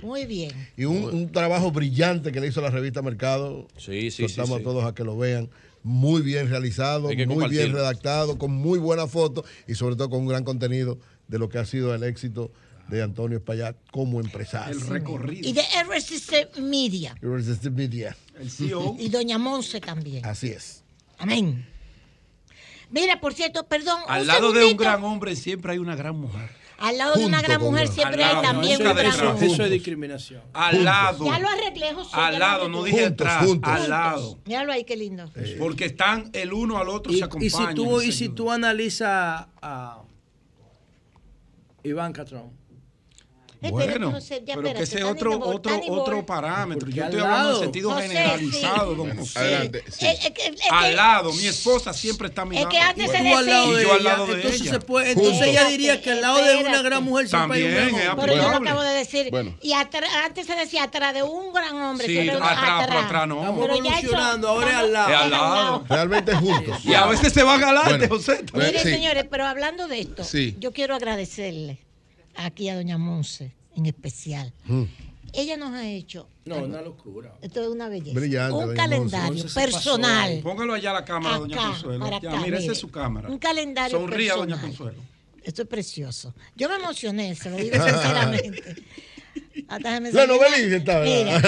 Muy bien. Y un, un, trabajo brillante que le hizo la revista Mercado. Sí, sí, Soltamos sí, sí. a todos a que lo vean muy bien realizado, muy bien redactado, con muy buena foto y sobre todo con un gran contenido de lo que ha sido el éxito de Antonio Espaillat como empresario. El recorrido. Y de RCC Media. RCC Media. El CEO. <laughs> Y doña Monse también. Así es. Amén. Mira, por cierto, perdón. Al un lado segundito. de un gran hombre siempre hay una gran mujer. Al lado de una gran mujer siempre hay también un gran. Eso es discriminación. Al lado. Ya lo arreglé, José. Al lado, no dije atrás. Al lado. Míralo ahí, qué lindo. Eh, Porque están el uno al otro Y, se acompañan. si tú, y si tú analizas a Iván Catrón. Bueno, José, ya, pero que ese Tani otro otro otro parámetro. Yo estoy hablando en sentido José, generalizado, sí. don José. Adelante. sí. Eh, eh, eh, eh, Al lado, mi esposa siempre está a mi Es lado. que antes se tú al lado decía- de Y yo al ella, lado de entonces ella. se puede, entonces ella diría que al lado de una gran mujer siempre hay un es hombre. Pero yo lo acabo de decir. Bueno. Y atra- antes se decía atrás de un gran hombre. Sí, atrás, pero atrás no. Estamos Pero evolucionando, ahora es al lado. Es al lado. realmente juntos. Y a veces se van adelante, Bueno. José. Mire, señores, pero hablando de esto, yo quiero agradecerle aquí a doña Monse en especial. Mm. Ella nos ha hecho, No, una locura. esto es una belleza, Brillante, un doña calendario Monse. Monse se personal. Póngalo allá a la cámara, doña Consuelo. para Ya, acá, mira, esa mire. es su cámara. Un calendario Sonría, doña personal. Consuelo. Esto es precioso. Yo me emocioné, se lo digo <laughs> sinceramente. Hasta se me La novelista estaba. Mira,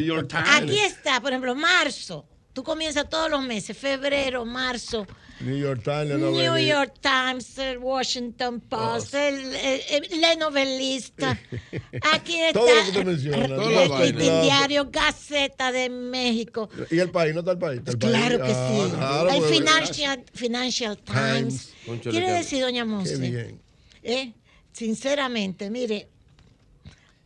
mira. Aquí está, por ejemplo, marzo. Tú comienzas todos los meses, febrero, marzo. New York Times, la New. York Times, el Washington Post, el, el, el- la novelista. <laughs> Aquí está Todo lo que el. Diario, Gaceta de México. ¿Y el país? ¿No está el país? ¿Está el país? Claro que Ah, sí. claro, el pues, Financial, Financial Times. Quiere decir, doña Qué Monse, bien. eh, sinceramente, mire,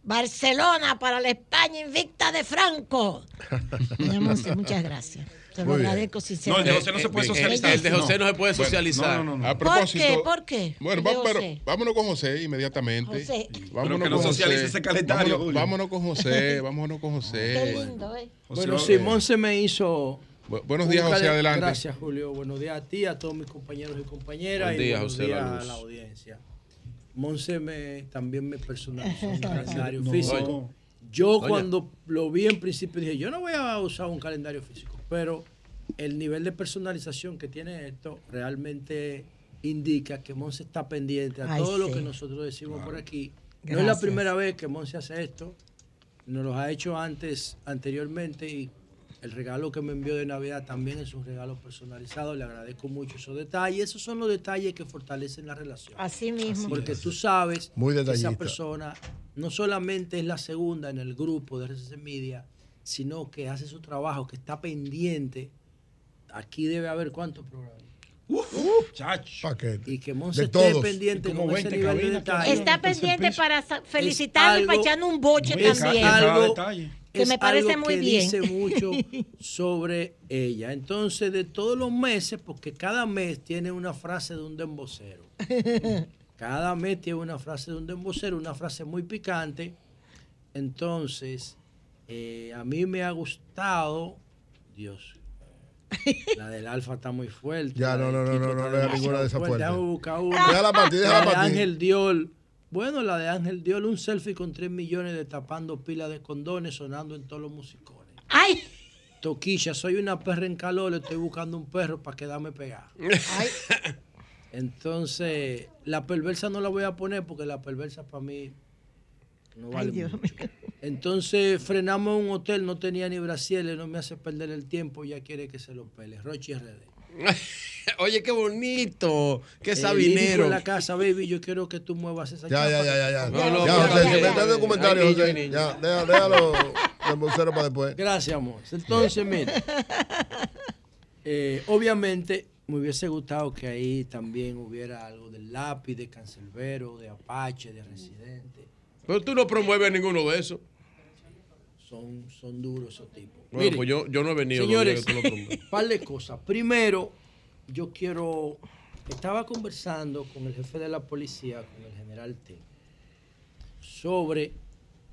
Barcelona para la España invicta de Franco. <laughs> Doña Monse, muchas gracias. Lo agradezco No, el de sinceramente. José no se puede Eh, eh, socializar. el de José no se puede socializar. No, no, no. A ¿Por propósito. qué? ¿Por qué? Bueno, va- pero José. vámonos con José inmediatamente. José. Vámonos Pero que no con socialice José. ese calendario, Vámonos, Julio. vámonos con José, <laughs> vámonos con Qué José. lindo, ¿eh? Bueno, José, Simón se me hizo buenos días, José, adelante. Gracias, Julio. Buenos días a ti, a todos mis compañeros y compañeras. y buenos días a la audiencia. Monse me, también me personalizó un <laughs> calendario físico. Yo cuando lo vi en principio dije, yo no voy a usar un calendario físico, pero el nivel de personalización que tiene esto realmente indica que Monse está pendiente a todo lo que nosotros decimos por aquí. No es la primera vez que Monse hace esto, nos lo ha hecho antes, anteriormente, y el regalo que me envió de Navidad también es un regalo personalizado. Le agradezco mucho esos detalles. Esos son los detalles que fortalecen la relación. Así mismo. Porque tú sabes que esa persona no solamente es la segunda en el grupo de RCC Media, sino que hace su trabajo, que está pendiente. Aquí debe haber cuántos programas. Uf, y que Monse esté pendiente con ese nivel de detalle. Está pendiente para felicitarle y para echarle un boche también que me parece muy que bien. dice mucho <laughs> sobre ella. Entonces, de todos los meses, porque cada mes tiene una frase de un dembocero. Cada mes tiene una frase de un dembocero, una frase muy picante. Entonces, eh, a mí me ha gustado, Dios, <laughs> la del alfa está muy fuerte. Ya, no, no, no, no, no, no, ninguna de esas fuertes. Déjame buscar una. Déjala partir, déjala partir. Ángel Diol bueno, la de Ángel dio un selfie con 3 millones de tapando pilas de condones sonando en todos los musicones. ¡Ay! Toquilla, soy una perra en calor, le estoy buscando un perro para quedarme pegado. Ay. Entonces, la perversa no la voy a poner porque la perversa para mí no vale Ay, Dios mucho. <laughs> Entonces, frenamos en un hotel, no tenía ni brasieles, no me hace perder el tiempo, ya quiere que se lo pele. Rochi RD. <laughs> Oye, qué bonito, qué sabinero. en la casa, baby, yo quiero que tú muevas esa Ya, ya, ya, ya, ya. No, no, ya, José, documentario, José. Ya, déjalo del para después. Gracias, amor. Entonces, mira, eh, obviamente me hubiese gustado que ahí también hubiera algo del lápiz, de cancelbero, de apache, de residente. Pero tú no promueves ninguno de esos. Son, son duros esos tipos. Bueno, pues yo, yo no he venido. Señores, un <laughs> par de cosas. Primero, yo quiero, estaba conversando con el jefe de la policía, con el general T, sobre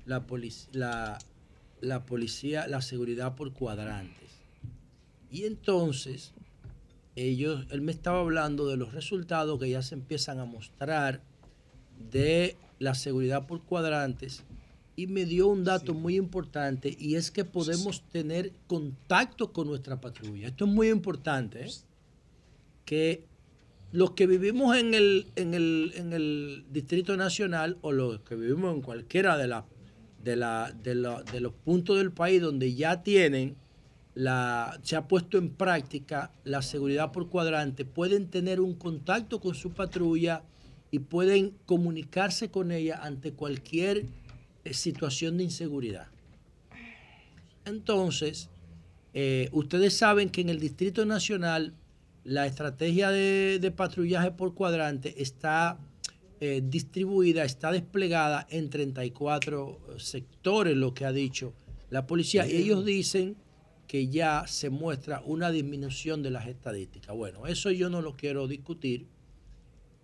la, la, la policía, la seguridad por cuadrantes. Y entonces, ellos, él me estaba hablando de los resultados que ya se empiezan a mostrar de la seguridad por cuadrantes y me dio un dato muy importante y es que podemos tener contacto con nuestra patrulla. Esto es muy importante, ¿eh? que los que vivimos en el, en el, Distrito Nacional o los que vivimos en cualquiera de, la, de, la, de, de los puntos del país donde ya tienen la, se ha puesto en práctica la seguridad por cuadrante, pueden tener un contacto con su patrulla y pueden comunicarse con ella ante cualquier situación de inseguridad. Entonces, eh, ustedes saben que en el Distrito Nacional la estrategia de, patrullaje por cuadrante está eh, distribuida, está desplegada en 34 sectores, lo que ha dicho la policía. Y ellos dicen que ya se muestra una disminución de las estadísticas. Bueno, eso yo no lo quiero discutir,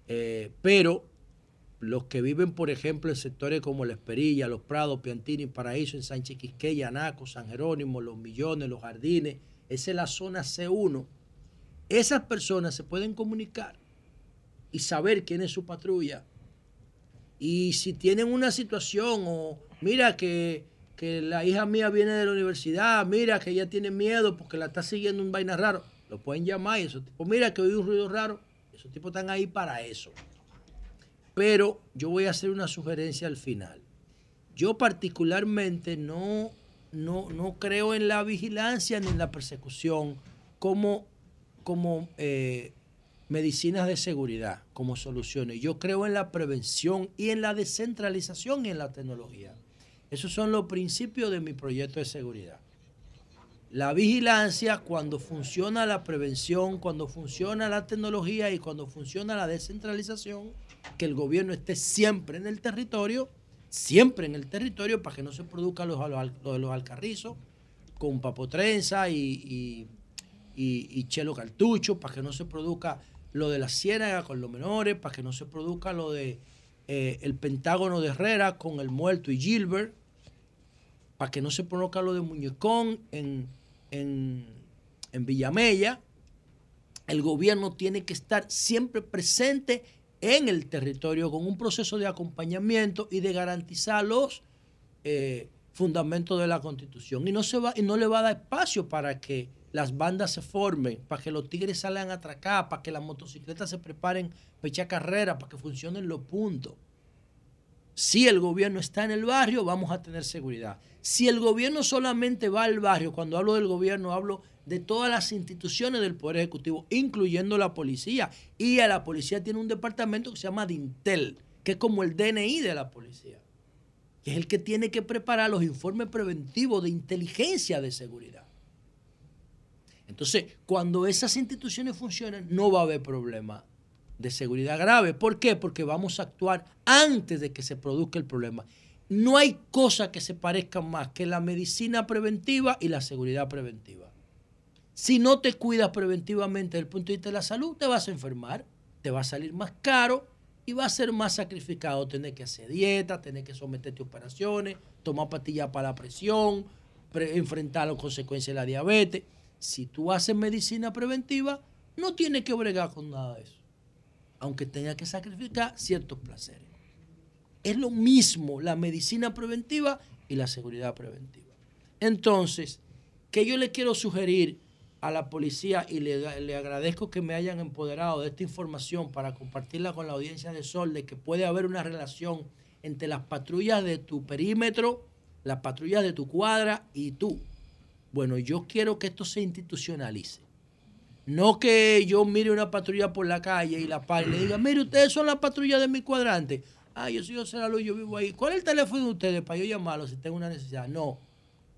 eh, pero los que viven, por ejemplo, en sectores como La Esperilla, Los Prados, Piantini, Paraíso, en Sánchez Quisqueya, Anaco, San Jerónimo, Los Millones, Los Jardines, esa es la zona C1. Esas personas se pueden comunicar y saber quién es su patrulla. Y si tienen una situación o mira que, que la hija mía viene de la universidad, mira que ella tiene miedo porque la está siguiendo un vaina raro, lo pueden llamar y esos tipos, mira que oí un ruido raro, esos tipos están ahí para eso. Pero yo voy a hacer una sugerencia al final. Yo particularmente no, no, no creo en la vigilancia ni en la persecución como, como eh, medicinas de seguridad, como soluciones. Yo creo en la prevención y en la descentralización y en la tecnología. Esos son los principios de mi proyecto de seguridad. La vigilancia, cuando funciona la prevención, cuando funciona la tecnología y cuando funciona la descentralización, que el gobierno esté siempre en el territorio, siempre en el territorio, para que no se produzca lo, de los alcarrizos, con papotrenza y, y, chelo cartucho, para que no se produzca lo de la ciénaga con los menores, para que no se produzca lo de eh, el Pentágono de Herrera con el muerto y Gilbert, para que no se produzca lo de Muñecón en, en, en Villamella, el gobierno tiene que estar siempre presente en el territorio con un proceso de acompañamiento y de garantizar los eh, fundamentos de la constitución. Y no, se va, y no le va a dar espacio para que las bandas se formen, para que los tigres salgan a atracar, para que las motocicletas se preparen para echar carrera, para que funcionen los puntos. Si el gobierno está en el barrio, vamos a tener seguridad. Si el gobierno solamente va al barrio, cuando hablo del gobierno hablo de todas las instituciones del Poder Ejecutivo, incluyendo la policía. Y a la policía tiene un departamento que se llama DINTEL, que es como el DNI de la policía, que es el que tiene que preparar los informes preventivos de inteligencia de seguridad. Entonces, cuando esas instituciones funcionen, no va a haber problema de seguridad grave. ¿Por qué? Porque vamos a actuar antes de que se produzca el problema. No hay cosa que se parezca más que la medicina preventiva y la seguridad preventiva. Si no te cuidas preventivamente desde el punto de vista de la salud, te vas a enfermar, te va a salir más caro y va a ser más sacrificado tener que hacer dieta, tener que someterte a operaciones, tomar pastillas para la presión, enfrentar las consecuencias de la diabetes. Si tú haces medicina preventiva, no tienes que bregar con nada de eso, aunque tenga que sacrificar ciertos placeres. Es lo mismo la medicina preventiva y la seguridad preventiva. Entonces, ¿qué yo le quiero sugerir a la policía y le, agradezco que me hayan empoderado de esta información para compartirla con la audiencia de Sol, de que puede haber una relación entre las patrullas de tu perímetro, las patrullas de tu cuadra y tú. Bueno, yo quiero que esto se institucionalice. No que yo mire una patrulla por la calle y la pare y le diga, mire, ustedes son la patrulla de mi cuadrante. Ah, yo soy José Luz, yo vivo ahí. ¿Cuál es el teléfono de ustedes para yo llamarlo si tengo una necesidad? No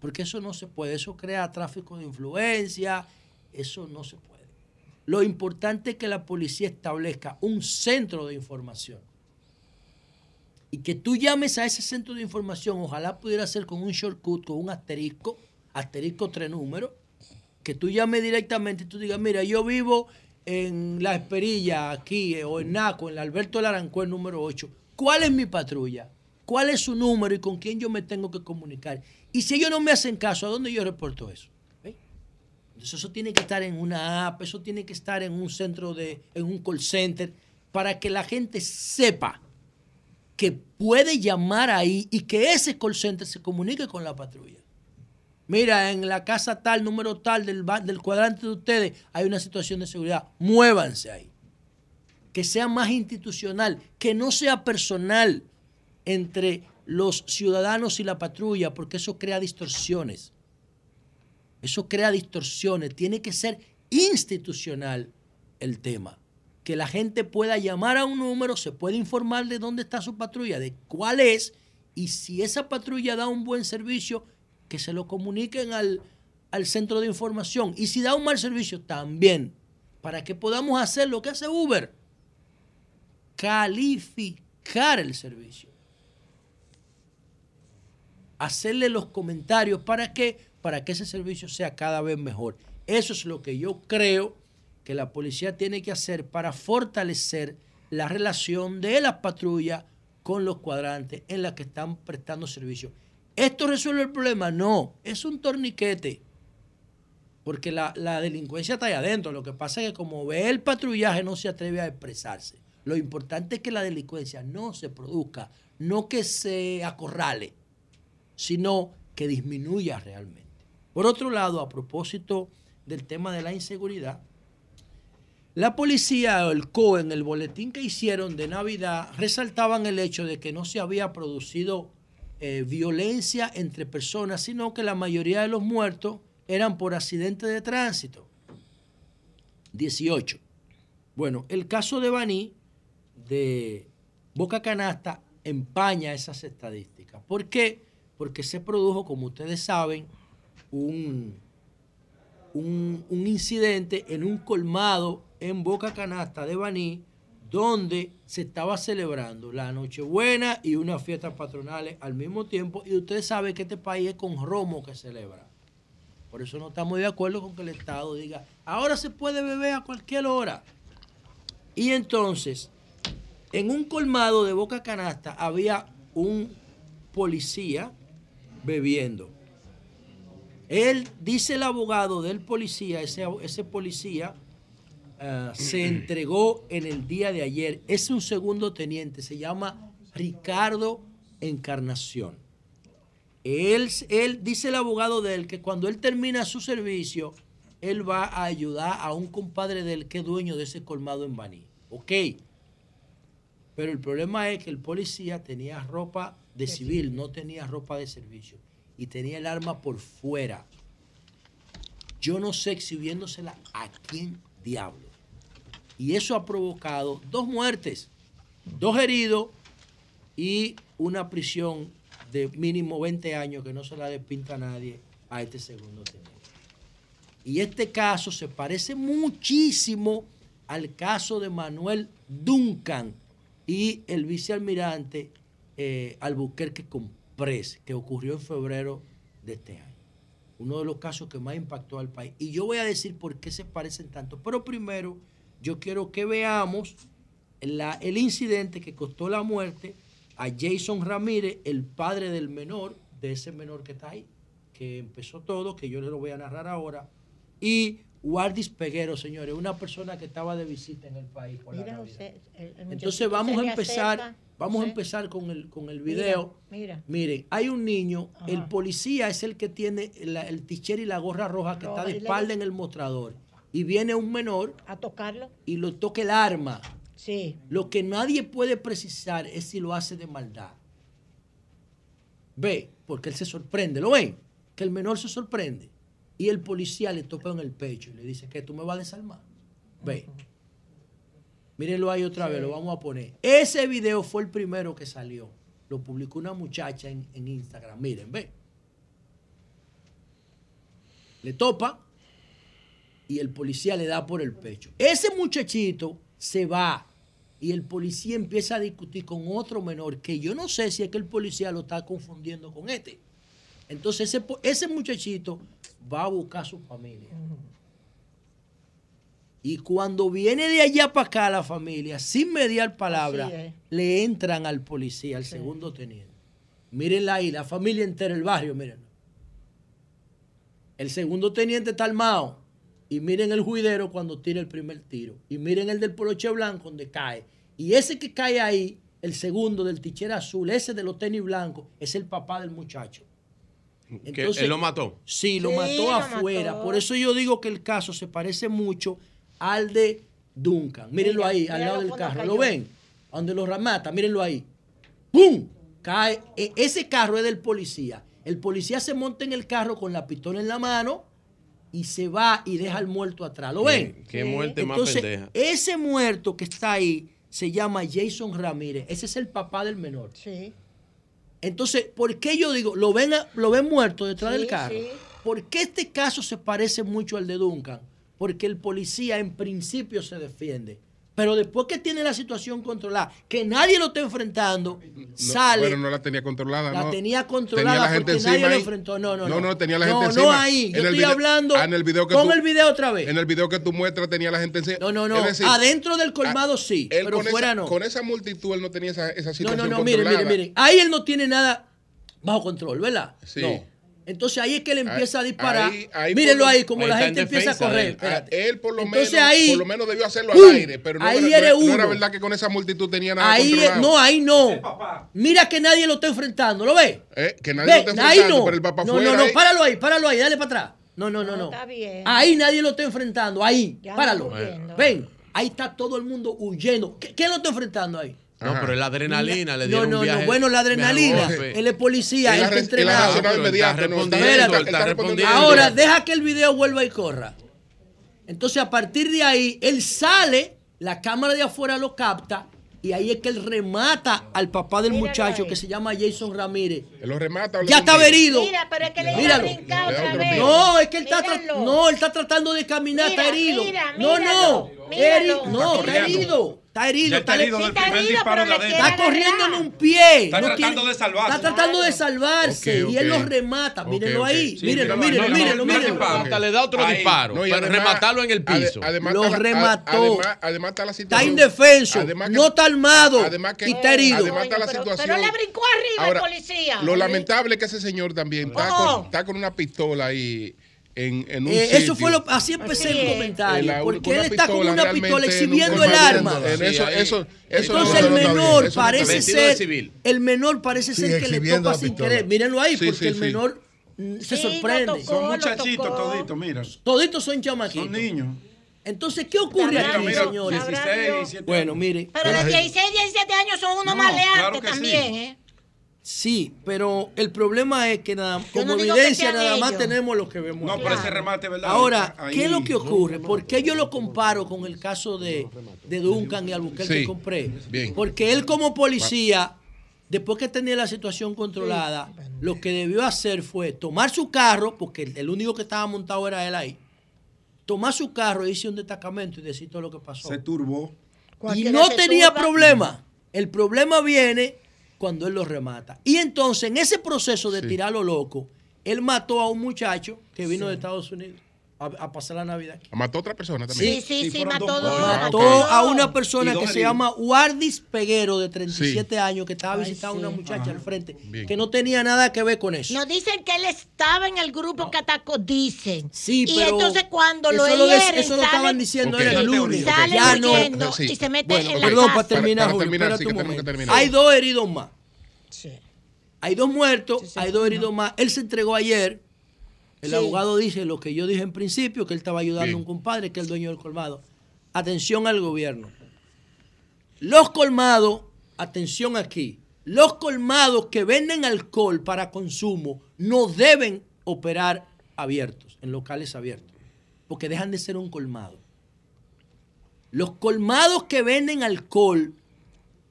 porque eso no se puede, eso crea tráfico de influencia, eso no se puede. Lo importante es que la policía establezca un centro de información y que tú llames a ese centro de información, ojalá pudiera ser con un shortcut, con un asterisco, asterisco tres números, que tú llames directamente y tú digas, mira, yo vivo en La Esperilla, aquí, o en Naco, en el Alberto el número 8. ¿Cuál es mi patrulla? ¿Cuál es su número y con quién yo me tengo que comunicar? Y si ellos no me hacen caso, ¿a dónde yo reporto eso? Entonces eso tiene que estar en una app, eso tiene que estar en un centro de, en un call center, para que la gente sepa que puede llamar ahí y que ese call center se comunique con la patrulla. Mira, en la casa tal, número tal del, del cuadrante de ustedes hay una situación de seguridad. Muévanse ahí. Que sea más institucional, que no sea personal entre los ciudadanos y la patrulla, porque eso crea distorsiones. Eso crea distorsiones. Tiene que ser institucional el tema. Que la gente pueda llamar a un número, se puede informar de dónde está su patrulla, de cuál es, y si esa patrulla da un buen servicio, que se lo comuniquen al, al centro de información. Y si da un mal servicio, también, para que podamos hacer lo que hace Uber, calificar el servicio hacerle los comentarios para que para que ese servicio sea cada vez mejor. Eso es lo que yo creo que la policía tiene que hacer para fortalecer la relación de las patrullas con los cuadrantes en las que están prestando servicio. ¿Esto resuelve el problema? No, es un torniquete. Porque la, la, delincuencia está ahí adentro. Lo que pasa es que como ve el patrullaje no se atreve a expresarse. Lo importante es que la delincuencia no se produzca, no que se acorrale sino que disminuya realmente. Por otro lado, a propósito del tema de la inseguridad, la policía el COE en el boletín que hicieron de Navidad resaltaban el hecho de que no se había producido eh, violencia entre personas, sino que la mayoría de los muertos eran por accidentes de tránsito. 18. Bueno, el caso de Baní, de Boca Canasta, empaña esas estadísticas. ¿Por qué? porque se produjo, como ustedes saben, un, un, incidente en un colmado en Boca Canasta de Baní, donde se estaba celebrando la Nochebuena y unas fiestas patronales al mismo tiempo. Y ustedes saben que este país es con romo que celebra. Por eso no estamos de acuerdo con que el Estado diga, ahora se puede beber a cualquier hora. Y entonces, en un colmado de Boca Canasta había un policía bebiendo. Él, dice el abogado del policía, ese, ese policía eh, se <clears throat> entregó en el día de ayer. Es un segundo teniente, se llama Ricardo Encarnación. Él, él dice el abogado de él que cuando él termina su servicio, él va a ayudar a un compadre de él que es dueño de ese colmado en Baní. Ok. Pero el problema es que el policía tenía ropa de civil, no tenía ropa de servicio. Y tenía el arma por fuera. Yo no sé exhibiéndosela a quién diablo. Y eso ha provocado dos muertes, dos heridos y una prisión de mínimo 20 años que no se la despinta a nadie a este segundo teniente. Y este caso se parece muchísimo al caso de Manuel Duncan y el vicealmirante eh, Albuquerque Comprés, que ocurrió en febrero de este año. Uno de los casos que más impactó al país. Y yo voy a decir por qué se parecen tanto. Pero primero, yo quiero que veamos el incidente que costó la muerte a Jason Ramírez, el padre del menor, de ese menor que está ahí, que empezó todo, que yo le lo voy a narrar ahora, y Wardis Peguero, señores, una persona que estaba de visita en el país por la Entonces vamos a empezar, vamos a empezar con el, con el video. Mira, Miren, hay un niño, el policía es el que tiene el ticher y la gorra roja que está de espalda en el mostrador. Y viene un menor a tocarlo y lo toca el arma. Sí. Lo que nadie puede precisar es si lo hace de maldad. Ve, porque él se sorprende, ¿lo ven? Que el menor se sorprende. Y el policía le toca en el pecho y le dice que tú me vas a desarmar. Ve. Mírenlo ahí otra vez, lo vamos a poner. Ese video fue el primero que salió. Lo publicó una muchacha en, en Instagram. Miren, ve. Le topa y el policía le da por el pecho. Ese muchachito se va y el policía empieza a discutir con otro menor que yo no sé si es que el policía lo está confundiendo con este. Entonces ese, ese muchachito va a buscar a su familia. Y cuando viene de allá para acá la familia, sin mediar palabra, le entran al policía, al segundo teniente. Mírenla ahí, la familia entera, el barrio, miren. El segundo teniente está armado. Y miren el juidero cuando tira el primer tiro. Y miren el del poloche blanco donde cae. Y ese que cae ahí, el segundo del tichera azul, ese de los tenis blancos, es el papá del muchacho. Entonces, ¿Él lo mató? Sí, lo mató afuera. Por eso yo digo que el caso se parece mucho al de Duncan. Mírenlo ahí, al lado del carro. ¿Lo ven? Donde lo remata, mírenlo ahí. ¡Pum! Cae. E, ese carro es del policía. El policía se monta en el carro con la pistola en la mano y se va y deja al muerto atrás. ¿Lo ven? Qué, muerte más pendeja. Ese muerto que está ahí se llama Jason Ramírez. Ese es el papá del menor. Sí. Entonces, ¿por qué yo digo, lo ven, lo ven muerto detrás del carro? ¿Por qué este caso se parece mucho al de Duncan? Porque el policía en principio se defiende. Pero después que tiene la situación controlada, que nadie lo está enfrentando, sale. Pero no la tenía controlada, La tenía controlada tenía porque nadie lo enfrentó. No, no, no. No, no, tenía la gente no, encima. No, ahí. Yo estoy hablando. Ah, en el video que Pon el video otra vez. En el video que tú muestras tenía la gente encima. No, no, no. Adentro del colmado sí, pero fuera no. Con esa multitud él no tenía esa, esa situación No, no, no, miren, miren, miren. Ahí él no tiene nada bajo control, ¿verdad? Sí. No. Entonces ahí es que él empieza a disparar. Mírenlo ahí, como la gente empieza a correr. Él por lo, menos, por lo menos debió hacerlo al aire, pero no, era, no, era, verdad que con esa multitud tenía nada ahí controlado. No, ahí no. Mira que nadie lo está enfrentando, ¿lo ves? Eh, que nadie lo está enfrentando, ahí no. pero el papá No, no, no, páralo ahí, páralo ahí, dale para atrás. No, no, no, no. Está bien. Ahí nadie lo está enfrentando, ahí, páralo. Ven, ahí está todo el mundo huyendo. ¿Quién lo está enfrentando ahí? No, pero es la adrenalina, le dieron no, no, viaje, no, bueno, la adrenalina. Él es policía, él está entrenado. Ahora, deja que el video vuelva y corra. Entonces, a partir de ahí, él sale, la cámara de afuera lo capta, y ahí es que él remata al papá del muchacho que se llama Jason Ramírez. Él lo remata. Ya está herido. Mira, pero es que le Míralo. otra vez. No, es que él está, no, él está tratando de caminar, está herido. no, no, herido. no, está herido. Está herido, está, herido del primer disparo de Está corriendo en un pie. Está tratando de salvarse. Está tratando de salvarse y él lo remata. mírenlo ahí. mírenlo, mírenlo, mírenlo, mírenlo. Hasta le da otro disparo. para rematarlo en el piso. lo remató. Además, está la situación. Está indefenso. no está armado. y está herido. Además está la situación. Pero le brincó arriba el policía. Lo lamentable es que ese señor también está con una pistola ahí en, en un eh, Eso fue lo, así empecé el comentario, porque él está con una pistola exhibiendo el arma. eso, eso, Entonces el menor parece ser, el menor parece ser que le toca sin querer. Mírenlo ahí, porque el menor mm, se sorprende. son muchachitos toditos, mira. Toditos son chamaquitos. Son niños. Entonces, ¿qué ocurre aquí, señores? 16, bueno, mire. Pero de 16, 17 años son unos maleantes también, ¿eh? Sí, pero el problema es que nada, como evidencia nada más tenemos lo que vemos. No, pero ese remate, ¿verdad? Ahora, ¿qué es lo que ocurre? ¿Por qué yo lo comparo con el caso de, de Duncan y Albuquerque que compré? Porque él como policía, después que tenía la situación controlada, lo que debió hacer fue tomar su carro, porque el único que estaba montado era él ahí, tomar su carro, hice un destacamento y decir todo lo que pasó. Se turbó. Y no tenía problema. El problema viene cuando él lo remata. Y entonces, en ese proceso de tirarlo loco, él mató a un muchacho que vino de Estados Unidos a, pasar la Navidad. ¿Mató a otra persona también? Sí, sí, sí, mató, mató a una persona que se llama Wardis Peguero, de 37 años, que estaba visitando a una muchacha al frente, que no tenía nada que ver con eso. Nos dicen que él estaba en el grupo que atacó, dicen. Sí, y entonces cuando lo hieren, Eso lo estaban diciendo en el lunes. Sale ya no, y se mete en la Perdón, para terminar, Hay dos heridos más. Hay dos muertos, hay dos heridos más. Él se entregó ayer el abogado dice lo que yo dije en principio, que él estaba ayudando a un compadre, que es el dueño del colmado. Atención al gobierno. Los colmados, atención aquí, los colmados que venden alcohol para consumo no deben operar abiertos, en locales abiertos, porque dejan de ser un colmado. Los colmados que venden alcohol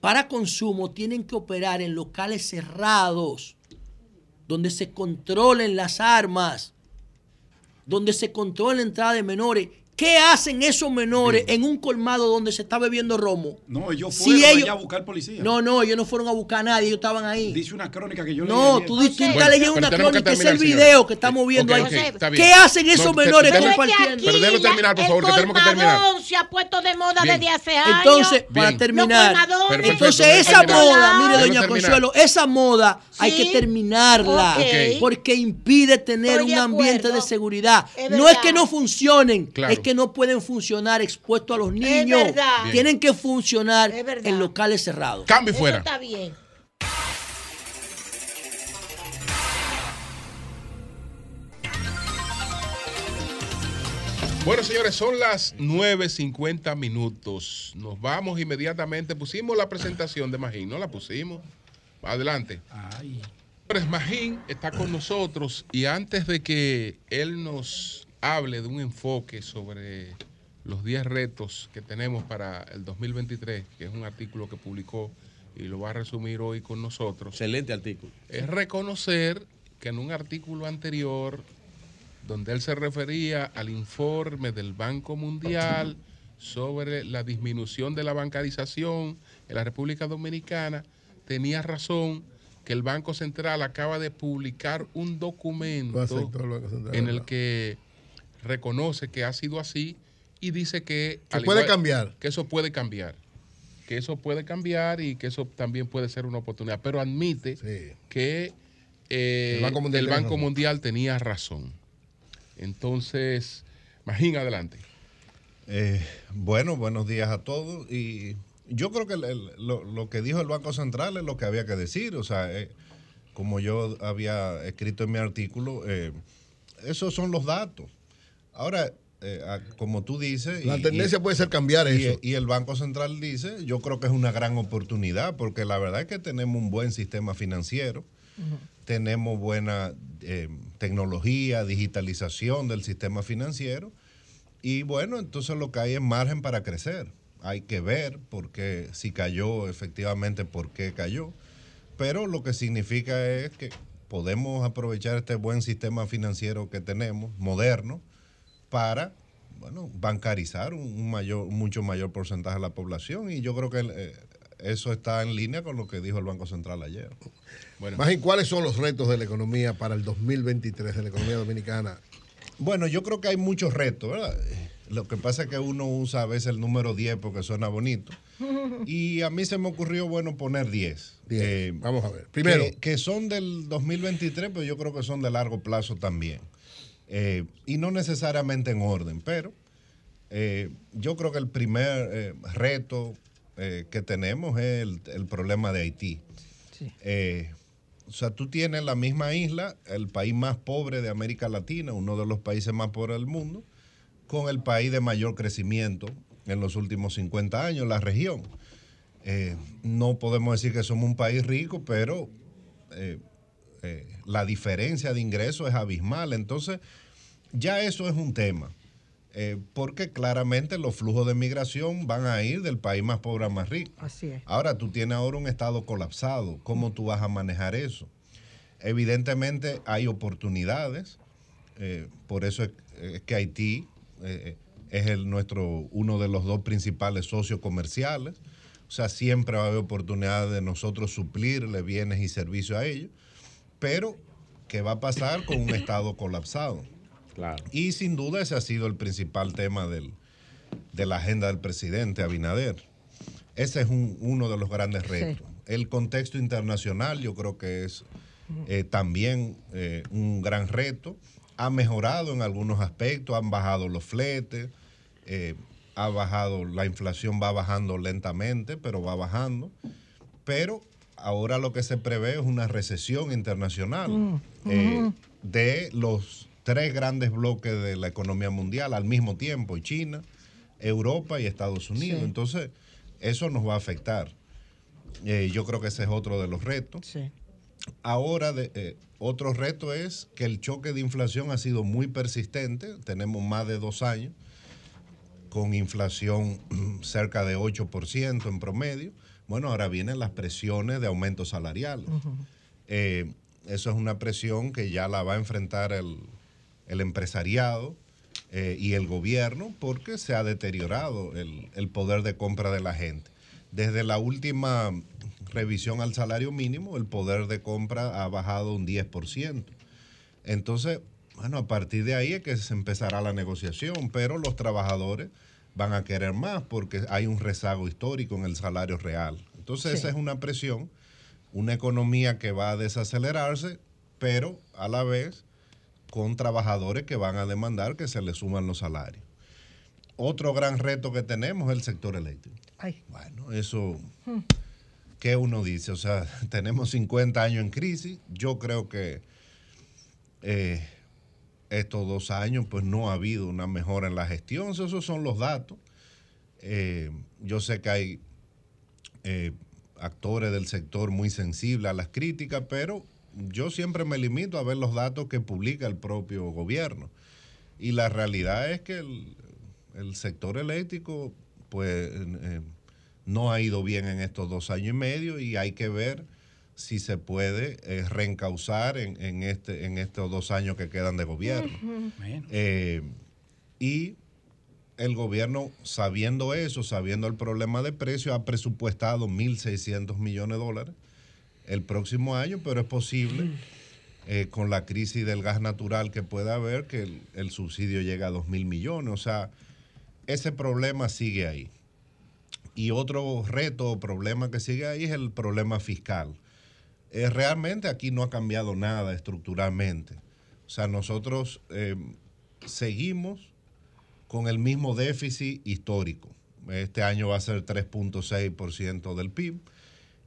para consumo tienen que operar en locales cerrados, donde se controlen las armas, donde se controla la entrada de menores. ¿Qué hacen esos menores en un colmado donde se está bebiendo romo? No, ellos fueron allá a buscar policía. No, no, ellos no fueron a buscar a nadie, ellos estaban ahí. Dice una crónica que yo No, tú, tú estás leyendo una crónica, es el video que estamos viendo ahí. ¿Qué hacen esos menores compartiendo? Pero déjalo terminar, por favor, que tenemos que terminar. se ha puesto de moda desde hace años. Entonces, para terminar, entonces esa moda, mire, doña Consuelo, esa moda hay que terminarla porque impide tener un ambiente de seguridad. No es que no funcionen, es que no pueden funcionar expuestos a los niños. Tienen que funcionar en locales cerrados. Cambio fuera. está bien. Bueno, señores, son las 9.50 minutos. Nos vamos inmediatamente. Pusimos la presentación de Magín, ¿no la pusimos? Adelante. Ay. Magín está con nosotros y antes de que él nos hable de un enfoque sobre los 10 retos que tenemos para el 2023, que es un artículo que publicó y lo va a resumir hoy con nosotros. Excelente artículo. Es reconocer que en un artículo anterior, donde él se refería al informe del Banco Mundial sobre la disminución de la bancarización en la República Dominicana, tenía razón que el Banco Central acaba de publicar un documento en el que reconoce que ha sido así y dice que... puede cambiar. Que eso puede cambiar. Que eso puede cambiar y que eso también puede ser una oportunidad. Pero admite que eh, el Banco, Mundial, tenía razón. Entonces, Magín, adelante. Eh, bueno, buenos días a todos. Y yo creo que lo, que dijo el Banco Central es lo que había que decir. O sea, eh, como yo había escrito en mi artículo, esos son los datos. Ahora, eh, como tú dices... La tendencia puede ser cambiar eso. Y el Banco Central dice, yo creo que es una gran oportunidad, porque la verdad es que tenemos un buen sistema financiero, tenemos buena eh, tecnología, digitalización del sistema financiero, y bueno, entonces lo que hay es margen para crecer. Hay que ver por qué, si cayó efectivamente, por qué cayó. Pero lo que significa es que podemos aprovechar este buen sistema financiero que tenemos, moderno, para bueno, bancarizar un, mayor, mucho mayor porcentaje de la población y yo creo que eh, eso está en línea con lo que dijo el Banco Central ayer. Bueno. Más ¿cuáles son los retos de la economía para el 2023 de la economía dominicana? Bueno, yo creo que hay muchos retos, ¿verdad? Lo que pasa es que uno usa a veces el número 10 porque suena bonito. <laughs> Y a mí se me ocurrió, bueno, poner 10. Eh, Vamos a ver. Primero. Que, son del 2023, pero yo creo que son de largo plazo también. Eh, y no necesariamente en orden, pero eh, yo creo que el primer reto que tenemos es el, problema de Haití. o sea, tú tienes la misma isla, el país más pobre de América Latina, uno de los países más pobres del mundo, con el país de mayor crecimiento en los últimos 50 años, la región. Eh, no podemos decir que somos un país rico, pero eh, eh, la diferencia de ingresos es abismal. Entonces, ya eso es un tema, porque claramente los flujos de migración van a ir del país más pobre a más rico. Así es. Ahora, tú tienes ahora un estado colapsado. ¿Cómo tú vas a manejar eso? Evidentemente hay oportunidades, por eso es que Haití eh, es el nuestro, uno de los dos principales socios comerciales. O sea, siempre va a haber oportunidad de nosotros suplirle bienes y servicios a ellos. Pero, ¿qué va a pasar con un Estado colapsado? Claro. Y sin duda ese ha sido el principal tema del, de la agenda del presidente Abinader. Ese es uno de los grandes retos. El contexto internacional yo creo que es eh, también eh, un gran reto ha mejorado en algunos aspectos, han bajado los fletes, eh, ha bajado, la inflación va bajando lentamente, pero va bajando. Pero ahora lo que se prevé es una recesión internacional mm, eh, de los tres grandes bloques de la economía mundial al mismo tiempo, China, Europa y Estados Unidos. Entonces, eso nos va a afectar. Eh, yo creo que ese es otro de los retos. Sí. Ahora, de, eh, otro reto es que el choque de inflación ha sido muy persistente. Tenemos más de dos años con inflación <clears throat> cerca de 8% en promedio. Bueno, ahora vienen las presiones de aumento salarial. Eh, eso es una presión que ya la va a enfrentar el, empresariado eh, y el gobierno porque se ha deteriorado el, el poder de compra de la gente. Desde la última revisión al salario mínimo, el poder de compra ha bajado un 10%. Entonces, bueno, a partir de ahí es que se empezará la negociación, pero los trabajadores van a querer más porque hay un rezago histórico en el salario real. Entonces, esa es una presión, una economía que va a desacelerarse, pero a la vez con trabajadores que van a demandar que se les suman los salarios. Otro gran reto que tenemos es el sector eléctrico. Bueno, eso... Hmm. ¿qué uno dice? O sea, <laughs> tenemos 50 años en crisis. Yo creo que eh, estos dos años pues no ha habido una mejora en la gestión. Esos son los datos. Eh, yo sé que hay eh, actores del sector muy sensibles a las críticas, pero yo siempre me limito a ver los datos que publica el propio gobierno. Y la realidad es que el, el sector eléctrico, pues no ha ido bien en estos dos años y medio y hay que ver si se puede eh, reencauzar en, este, en estos dos años que quedan de gobierno. Eh, y el gobierno, sabiendo eso, sabiendo el problema de precio, ha presupuestado 1.600 millones de dólares el próximo año, pero es posible, eh, con la crisis del gas natural que puede haber, que el, el subsidio llegue a 2.000 millones. O sea, ese problema sigue ahí. Y otro reto o problema que sigue ahí es el problema fiscal. Eh, realmente aquí no ha cambiado nada estructuralmente. O sea, nosotros eh, seguimos con el mismo déficit histórico. Este año va a ser 3.6% del PIB.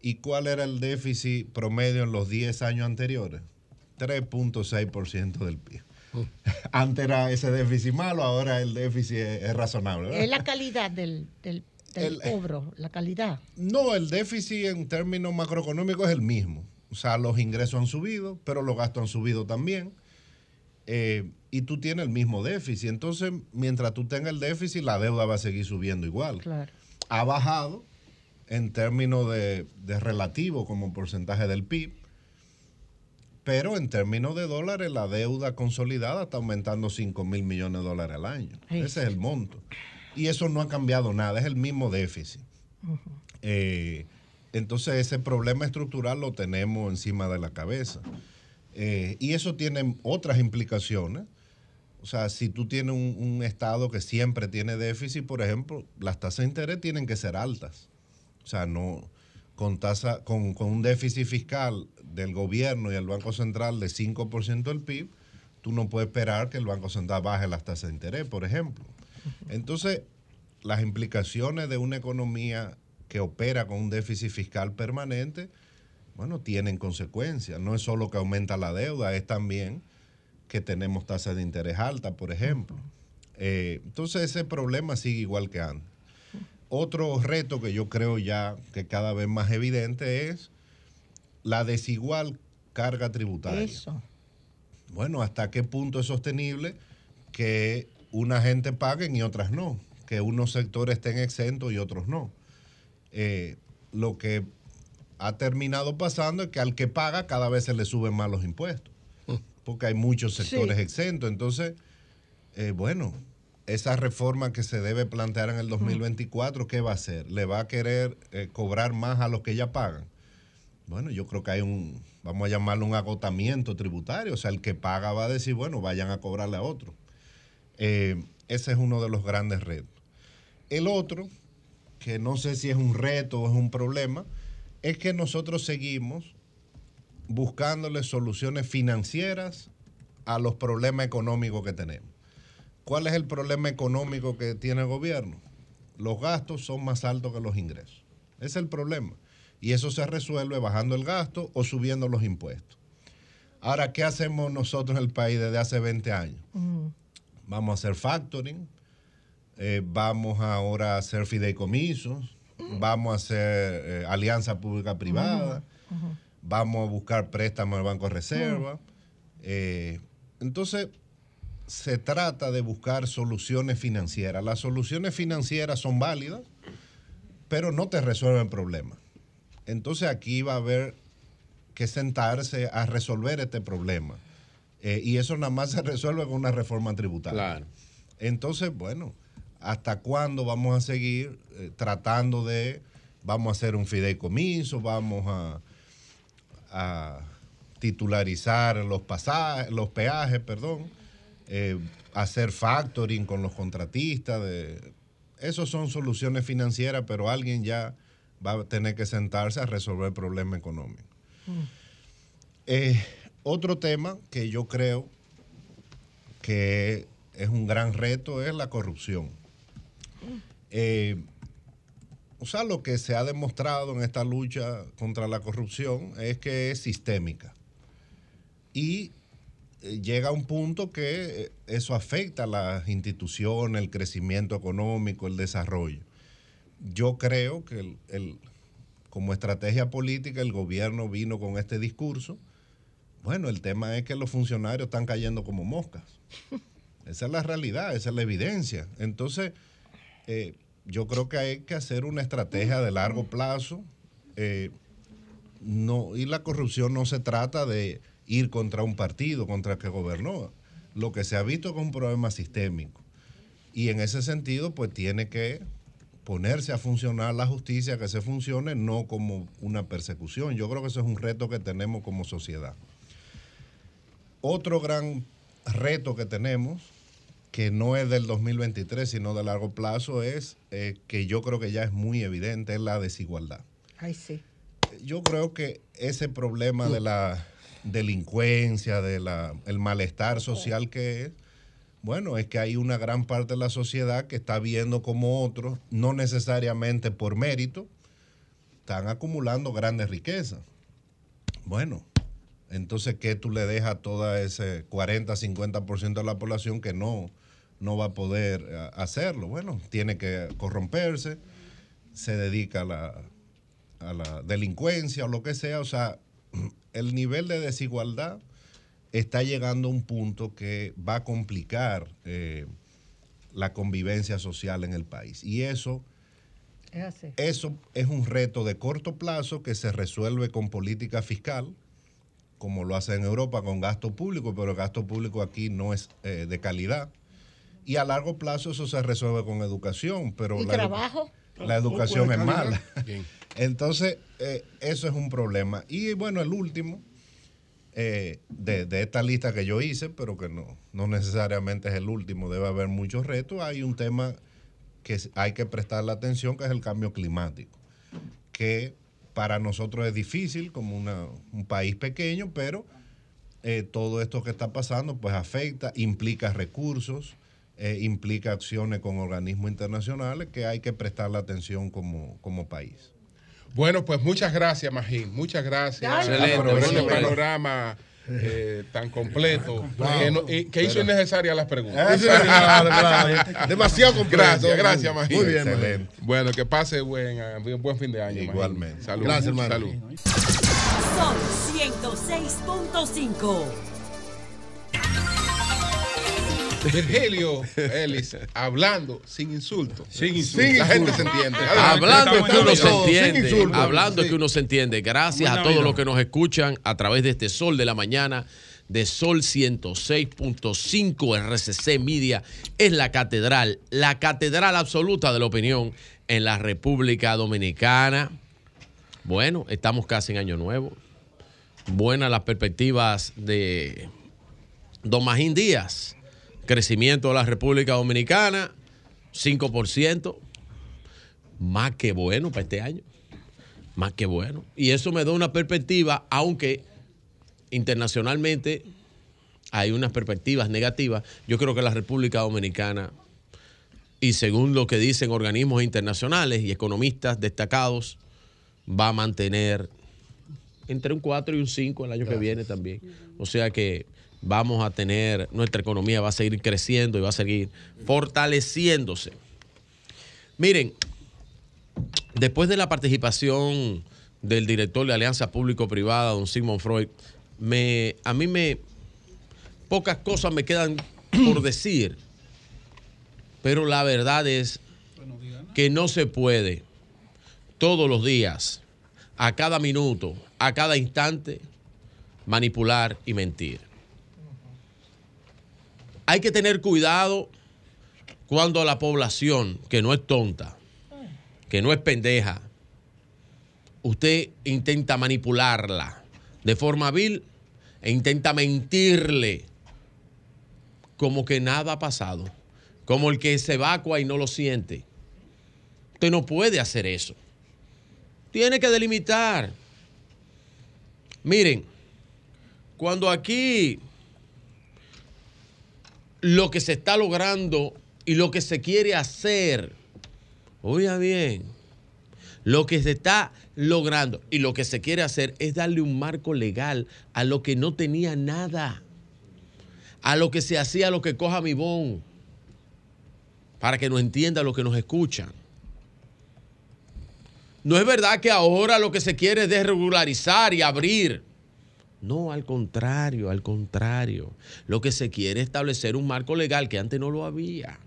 ¿Y cuál era el déficit promedio en los 10 años anteriores? 3.6% del PIB. Mm. Antes era ese déficit malo, ahora el déficit es, razonable. Es la calidad del, del el, cobro, la calidad. No, el déficit en términos macroeconómicos es el mismo. O sea, los ingresos han subido, pero los gastos han subido también. Eh, y tú tienes el mismo déficit. Entonces, mientras tú tengas el déficit, la deuda va a seguir subiendo igual. Claro. Ha bajado en términos de, relativo como porcentaje del PIB, Pero en términos de dólares, la deuda consolidada está aumentando 5 mil millones de dólares al año. Ese es el monto. Y eso no ha cambiado nada, es el mismo déficit. Eh, entonces ese problema estructural lo tenemos encima de la cabeza. Eh, y eso tiene otras implicaciones. O sea, si tú tienes un, Estado que siempre tiene déficit, por ejemplo, las tasas de interés tienen que ser altas. O sea, no con, tasa, con, con un déficit fiscal del gobierno y el Banco Central de 5% del PIB, tú no puedes esperar que el Banco Central baje las tasas de interés, por ejemplo. Entonces, las implicaciones de una economía que opera con un déficit fiscal permanente, bueno, tienen consecuencias. No es solo que aumenta la deuda, es también que tenemos tasas de interés altas, por ejemplo. Eh, entonces ese problema sigue igual que antes. Otro reto que yo creo ya que cada vez más evidente es la desigual carga tributaria. Eso. Bueno, ¿hasta qué punto es sostenible que una gente pague y otras no? Que unos sectores estén exentos y otros no. Eh, lo que ha terminado pasando es que al que paga cada vez se le suben más los impuestos, mm. porque hay muchos sectores exentos. Entonces, eh, bueno, esa reforma que se debe plantear en el 2024, ¿qué va a hacer? ¿Le va a querer eh, cobrar más a los que ya pagan? Bueno, yo creo que hay un, vamos a llamarlo un agotamiento tributario, o sea, el que paga va a decir, bueno, vayan a cobrarle a otro. Eh, ese es uno de los grandes retos. El otro, que no sé si es un reto o es un problema, es que nosotros seguimos buscándole soluciones financieras a los problemas económicos que tenemos. ¿Cuál es el problema económico que tiene el gobierno? Los gastos son más altos que los ingresos. Ese es el problema. Y eso se resuelve bajando el gasto o subiendo los impuestos. Ahora, ¿qué hacemos nosotros en el país desde hace 20 años? Vamos a hacer factoring, eh, vamos ahora a hacer fideicomisos, vamos a hacer eh, alianza pública-privada, vamos a buscar préstamos del Banco de Reserva. Eh, entonces, se trata de buscar soluciones financieras. Las soluciones financieras son válidas, pero no te resuelven problemas. Entonces aquí va a haber que sentarse a resolver este problema. Eh, y eso nada más se resuelve con una reforma tributaria. Entonces, bueno, ¿hasta cuándo vamos a seguir eh, tratando de, vamos a hacer un fideicomiso, vamos a, titularizar los pasajes, los peajes, perdón, eh, hacer factoring con los contratistas? De, esos son soluciones financieras, pero alguien ya va a tener que sentarse a resolver el problema económico. Mm. Eh, otro tema que yo creo que es un gran reto es la corrupción. Eh, o sea, lo que se ha demostrado en esta lucha contra la corrupción es que es sistémica. Y eh, llega a un punto que eso afecta a las instituciones, el crecimiento económico, el desarrollo yo creo que el, como estrategia política el gobierno vino con este discurso. Bueno, el tema es que los funcionarios están cayendo como moscas. <laughs> Esa es la realidad, esa es la evidencia. Entonces, eh, yo creo que hay que hacer una estrategia de largo plazo. Eh, no, y la corrupción no se trata de ir contra un partido, contra el que gobernó. Lo que se ha visto es un problema sistémico. Y en ese sentido, pues tiene que ponerse a funcionar la justicia, que se funcione, no como una persecución. Yo creo que eso es un reto que tenemos como sociedad. Otro gran reto que tenemos, que no es del 2023, sino de largo plazo, es eh, que yo creo que ya es muy evidente, es la desigualdad. Ay, sí. Yo creo que ese problema de la delincuencia, del el malestar social que es, bueno, es que hay una gran parte de la sociedad que está viendo como otros, no necesariamente por mérito, están acumulando grandes riquezas. Bueno, entonces, ¿qué tú le dejas a toda ese 40, 50% de la población que no, no va a poder eh, hacerlo? Bueno, tiene que corromperse, se dedica a la, a la delincuencia o lo que sea. O sea, <clears throat> el nivel de desigualdad está llegando a un punto que va a complicar eh, la convivencia social en el país. Y eso es, eso es un reto de corto plazo que se resuelve con política fiscal, como lo hace en Europa con gasto público, pero el gasto público aquí no es eh, de calidad. Y a largo plazo eso se resuelve con educación, pero... ¿Y la, trabajo? La educación es mala. <laughs> Entonces, eh, eso es un problema. Y bueno, el último, eh, de, esta lista que yo hice, pero que no, no necesariamente es el último, debe haber muchos retos, hay un tema que hay que prestarle atención, que es el cambio climático, que para nosotros es difícil como un país pequeño, pero eh, todo esto que está pasando pues afecta, implica recursos, eh, implica acciones con organismos internacionales que hay que prestarle atención como, como país. Bueno, pues muchas gracias, Magín. Muchas gracias por este panorama eh, tan completo que, hizo innecesarias las preguntas. Demasiado completo. Gracias, gracias, Magín. Muy bien, excelente. Bueno, que pase buen, buen fin de año. Igualmente. Salud. Gracias, hermano. Salud. Son 106.5. Virgilio Ellis hablando sin insulto. Sin insulto. La gente se entiende. Hablando que uno se entiende. Hablando que uno se entiende. Gracias a todos los que nos escuchan a través de este Sol de la Mañana de Sol 106.5 RCC Media es la catedral, la catedral absoluta de la opinión en la República Dominicana. Bueno, estamos casi en Año Nuevo. Buenas las perspectivas de Don Magín Díaz Crecimiento de la República Dominicana, 5%. Más que bueno para este año. Más que bueno. Y eso me da una perspectiva, aunque internacionalmente hay unas perspectivas negativas. Yo creo que la República Dominicana, y según lo que dicen organismos internacionales y economistas destacados, va a mantener entre un 4 y un 5 el año que viene también. O sea que vamos a tener, nuestra economía va a seguir creciendo y va a seguir fortaleciéndose. Miren, después de la participación del director de Alianza Público-Privada, don Sigmund Freud, me, a mí me, pocas cosas me quedan por decir, pero la verdad es que no se puede todos los días, a cada minuto, a cada instante, manipular y mentir. Hay que tener cuidado cuando la población, que no es tonta, que no es pendeja, usted intenta manipularla de forma vil e intenta mentirle como que nada ha pasado, como el que se evacua y no lo siente. Usted no puede hacer eso. Tiene que delimitar. Miren, cuando aquí lo que se está logrando y lo que se quiere hacer. Oiga bien, lo que se está logrando y lo que se quiere hacer es darle un marco legal a lo que no tenía nada, a lo que se hacía, a lo que coja mi bon, para que nos entienda lo que nos escuchan. No es verdad que ahora lo que se quiere es desregularizar y abrir no, al contrario, al contrario. Lo que se quiere es establecer un marco legal que antes no lo había.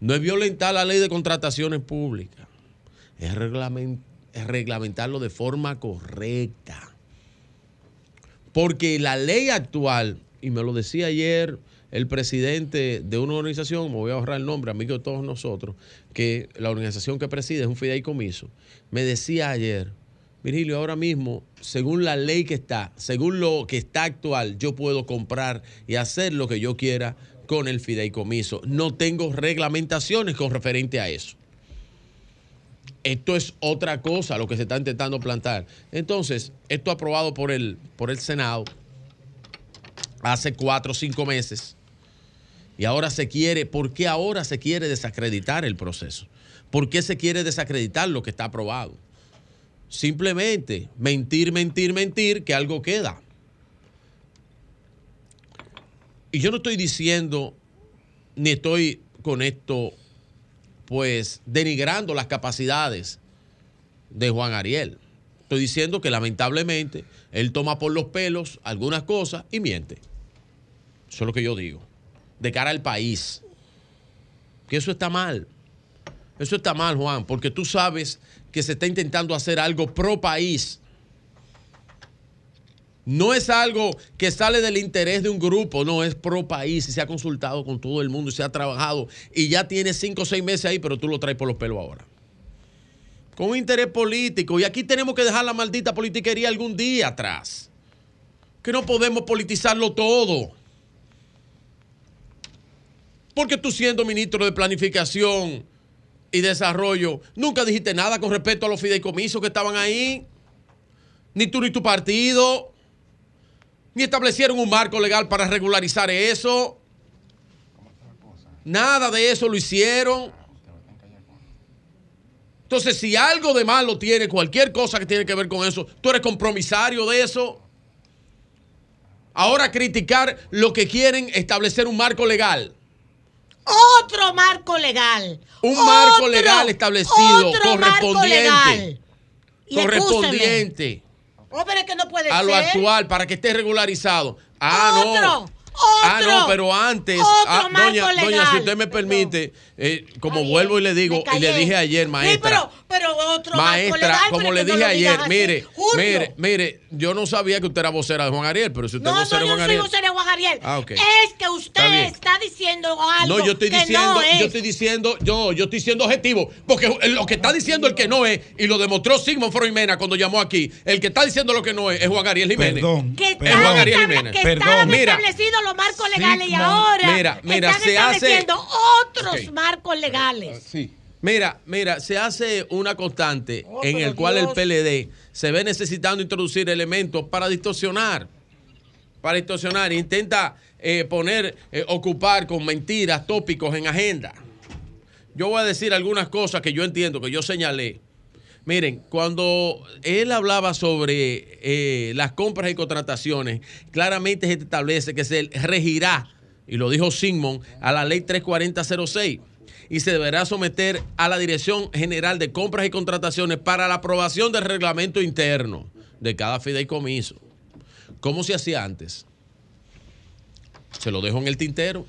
No es violentar la ley de contrataciones públicas, es, reglamentarlo de forma correcta. Porque la ley actual, y me lo decía ayer el presidente de una organización, me voy a ahorrar el nombre, amigo de todos nosotros, que la organización que preside es un fideicomiso, me decía ayer, Virgilio, ahora mismo, según la ley que está, según lo que está actual, yo puedo comprar y hacer lo que yo quiera con el fideicomiso. No tengo reglamentaciones con referente a eso. Esto es otra cosa, lo que se está intentando plantar. Entonces, esto aprobado por el, por el Senado hace cuatro o cinco meses. Y ahora se quiere, ¿por qué ahora se quiere desacreditar el proceso? ¿Por qué se quiere desacreditar lo que está aprobado? Simplemente mentir, mentir, mentir, que algo queda. Y yo no estoy diciendo, ni estoy con esto, pues, denigrando las capacidades de Juan Ariel. Estoy diciendo que lamentablemente él toma por los pelos algunas cosas y miente. Eso es lo que yo digo. De cara al país. Que eso está mal. Eso está mal, Juan, porque tú sabes que se está intentando hacer algo pro país. No es algo que sale del interés de un grupo, no, es pro país y se ha consultado con todo el mundo y se ha trabajado y ya tiene cinco o seis meses ahí, pero tú lo traes por los pelos ahora. Con un interés político y aquí tenemos que dejar la maldita politiquería algún día atrás. Que no podemos politizarlo todo. Porque tú siendo ministro de Planificación y Desarrollo, nunca dijiste nada con respecto a los fideicomisos que estaban ahí. Ni tú ni tu partido ni establecieron un marco legal para regularizar eso. Nada de eso lo hicieron. Entonces, si algo de malo tiene, cualquier cosa que tiene que ver con eso, tú eres compromisario de eso. Ahora criticar lo que quieren establecer un marco legal. Otro marco legal. Un marco legal establecido, correspondiente. Correspondiente. Oh, pero es que no puede a lo actual para que esté regularizado. Ah, no. Ah, no, pero antes, ah, doña, doña, si usted me permite, eh, como vuelvo y le digo, y le dije ayer, maestra. pero, otro maestra, como le dije ayer, mire, mire, mire, yo no sabía que usted era vocera de Juan Ariel, pero si usted no, es vocera de Juan Ariel. No, yo soy vocera de Juan Ariel. Ah, Es que usted está, diciendo algo. No, yo estoy diciendo, yo estoy diciendo, yo, yo estoy siendo objetivo, porque lo que está diciendo el que no es, y lo demostró Sigmund Freud Mena cuando llamó aquí, el que está diciendo lo que no es, es Juan Ariel Jiménez. Perdón. Es Juan Ariel Jiménez. Perdón. Mira, los marcos legales y ahora mira, mira, están se estableciendo otros marcos legales. Sí. Mira, mira, se hace una constante oh, en el cual el PLD se ve necesitando introducir elementos para distorsionar, para distorsionar, intenta eh, poner, eh, ocupar con mentiras tópicos en agenda. Yo voy a decir algunas cosas que yo entiendo, que yo señalé, Miren, cuando él hablaba sobre eh, las compras y contrataciones, claramente se establece que se regirá, y lo dijo Simon, a la ley 34006 y se deberá someter a la Dirección General de Compras y Contrataciones para la aprobación del reglamento interno de cada fideicomiso. ¿Cómo se hacía antes? Se lo dejo en el tintero.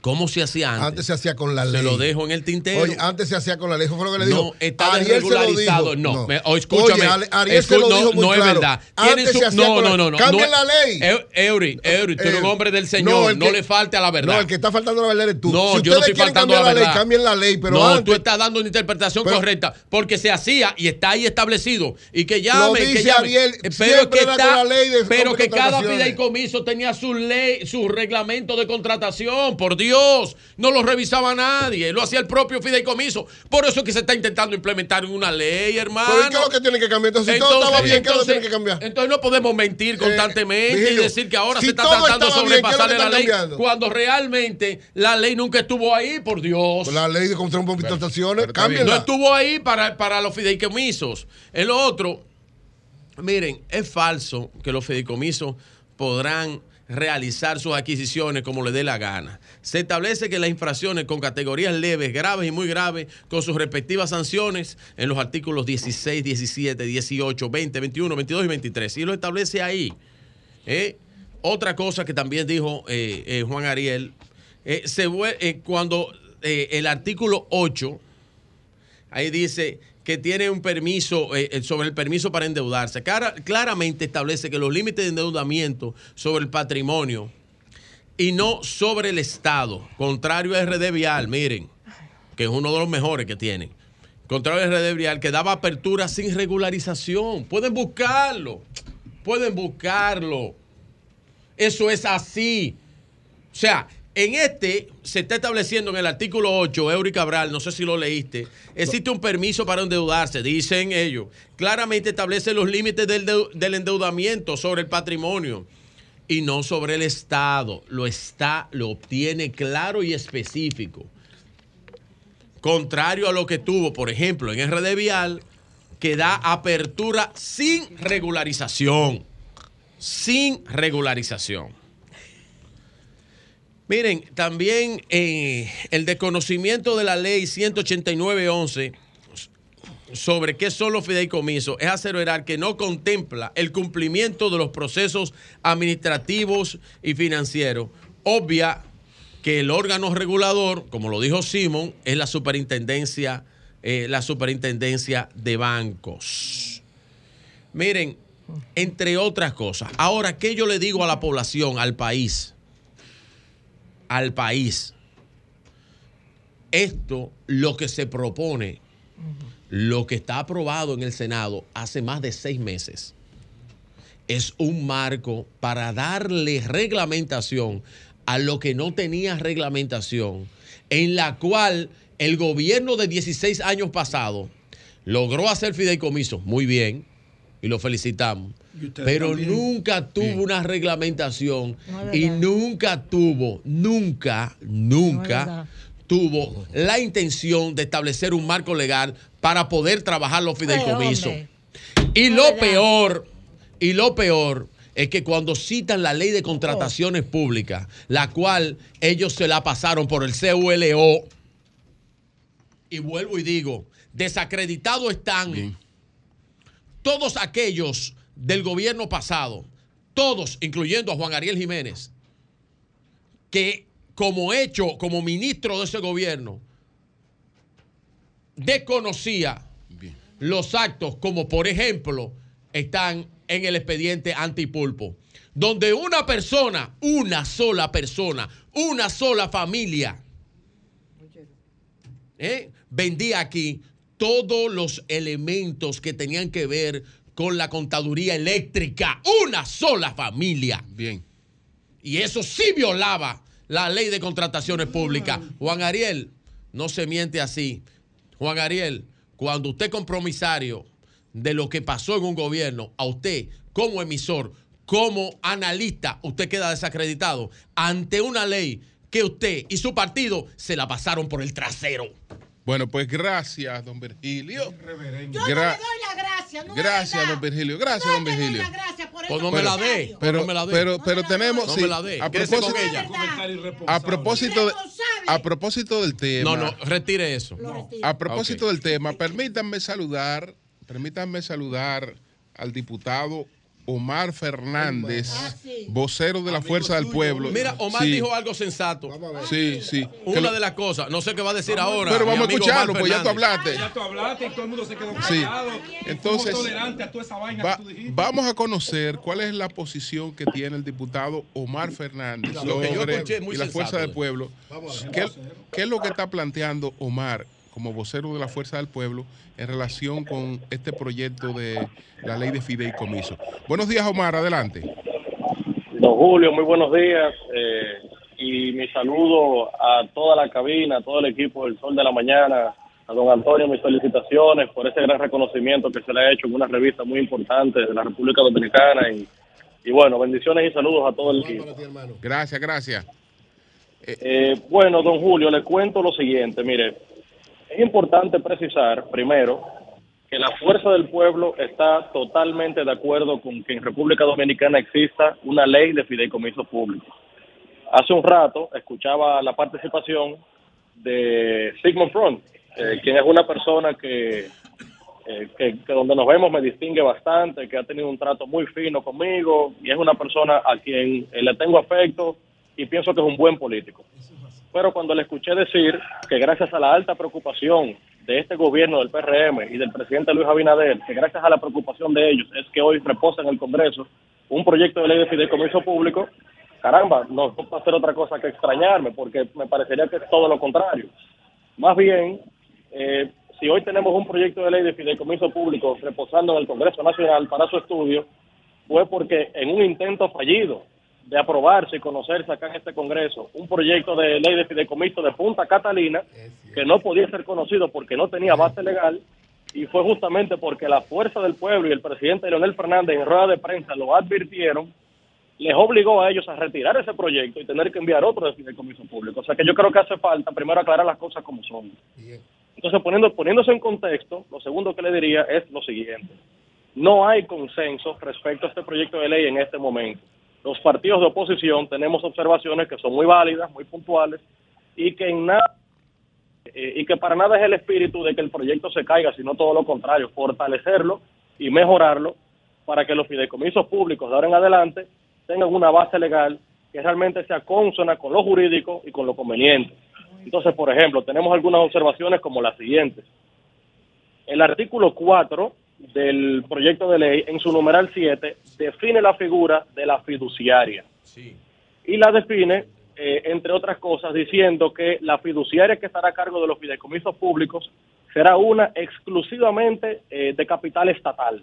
¿Cómo se hacía antes? Antes se hacía con la ley. Se lo dejo en el tintero. Oye, antes se hacía con la ley. ¿Fue lo que le dijo? No, está desregularizado. No, no. escúchame. Oye, Ariel se lo dijo muy no claro. es verdad. Antes se hacía no, no, no, no. Cambien la ley. Eury, Eury, tú eres un hombre del Señor. No, le falte a la verdad. No, el que está faltando a la verdad eres tú. No, yo no estoy faltando a la verdad. Ley, cambien la ley, pero No, antes, tú estás dando una interpretación correcta. Porque se hacía y está ahí establecido. Y que llame. Lo dice que llame. Ariel, pero que, está, pero que cada fideicomiso tenía su ley, su reglamento de contratación. Por Dios. No lo revisaba nadie, lo hacía el propio fideicomiso. Por eso es que se está intentando implementar una ley, hermano. ¿Pero qué es lo que tiene que cambiar? Entonces, si todo estaba bien, ¿qué es lo que tiene que cambiar? Entonces no podemos mentir constantemente y decir que ahora se está tratando de sobrepasar la ley cuando realmente la ley nunca estuvo ahí, por Dios. Pues la ley de control de contrataciones, cámbiala. No estuvo ahí para, para los fideicomisos. El otro, miren, es falso que los fideicomisos podrán realizar sus adquisiciones como le dé la gana. Se establece que las infracciones con categorías leves, graves y muy graves, con sus respectivas sanciones en los artículos 16, 17, 18, 20, 21, 22 y 23. Y lo establece ahí. ¿eh? Otra cosa que también dijo eh, eh, Juan Ariel, se, cuando el artículo 8, ahí dice que tiene un permiso eh, eh, sobre el permiso para endeudarse. claramente establece que los límites de endeudamiento sobre el patrimonio y no sobre el Estado, contrario a RD Vial, miren, que es uno de los mejores que tienen. Contrario a RD Vial, que daba apertura sin regularización. Pueden buscarlo, pueden buscarlo. Eso es así. O sea, en este se está estableciendo en el artículo 8, Eury Cabral, no sé si lo leíste, existe un permiso para endeudarse, dicen ellos. Claramente establece los límites del, endeudamiento sobre el patrimonio y no sobre el Estado. Lo está, lo obtiene claro y específico. Contrario a lo que tuvo, por ejemplo, en RD Vial, que da apertura sin regularización. Sin regularización. Miren, también eh, el desconocimiento de la ley 189.11 sobre qué son los fideicomisos es aseverar que no contempla el cumplimiento de los procesos administrativos y financieros. Obvia que el órgano regulador, como lo dijo Simón, es la superintendencia, eh, la superintendencia de bancos. Miren, entre otras cosas. Ahora, ¿qué yo le digo a la población, al país? Al país. Esto, lo que se propone, lo que está aprobado en el Senado hace más de seis meses, es un marco para darle reglamentación a lo que no tenía reglamentación, en la cual el gobierno de 16 años pasado logró hacer fideicomiso, muy bien, y lo felicitamos, pero nunca tuvo una reglamentación y nunca tuvo, nunca, nunca tuvo la intención de establecer un marco legal para poder trabajar los fideicomisos. y lo peor, y lo peor es que cuando citan la ley de contrataciones públicas, la cual ellos se la pasaron por el CULO, y vuelvo y digo, desacreditados están todos aquellos del gobierno pasado, todos, incluyendo a Juan Ariel Jiménez, que como hecho, como ministro de ese gobierno, desconocía los actos como por ejemplo están en el expediente antipulpo, donde una persona, una sola persona, una sola familia, ¿eh? vendía aquí todos los elementos que tenían que ver con la contaduría eléctrica. Una sola familia. Bien. Y eso sí violaba la ley de contrataciones públicas. Juan Ariel, no se miente así. Juan Ariel, cuando usted compromisario de lo que pasó en un gobierno, a usted como emisor, como analista, usted queda desacreditado ante una ley que usted y su partido se la pasaron por el trasero. Bueno, pues gracias, don Virgilio. Yo no le doy la gracia. No gracias, don Virgilio. Gracias, don Virgilio. Pues no me la dé. Pero, pero, pero tenemos. No me la dé. A propósito, a propósito, de, a propósito del tema. No, no, retire eso. A propósito del tema, permítanme saludar, permítanme saludar al diputado Omar Fernández, ah, vocero de la Fuerza del Pueblo. Mira, Omar dijo algo sensato. Sí, sí. Una de las cosas, no sé qué va a decir ahora. Pero vamos a escucharlo, pues ya tú hablaste. Ya tú hablaste y todo el mundo se quedó callado. Entonces, vamos a conocer cuál es la posición que tiene el diputado Omar Fernández sobre la Fuerza del Pueblo. ¿Qué es lo que está planteando Omar como vocero de la Fuerza del Pueblo en relación con este proyecto de la ley de fideicomiso. Buenos días, Omar, adelante. Don Julio, muy buenos días. Eh, y mi saludo a toda la cabina, a todo el equipo del Sol de la Mañana, a don Antonio, mis felicitaciones por ese gran reconocimiento que se le ha hecho en una revista muy importante de la República Dominicana. Y, y bueno, bendiciones y saludos a todo el equipo. Gracias, gracias. Eh, bueno, don Julio, le cuento lo siguiente. Mire, es importante precisar, primero, que la fuerza del pueblo está totalmente de acuerdo con que en República Dominicana exista una ley de fideicomiso público. Hace un rato escuchaba la participación de Sigmund Front, eh, quien es una persona que, eh, que, donde nos vemos me distingue bastante, que ha tenido un trato muy fino conmigo y es una persona a quien eh, le tengo afecto y pienso que es un buen político. Pero cuando le escuché decir que gracias a la alta preocupación de este gobierno del PRM y del presidente Luis Abinader, que gracias a la preocupación de ellos es que hoy reposa en el Congreso un proyecto de ley de fideicomiso público, caramba, no puedo hacer otra cosa que extrañarme, porque me parecería que es todo lo contrario. Más bien, eh, si hoy tenemos un proyecto de ley de fideicomiso público reposando en el Congreso Nacional para su estudio, fue porque en un intento fallido de aprobarse y conocerse acá en este Congreso un proyecto de ley de fideicomiso de Punta Catalina que no podía ser conocido porque no tenía base legal y fue justamente porque la fuerza del pueblo y el presidente Leonel Fernández en rueda de prensa lo advirtieron, les obligó a ellos a retirar ese proyecto y tener que enviar otro de fideicomiso público. O sea que yo creo que hace falta primero aclarar las cosas como son. Entonces, poniendo, poniéndose en contexto, lo segundo que le diría es lo siguiente. No hay consenso respecto a este proyecto de ley en este momento los partidos de oposición tenemos observaciones que son muy válidas, muy puntuales eh, y que para nada es el espíritu de que el proyecto se caiga, sino todo lo contrario, fortalecerlo y mejorarlo para que los fideicomisos públicos de ahora en adelante tengan una base legal que realmente sea consona con lo jurídico y con lo conveniente. Entonces, por ejemplo, tenemos algunas observaciones como las siguientes. El artículo 4 del proyecto de ley, en su numeral 7, define la figura de la fiduciaria. Y la define, eh, entre otras cosas, diciendo que la fiduciaria que estará a cargo de los fideicomisos públicos será una exclusivamente eh, de capital estatal.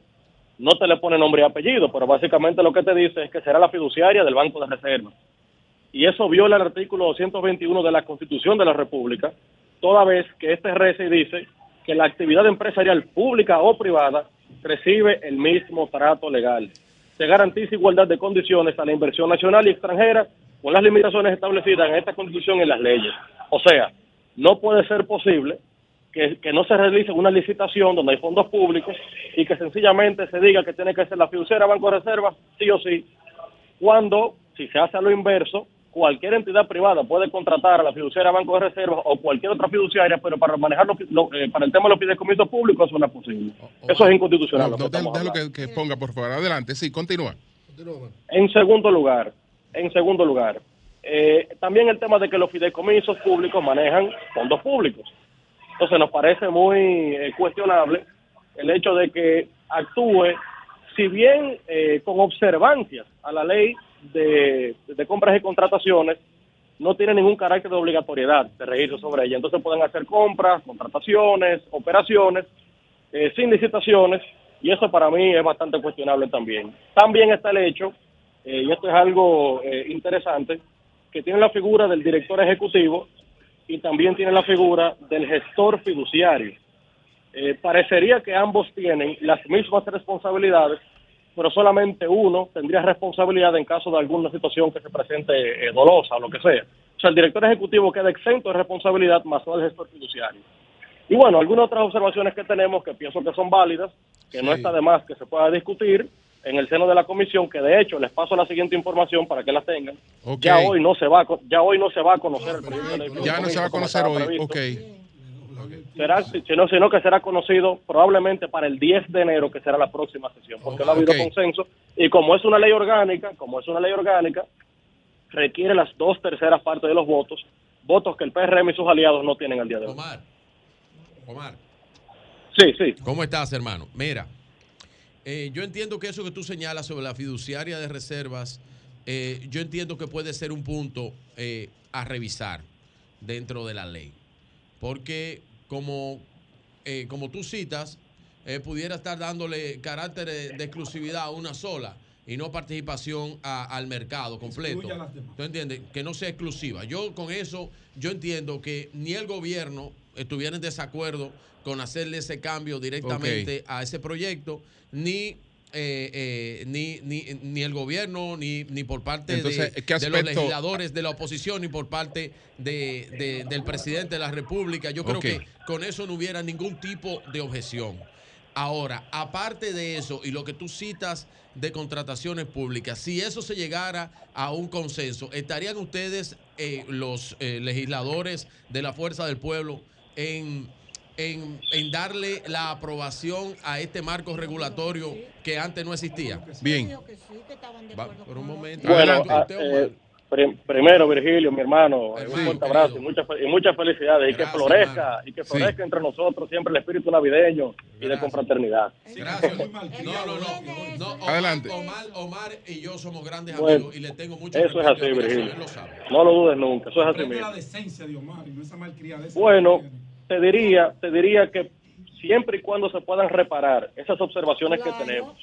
No te le pone nombre y apellido, pero básicamente lo que te dice es que será la fiduciaria del Banco de Reserva. Y eso viola el artículo 221 de la Constitución de la República, toda vez que este RECE dice que la actividad empresarial pública o privada recibe el mismo trato legal. Se garantiza igualdad de condiciones a la inversión nacional y extranjera con las limitaciones establecidas en esta Constitución y en las leyes. O sea, no puede ser posible que, no se realice una licitación donde hay fondos públicos y que sencillamente se diga que tiene que ser la fiduciaria Banco de Reserva, sí o sí, cuando, si se hace lo inverso, cualquier entidad privada puede contratar a la fiduciaria Banco de Reserva o cualquier otra fiduciaria, pero para manejar eh, para el tema de los fideicomisos públicos eso no es posible. eso es inconstitucional. No, lo que, que, ponga, por favor. Adelante, sí, continúa. En segundo lugar, en segundo lugar, eh, también el tema de que los fideicomisos públicos manejan fondos públicos. Entonces nos parece muy eh, cuestionable el hecho de que actúe, si bien con observancias a la ley de, compras y contrataciones no tiene ningún carácter de obligatoriedad de registro sobre ella. Entonces pueden hacer compras, contrataciones, operaciones eh, sin licitaciones y eso para mí es bastante cuestionable también. También está el hecho, eh, y esto es algo eh, interesante, que tiene la figura del director ejecutivo y también tiene la figura del gestor fiduciario. parecería que ambos tienen las mismas responsabilidades, pero solamente uno tendría responsabilidad en caso de alguna situación que se presente eh, dolosa o lo que sea. O sea, el director ejecutivo queda exento de responsabilidad, más no el gestor fiduciario. Y bueno, algunas otras observaciones que tenemos que pienso que son válidas, que no está de más que se pueda discutir en el seno de la comisión, que de hecho les paso la siguiente información para que las tengan. Ya hoy no se va, ya hoy no se va a conocer el proyecto Ya no se va a conocer hoy. Okay será, sino, sino que será conocido probablemente para el 10 de enero, que será la próxima sesión, porque no ha habido consenso. Y como es una ley orgánica, como es una ley orgánica, requiere las dos terceras partes de los votos, votos que el PRM y sus aliados no tienen al día de hoy. Omar, Omar. Sí, sí. ¿Cómo estás, hermano? Mira, eh, yo entiendo que eso que tú señalas sobre la fiduciaria de reservas, eh, yo entiendo que puede ser un punto eh, a revisar dentro de la ley. Porque como, eh, como tú citas, eh, pudiera estar dándole carácter de, exclusividad a una sola y no participación al mercado completo. ¿Tú entiendes? Que no sea exclusiva. Yo con eso, yo entiendo que ni el gobierno estuviera en desacuerdo con hacerle ese cambio directamente a ese proyecto, ni eh, eh, ni, ni, ni, el gobierno, ni, ni por parte de, los legisladores de la oposición, ni por parte de, del presidente de la República. Yo creo que con eso no hubiera ningún tipo de objeción. Ahora, aparte de eso, y lo que tú citas de contrataciones públicas, si eso se llegara a un consenso, ¿estarían ustedes, eh, los legisladores de la Fuerza del Pueblo, en en, en, darle la aprobación a este marco regulatorio que antes no existía? Bien. por un momento. Bueno, ah, eh, primero, Virgilio, mi hermano, un fuerte abrazo y muchas, y muchas felicidades. y que florezca, y que florezca entre nosotros siempre el espíritu navideño y de confraternidad. Gracias. No, no, no. Omar, Adelante. Omar, y yo somos grandes amigos y le tengo mucho Eso es así, Virgilio. No lo dudes nunca, eso es así mismo. Bueno te diría, te diría que siempre y cuando se puedan reparar esas observaciones que tenemos,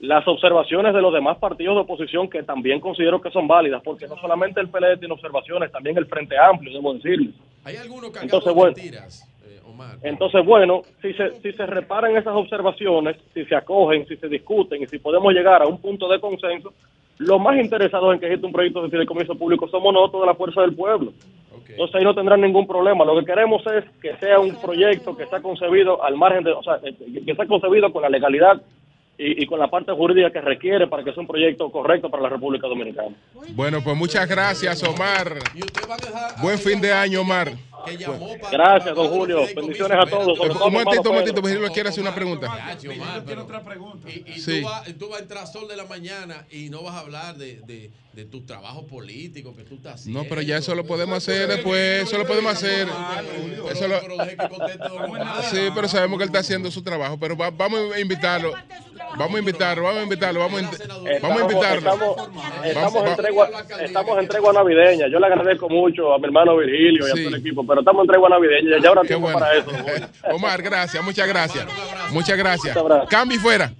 las observaciones de los demás partidos de oposición que también considero que son válidas, porque no solamente el PLD tiene observaciones, también el Frente Amplio, debo decirles. Hay algunos que entonces, bueno, mentiras, eh, Omar. Entonces, bueno, si se, si se reparan esas observaciones, si se acogen, si se discuten y si podemos llegar a un punto de consenso, los más interesados en que exista un proyecto de fideicomiso público somos nosotros de la fuerza del pueblo. Entonces ahí no tendrán ningún problema. Lo que queremos es que sea un proyecto que está concebido al margen de, o sea, que está concebido con la legalidad y, con la parte jurídica que requiere para que sea un proyecto correcto para la República Dominicana. Bueno, pues muchas gracias, Omar. Buen fin de año, Omar. Que llamó para. Gracias, don Julio. Bendiciones a todos. Un momentito, un momentito, Virgilio quiere hacer una pregunta. quiero otra pregunta. Y, tú, vas, tú, vas, a entrar sol de la mañana y no vas a hablar de, de, de tu trabajo político que tú estás haciendo. No, pero ya eso lo podemos hacer después. Eso lo podemos hacer. Eso lo... Sí, pero sabemos que él está haciendo su trabajo. Pero vamos a invitarlo. Vamos a invitarlo, vamos a invitarlo, vamos a, vamos a invitarlo. Estamos, en tregua, estamos en tregua navideña. Yo le agradezco mucho a mi hermano Virgilio y a todo el equipo, pero estamos en tregua navideña. Ya ahora tiempo para eso. Omar, gracias, muchas gracias. Muchas gracias. Cambi fuera.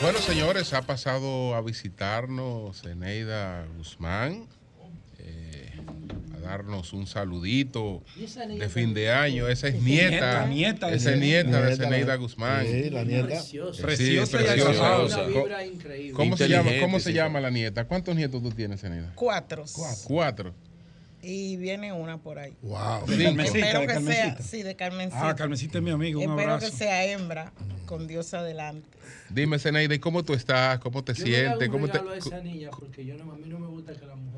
Bueno, señores, ha pasado a visitarnos Eneida Guzmán, eh, a darnos un saludito de fin de año. Esa es nieta, nieta esa es nieta de Eneida Guzmán. Sí, la nieta. Preciosa. Preciosa. preciosa. ¿Cómo, se llama, ¿Cómo se llama la nieta? ¿Cuántos nietos tú tienes, Eneida? Cuatro. Cuatro y viene una por ahí. Wow. De Espero que sea, sí, de Carmencita. Ah, Carmencita es mi amigo. Un Espero que sea hembra, con Dios adelante. Dime, Zeneide, ¿cómo tú estás? ¿Cómo te yo sientes? No ¿Cómo te... a esa niña porque yo no, a mí no me gusta que la mujer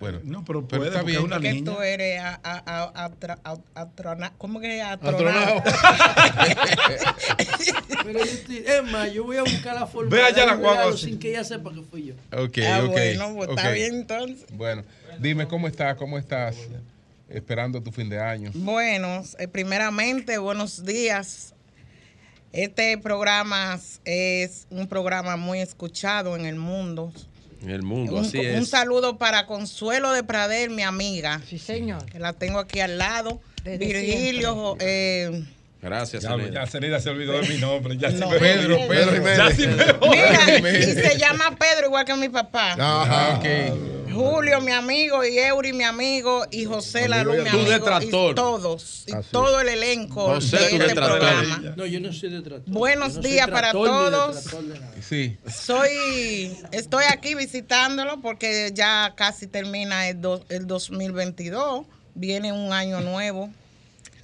bueno, no, pero, puede, pero está bien. Una niña. tú eres a, a, a, a, a ¿Cómo que atronado? <laughs> pero yo estoy, es más, yo voy a buscar la forma Ve allá la sin que ella sepa que fui yo. Ok, ah, ok. Bueno, pues está bien entonces. Bueno, dime cómo estás, cómo estás esperando tu fin de año. Bueno, eh, primeramente, buenos días. Este programa es un programa muy escuchado en el mundo. En el mundo, un, así es. Un saludo para Consuelo de Prader, mi amiga. Sí, señor. Que la tengo aquí al lado. Virgilio. Eh, Gracias, ya, ya Cenida se olvidó de mi nombre. Ya no, Pedro, Pedro, Pedro Mira, y se llama Pedro igual que mi papá. Ajá, okay. Julio, mi amigo, y Eury, mi amigo, y José Lalu, mi amigo. Detractor. Y todos, y todo el elenco José, de este detractor. programa. No, yo no soy detractor. Buenos no días para todos. Sí. Soy, estoy aquí visitándolo porque ya casi termina el, do, el 2022. Viene un año nuevo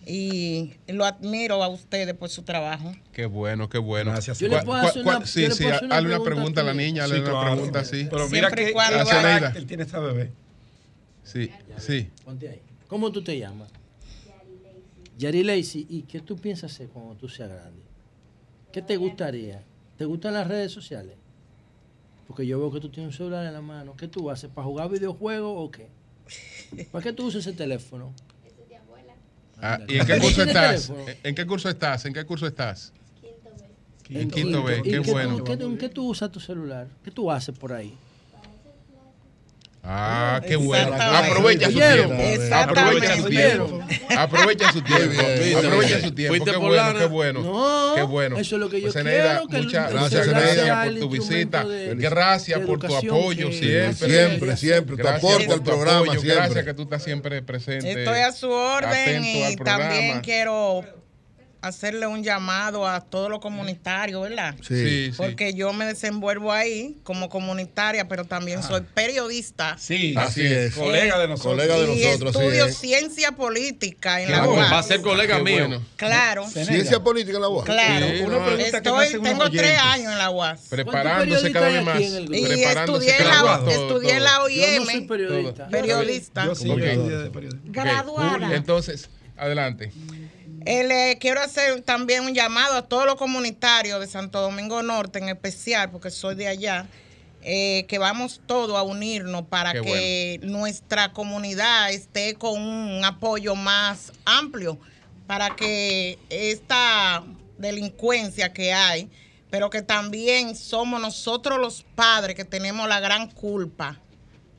y lo admiro a ustedes por su trabajo. Qué bueno, qué bueno. Gracias. Yo le puedo hacer una, sí, sí, una hazle una pregunta a la niña, hazle sí, una claro. pregunta sí. Pero mira Siempre que cuando gracias él tiene esta bebé. Sí, sí. Ponte ahí. ¿Cómo tú te llamas? Yari Lacey. ¿Y qué tú piensas hacer cuando tú seas grande? ¿Qué te gustaría? ¿Te gustan las redes sociales? Porque yo veo que tú tienes un celular en la mano. ¿Qué tú haces? ¿Para jugar videojuegos o qué? ¿Para qué tú usas ese teléfono? Ah, ¿Y en qué curso estás? ¿En qué curso estás? ¿En qué curso estás? En quinto B, qué, bueno. ¿qué, ¿En qué tú usas tu celular? ¿Qué tú haces por ahí? Ah, qué bueno. Aprovecha su tiempo. Aprovecha su tiempo. Aprovecha su tiempo. Aprovecha su tiempo. Qué bueno, qué bueno. No, qué bueno. Eso es lo que yo pues, quiero. muchas gracias, Eneida, por tu visita. De, gracias por tu apoyo que, siempre. Siempre, siempre. Tu aporte al programa. Apoyo. Siempre. Gracias que tú estás siempre presente. Estoy a su orden y también quiero hacerle un llamado a todos los comunitarios, ¿verdad? Sí, sí. Porque yo me desenvuelvo ahí como comunitaria, pero también soy periodista. Sí, así es. Colega de nosotros. Colega de y nosotros, estudio sí, es. ciencia política en la. UAS. Va a ser colega mío. bueno. Claro, Ciencia política en la UAS. claro. Una que me Estoy, tengo tres años en la UAS. Preparándose cada vez más. Y estudié en la, estudié en la OIM, soy periodista. periodista. Yo de periodismo. Graduada. Entonces, adelante. Eh, le quiero hacer también un llamado a todos los comunitarios de Santo Domingo Norte, en especial, porque soy de allá, eh, que vamos todos a unirnos para Qué que nuestra comunidad esté con un apoyo más amplio, para que esta delincuencia que hay, pero que también somos nosotros los padres que tenemos la gran culpa.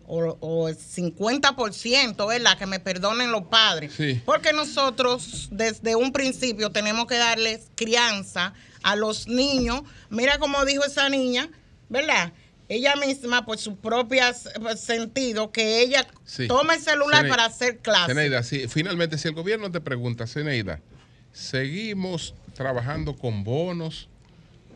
O, o el 50%, ¿verdad? Que me perdonen los padres. Sí. Porque nosotros desde un principio tenemos que darles crianza a los niños. Mira como dijo esa niña, ¿verdad? Ella misma, por su propio sentido, que ella Sí. toma el celular Zeneida- para hacer clases. Zeneida, sí, finalmente, si el gobierno te pregunta, Zeneida, ¿seguimos trabajando con bonos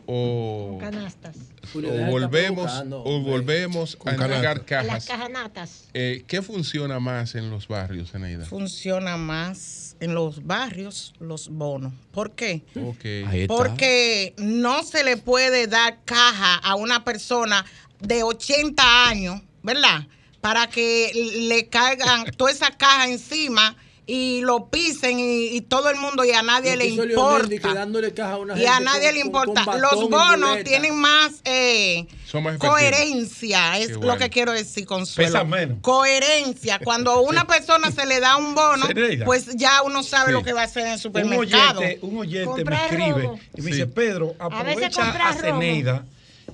o canastas. O volvemos, o volvemos a entregar cajas. Las cajanatas. Eh, ¿Qué funciona más en los barrios, Eneida? Funciona más en los barrios los bonos. ¿Por qué? Okay. Porque no se le puede dar caja a una persona de 80 años, ¿verdad? Para que le caigan toda esa caja encima y lo pisen y, todo el mundo y a nadie le importa. y a nadie le importa. Los bonos tienen más, eh, coherencia, es lo que quiero decir, Consuelo. Coherencia. Cuando <laughs> una persona se le da un bono, pues ya uno sabe lo que va a hacer en el supermercado. Un oyente, me escribe y me dice, Pedro, aprovecha a, a Ceneida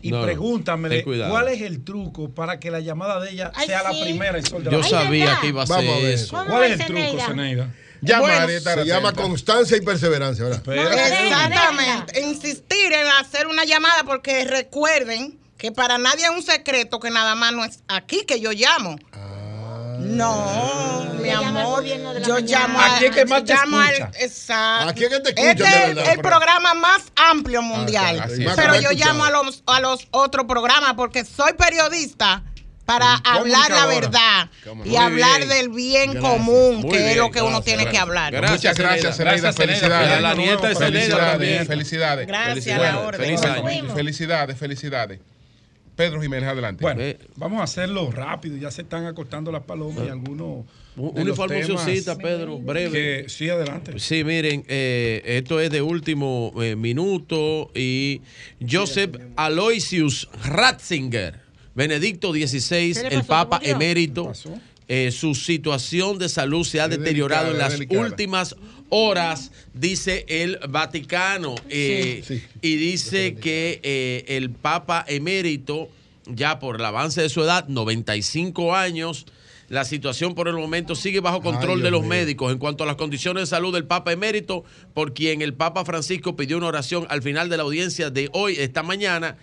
y pregúntame cuál es el truco para que la llamada de ella sea la primera en Yo sabía que iba a ser eso. ¿Cuál es el truco, Zeneida? se llama constancia y perseverancia, ¿verdad? Exactamente. Insistir en hacer una llamada porque recuerden que para nadie es un secreto que nada más no es aquí que yo llamo. No, mi amor. Yo llamo a. ¿A que más te escucha? exacto. ¿A quién te escucha? Este es el programa más amplio mundial. pero yo llamo a los, a los otros programas porque soy periodista para hablar la verdad y hablar del bien común, que es lo que uno tiene que hablar. Muchas gracias, Celeda. Felicidades. La nieta de Celeda también. Felicidades. Gracias, Felicidades, felicidades. felicidades. Pedro Jiménez, adelante. Bueno, vamos a hacerlo rápido. Ya se están acostando las palomas y algunos. Una informacióncita, Pedro, breve. sí, adelante. Sí, miren, eh, esto es de último eh, minuto y Joseph Aloysius Ratzinger, Benedicto XVI, el Papa emérito. Eh, su situación de salud se ha deteriorado en las últimas horas, dice el Vaticano. Eh, y dice que eh, el Papa emérito, ya por el avance de su edad, 95 años, la situación por el momento sigue bajo control de los médicos. En cuanto a las condiciones de salud del Papa emérito, por quien el Papa Francisco pidió una oración al final de la audiencia de hoy, esta mañana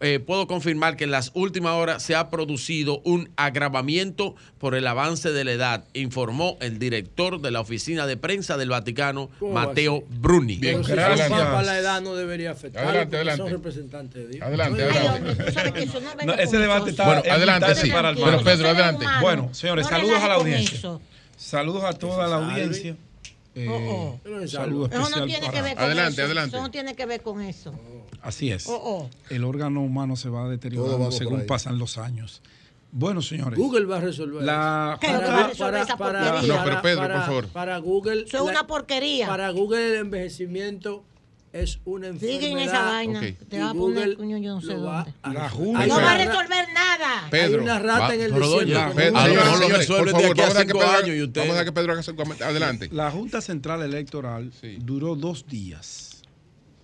eh, puedo confirmar que en las últimas horas se ha producido un agravamiento por el avance de la edad, informó el director de la oficina de prensa del Vaticano, Mateo Bruni. Bien, gracias. la edad no debería afectar. Adelante, adelante. Son representantes de Dios. Adelante, adelante. ese debate está bueno, adelante, sí. Para el Pero Pedro, adelante. Bueno, señores, saludos a la audiencia. Saludos a toda la audiencia. Eh, oh, oh. Saludos eso no tiene que ver con adelante, eso. Adelante. Eso no tiene que ver con eso. Así es. El órgano humano se va deteriorando según pasan los años. Bueno, señores. Google va a resolver. La, para, para, para, no, pero Pedro, por favor. Para Google. Eso es una porquería. Para Google el envejecimiento es una enfermedad. Sigue en esa vaina. Te va a poner, coño, yo no sé dónde. La Junta. No va a resolver nada. Pedro, Hay una rata va, en el desierto. Pedro, a lo mejor lo resuelve de aquí a cinco Pedro, años y usted... Vamos a dejar que Pedro haga su Adelante. La Junta Central Electoral sí. duró dos días.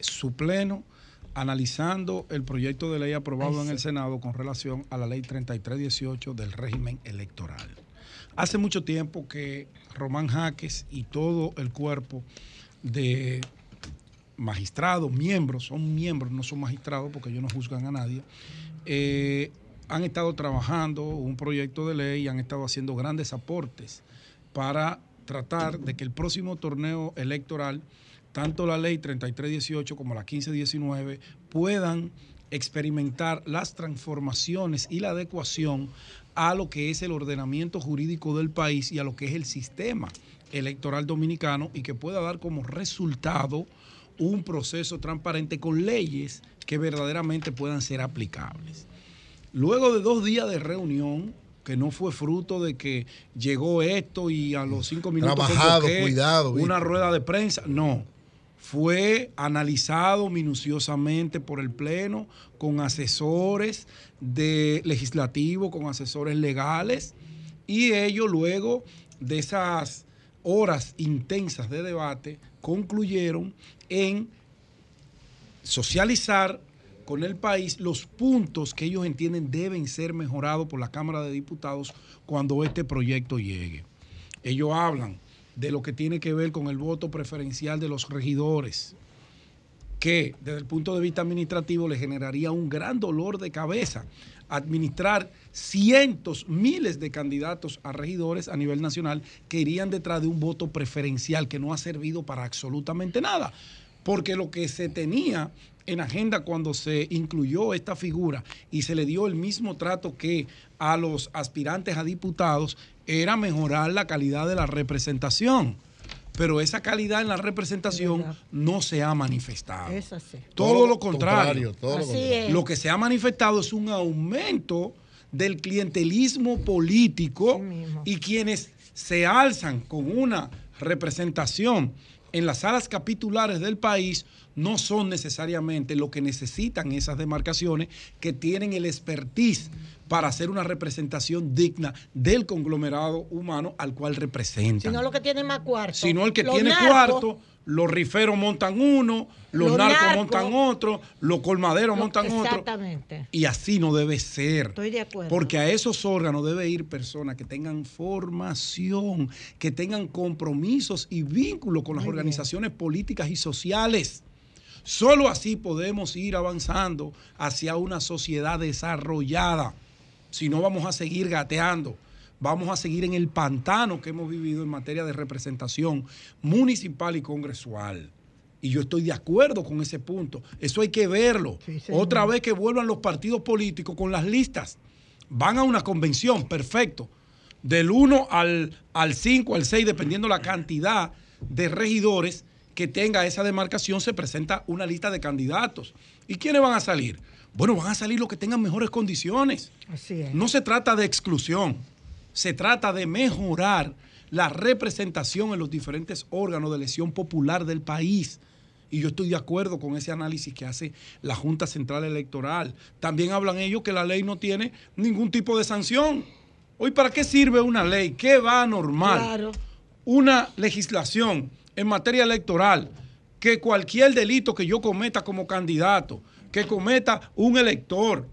Su pleno analizando el proyecto de ley aprobado Ay, en el Senado con relación a la ley 3318 del régimen electoral. Hace mucho tiempo que Román Jaques y todo el cuerpo de magistrados, miembros, son miembros, no son magistrados porque ellos no juzgan a nadie, eh, han estado trabajando un proyecto de ley y han estado haciendo grandes aportes para tratar de que el próximo torneo electoral, tanto la ley 3318 como la 1519, puedan experimentar las transformaciones y la adecuación a lo que es el ordenamiento jurídico del país y a lo que es el sistema electoral dominicano y que pueda dar como resultado un proceso transparente con leyes que verdaderamente puedan ser aplicables. Luego de dos días de reunión, que no fue fruto de que llegó esto y a los cinco minutos Trabajado, cuidado, una rueda de prensa, no. Fue analizado minuciosamente por el Pleno con asesores de legislativo, con asesores legales, y ellos luego de esas horas intensas de debate concluyeron en socializar con el país los puntos que ellos entienden deben ser mejorados por la Cámara de Diputados cuando este proyecto llegue. Ellos hablan de lo que tiene que ver con el voto preferencial de los regidores, que desde el punto de vista administrativo le generaría un gran dolor de cabeza administrar cientos, miles de candidatos a regidores a nivel nacional que irían detrás de un voto preferencial que no ha servido para absolutamente nada. Porque lo que se tenía en agenda cuando se incluyó esta figura y se le dio el mismo trato que a los aspirantes a diputados era mejorar la calidad de la representación. Pero esa calidad en la representación no se ha manifestado. Todo, lo contrario. lo que se ha manifestado es un aumento del clientelismo político y quienes se alzan con una representación en las salas capitulares del país no son necesariamente lo que necesitan esas demarcaciones que tienen el expertise para hacer una representación digna del conglomerado humano al cual representan. Sino lo que tiene más cuarto. Sino el que tiene cuarto, los riferos montan uno, los, narcos, montan otro, los colmaderos montan otro. Exactamente. Y así no debe ser. Estoy de acuerdo. Porque a esos órganos debe ir personas que tengan formación, que tengan compromisos y vínculos con las organizaciones políticas y sociales. Solo así podemos ir avanzando hacia una sociedad desarrollada. Si no, vamos a seguir gateando. Vamos a seguir en el pantano que hemos vivido en materia de representación municipal y congresual. Y yo estoy de acuerdo con ese punto. Eso hay que verlo. Otra vez que vuelvan los partidos políticos con las listas. Van a una convención, perfecto. Del 1 al, al 5, al 6, dependiendo la cantidad de regidores que tenga esa demarcación se presenta una lista de candidatos. ¿Y quiénes van a salir? Bueno, van a salir los que tengan mejores condiciones. Así es. No se trata de exclusión, se trata de mejorar la representación en los diferentes órganos de elección popular del país. Y yo estoy de acuerdo con ese análisis que hace la Junta Central Electoral. También hablan ellos que la ley no tiene ningún tipo de sanción. Hoy, ¿para qué sirve una ley? ¿Qué va a normal? Claro. Una legislación en materia electoral que cualquier delito que yo cometa como candidato, que cometa un elector,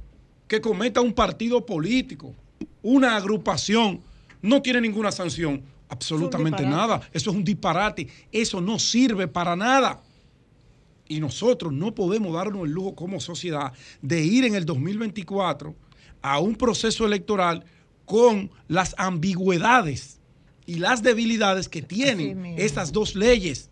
que cometa un partido político, una agrupación, no tiene ninguna sanción. Absolutamente nada. Eso es un disparate. Eso no sirve para nada. Y nosotros no podemos darnos el lujo como sociedad de ir en el 2024 a un proceso electoral con las ambigüedades y las debilidades que tienen estas dos leyes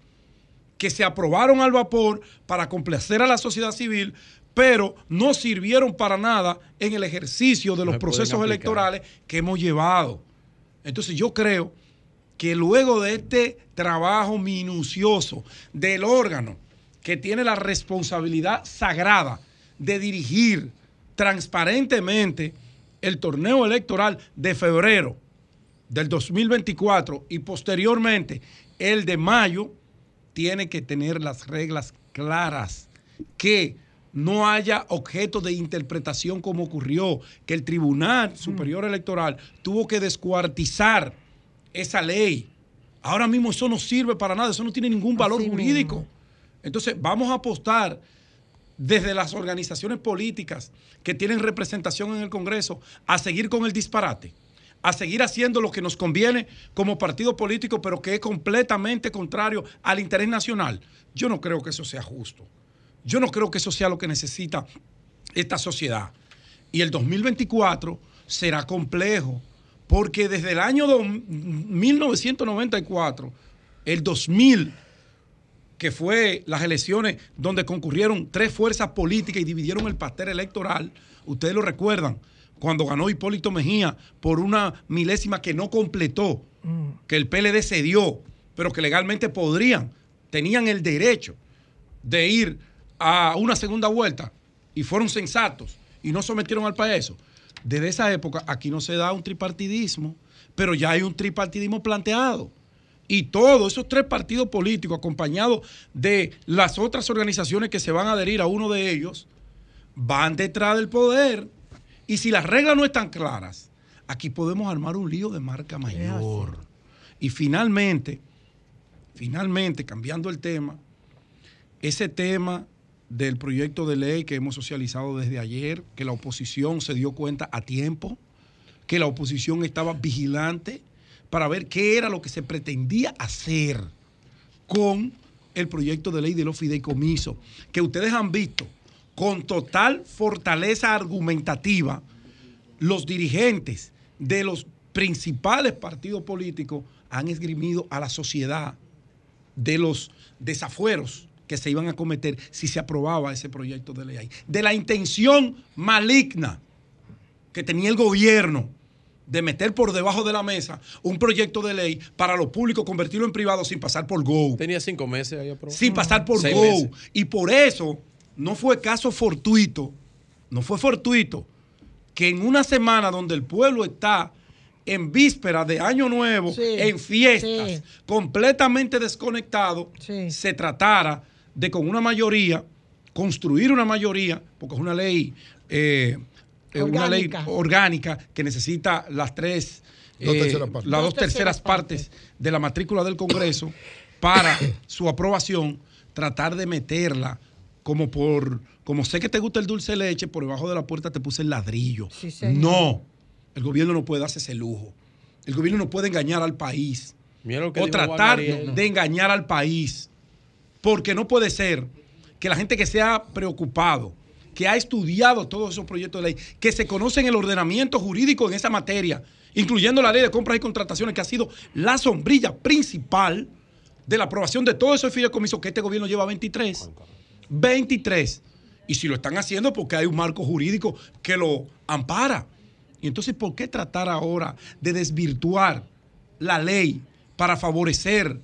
que se aprobaron al vapor para complacer a la sociedad civil, pero no sirvieron para nada en el ejercicio de los procesos electorales que hemos llevado. Entonces yo creo que luego de este trabajo minucioso del órgano que tiene la responsabilidad sagrada de dirigir transparentemente el torneo electoral de febrero, del 2024 y posteriormente el de mayo, tiene que tener las reglas claras, que no haya objeto de interpretación como ocurrió, que el Tribunal Superior Electoral tuvo que descuartizar esa ley. Ahora mismo eso no sirve para nada, eso no tiene ningún valor jurídico. Entonces vamos a apostar desde las organizaciones políticas que tienen representación en el Congreso a seguir con el disparate a seguir haciendo lo que nos conviene como partido político, pero que es completamente contrario al interés nacional. Yo no creo que eso sea justo. Yo no creo que eso sea lo que necesita esta sociedad. Y el 2024 será complejo, porque desde el año 1994, el 2000, que fue las elecciones donde concurrieron tres fuerzas políticas y dividieron el pastel electoral, ustedes lo recuerdan, cuando ganó Hipólito Mejía por una milésima que no completó, mm. que el PLD cedió, pero que legalmente podrían, tenían el derecho de ir a una segunda vuelta y fueron sensatos y no sometieron al país. Desde esa época aquí no se da un tripartidismo, pero ya hay un tripartidismo planteado. Y todos esos tres partidos políticos, acompañados de las otras organizaciones que se van a adherir a uno de ellos, van detrás del poder y si las reglas no están claras, aquí podemos armar un lío de marca mayor. Y finalmente, finalmente, cambiando el tema, ese tema del proyecto de ley que hemos socializado desde ayer, que la oposición se dio cuenta a tiempo, que la oposición estaba vigilante para ver qué era lo que se pretendía hacer con el proyecto de ley de los fideicomisos, que ustedes han visto con total fortaleza argumentativa, los dirigentes de los principales partidos políticos han esgrimido a la sociedad de los desafueros que se iban a cometer si se aprobaba ese proyecto de ley. De la intención maligna que tenía el gobierno de meter por debajo de la mesa un proyecto de ley para lo público, convertirlo en privado sin pasar por Go. Tenía cinco meses ahí aprobado. Sin pasar por Go. Y por eso no fue caso fortuito, no fue fortuito que en una semana donde el pueblo está en víspera de Año Nuevo, en fiestas, completamente desconectado, se tratara de con una mayoría, construir una mayoría, porque es una ley eh, una ley orgánica. que necesita las tres, eh, las dos, terceras, partes. de la matrícula del Congreso para su aprobación, tratar de meterla como por, como sé que te gusta el dulce de leche, por debajo de la puerta te puse el ladrillo. no, el gobierno no puede darse ese lujo. El gobierno no puede engañar al país. o tratar de engañar al país. Porque no puede ser que la gente que se ha preocupado que ha estudiado todos esos proyectos de ley, que se conocen el ordenamiento jurídico en esa materia, incluyendo la ley de compras y contrataciones, que ha sido la sombrilla principal de la aprobación de todos esos fideicomisos que este gobierno lleva 23. 23. Y si lo están haciendo porque hay un marco jurídico que lo ampara. Y entonces, ¿por qué tratar ahora de desvirtuar la ley para favorecer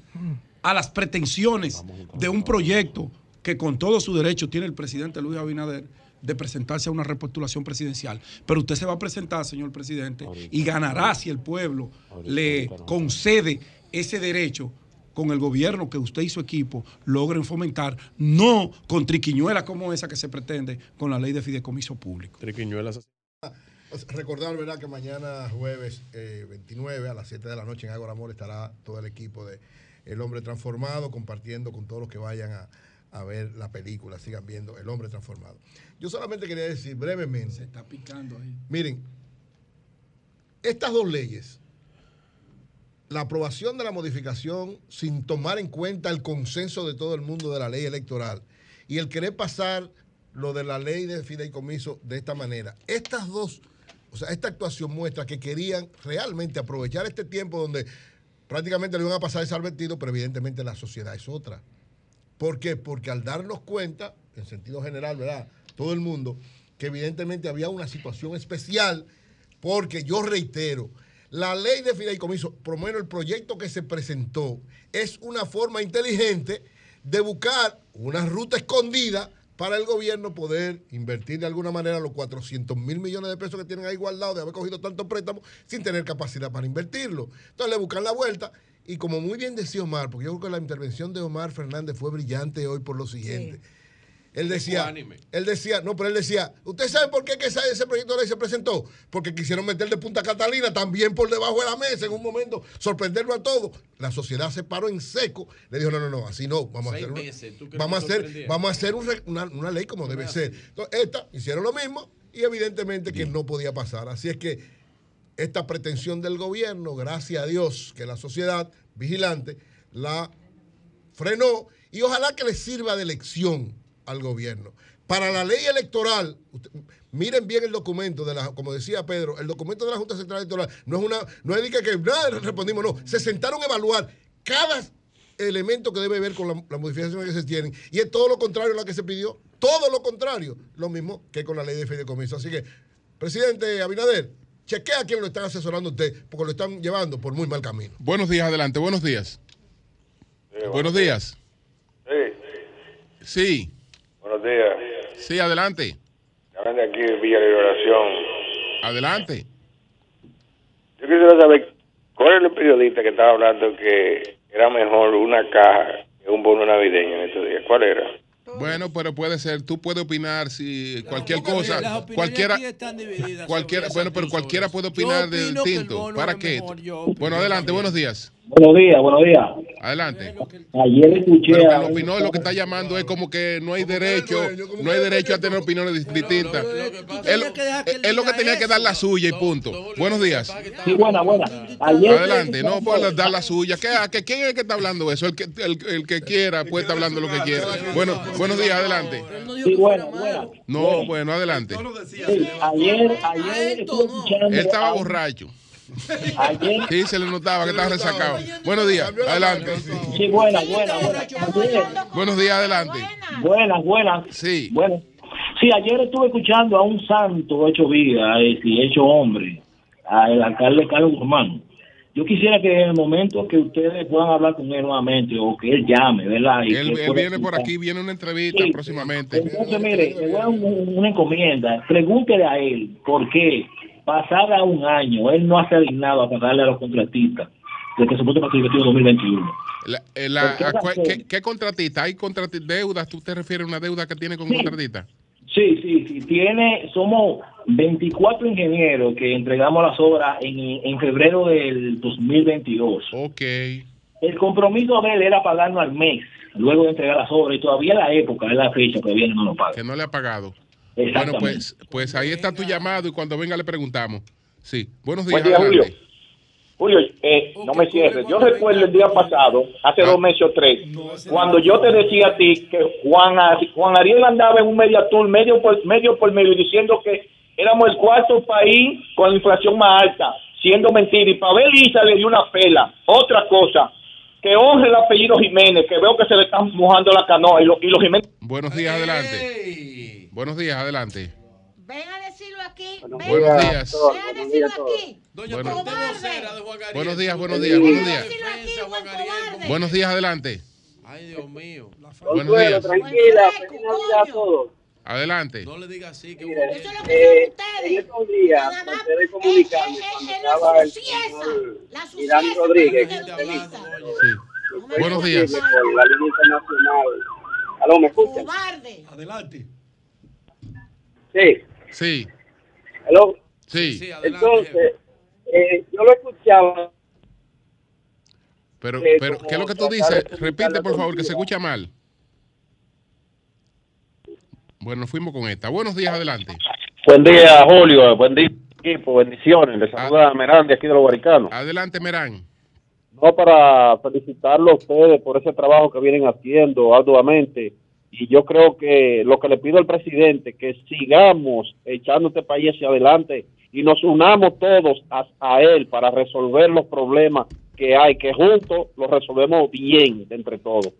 a las pretensiones de un proyecto que con todo su derecho tiene el presidente Luis Abinader de presentarse a una repostulación presidencial. Pero usted se va a presentar, señor presidente, y ganará si el pueblo le concede ese derecho con el gobierno que usted y su equipo logren fomentar, no con triquiñuelas como esa que se pretende con la ley de fideicomiso público. Triquiñuelas. Recordar, ¿verdad?, que mañana jueves 29 eh, a las 7 de la noche en Ágora Amor estará todo el equipo de El Hombre Transformado compartiendo con todos los que vayan a, a ver la película, sigan viendo El hombre transformado. Yo solamente quería decir brevemente. Se está picando ahí. Miren, estas dos leyes, la aprobación de la modificación sin tomar en cuenta el consenso de todo el mundo de la ley electoral y el querer pasar lo de la ley de fideicomiso de esta manera, estas dos, o sea, esta actuación muestra que querían realmente aprovechar este tiempo donde prácticamente le iban a pasar desadvertido, pero evidentemente la sociedad es otra. ¿Por qué? Porque al darnos cuenta, en sentido general, ¿verdad? Todo el mundo, que evidentemente había una situación especial, porque yo reitero, la ley de fideicomiso, por lo menos el proyecto que se presentó, es una forma inteligente de buscar una ruta escondida para el gobierno poder invertir de alguna manera los 400 mil millones de pesos que tienen ahí guardados de haber cogido tantos préstamos sin tener capacidad para invertirlo. Entonces le buscan la vuelta y como muy bien decía Omar, porque yo creo que la intervención de Omar Fernández fue brillante hoy por lo siguiente. Él decía, él decía, no, pero él decía, ¿usted sabe por qué que ese proyecto de ley se presentó? Porque quisieron meter de Punta Catalina también por debajo de la mesa en un momento, sorprenderlo a todos. La sociedad se paró en seco, le dijo, no, no, no, así no, vamos a hacer, una, vamos, a hacer vamos a hacer una, ley como debe ser. Entonces, esta, hicieron lo mismo y evidentemente que no podía pasar. Así es que esta pretensión del gobierno, gracias a Dios que la sociedad vigilante la frenó y ojalá que le sirva de lección al gobierno. Para la ley electoral, miren bien el documento de la, como decía Pedro, el documento de la Junta Central Electoral no es una, no es que, nada respondimos, no, se sentaron a evaluar cada elemento que debe ver con las la modificaciones que se tienen y es todo lo contrario a lo que se pidió, todo lo contrario, lo mismo que con la ley de fideicomiso. Así que, presidente Abinader, Chequea a quién lo están asesorando usted, porque lo están llevando por muy mal camino. Buenos días, adelante, buenos días. buenos días. Sí. Sí. Buenos días. Sí, adelante. Hablan de aquí de Villa Liberación. Adelante. Yo quisiera saber, ¿cuál es el periodista que estaba hablando que era mejor una caja que un bono navideño en estos días? ¿Cuál era? Bueno, pero puede ser, tú puedes opinar si cualquier cosa, cualquiera, cualquiera, bueno, pero cualquiera puede opinar del tinto. ¿Para qué? Bueno, adelante, buenos días. Buenos días, buenos días. Adelante. Ayer escuché Pero que opinó lo que está llamando es como que no hay derecho, no hay derecho a tener opiniones distintas. Es lo que tenía que dar la suya y punto. Buenos días. Sí, buena, buena. Adelante, no puede dar la suya. ¿Qué, ¿Quién es el que está hablando eso? El que, el, que quiera puede estar hablando lo que quiera. Bueno, buenos días, adelante. Sí, buena, buena. No, bueno, adelante. ayer, ayer Él estaba borracho. Ayer, sí, se le notaba que estaba resacado. Buenos días, adelante. Sí, buenas, buenas, buenas. Buenos días, adelante. Buenas, buenas. Sí. Bueno. Sí, ayer estuve escuchando a un santo hecho vida y hecho hombre, al alcalde Carlos Guzmán. Yo quisiera que en el momento que ustedes puedan hablar con él nuevamente o que él llame, ¿verdad? Y él, viene por aquí, viene una entrevista próximamente. Entonces, mire, le voy a una encomienda. Pregúntele a él por qué, pasada un año, él no ha asignado a pagarle a los contratistas de que supuesto para el 2021. Eh, ¿qué, ¿qué, contratista? ¿Hay deudas? ¿Tú te refieres a una deuda que tiene con contratista? Sí, sí, sí. Tiene, somos 24 ingenieros que entregamos las obras en, en febrero del 2022. Ok. El compromiso de él era pagarnos al mes, luego de entregar las obras, y todavía la época, es la fecha, que viene no lo paga. Que no le ha pagado. Bueno, pues, pues ahí está tu llamado y cuando venga le preguntamos. Sí, buenos días. Buen Julio. Julio, eh, no me cierres. Yo recuerdo el día pasado, hace dos meses o tres, cuando yo te decía a ti que Juan, Juan Ariel andaba en un media tour medio por medio por medio diciendo que éramos el cuarto país con la inflación más alta, siendo mentira. Y Pavel Isa le dio una pela. Otra cosa, que honre el apellido Jiménez, que veo que se le están mojando la canoa y, los Jiménez. Buenos días, adelante. Buenos días, adelante. Ven a decirlo aquí. Buenos días. Ven a decirlo aquí. Doña bueno. Buenos días, buenos días, buenos días. Buenos días, adelante. Ay, Dios mío. Buenos días. Tranquila, feliz Navidad a todos. Adelante. No le diga así. Que Mire, Eso es lo que eh, ustedes. En estos días señor Irán Rodríguez. Sí. Buenos días. ¿Aló, me escuchan? Adelante. Sí. Sí. ¿Aló? Sí. sí Entonces, eh, yo lo escuchaba. Pero, eh, pero ¿qué es lo que tú dices? Repite, por favor, que se escucha mal. Bueno, fuimos con esta. Buenos días, adelante. Buen día, Julio. Buen día, equipo. Bendiciones. Les saluda a Merán de aquí de los Guaricanos. Adelante, Merán. No para felicitarlo a ustedes por ese trabajo que vienen haciendo arduamente y yo creo que lo que le pido al presidente, que sigamos echando este país hacia adelante y nos unamos todos a, él para resolver los problemas que hay, que juntos los resolvemos bien entre todos.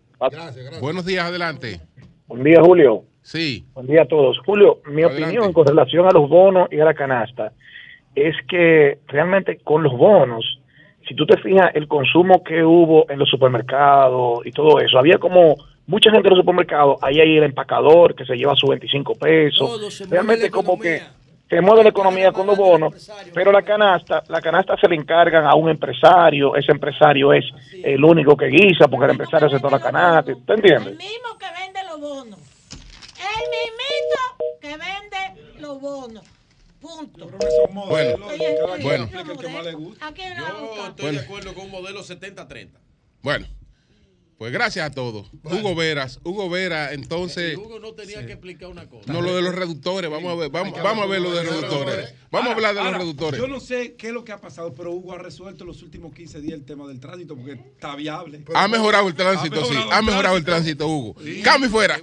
Buenos días, adelante. Buen día, Julio. Sí. Buen día a todos. Julio, mi opinión con relación a los bonos y a la canasta es que realmente con los bonos, si tú te fijas el consumo que hubo en los supermercados y todo eso, había como mucha gente en los supermercados, ahí hay el empacador que se lleva sus 25 pesos. Realmente como que se mueve la economía con los bonos, pero la canasta, la canasta se le encargan a un empresario, ese empresario es el único que guisa porque el empresario hace toda la canasta, ¿te entiendes? El mismo que vende los bonos. El mismito que vende los bonos. Punto. Bueno, bueno. Yo estoy de acuerdo con un modelo 70-30. Bueno. Pues gracias a todos. Hugo Veras, Hugo Vera, entonces. Hugo no tenía que explicar una cosa. No, lo de los reductores, vamos a ver, vamos, vamos a ver lo de los reductores. Vamos a hablar de los reductores. Yo no sé qué es lo que ha pasado, pero Hugo ha resuelto los últimos 15 días el tema del tránsito porque está viable. Ha mejorado el tránsito, sí. Ha mejorado el tránsito, Hugo. Cambio fuera.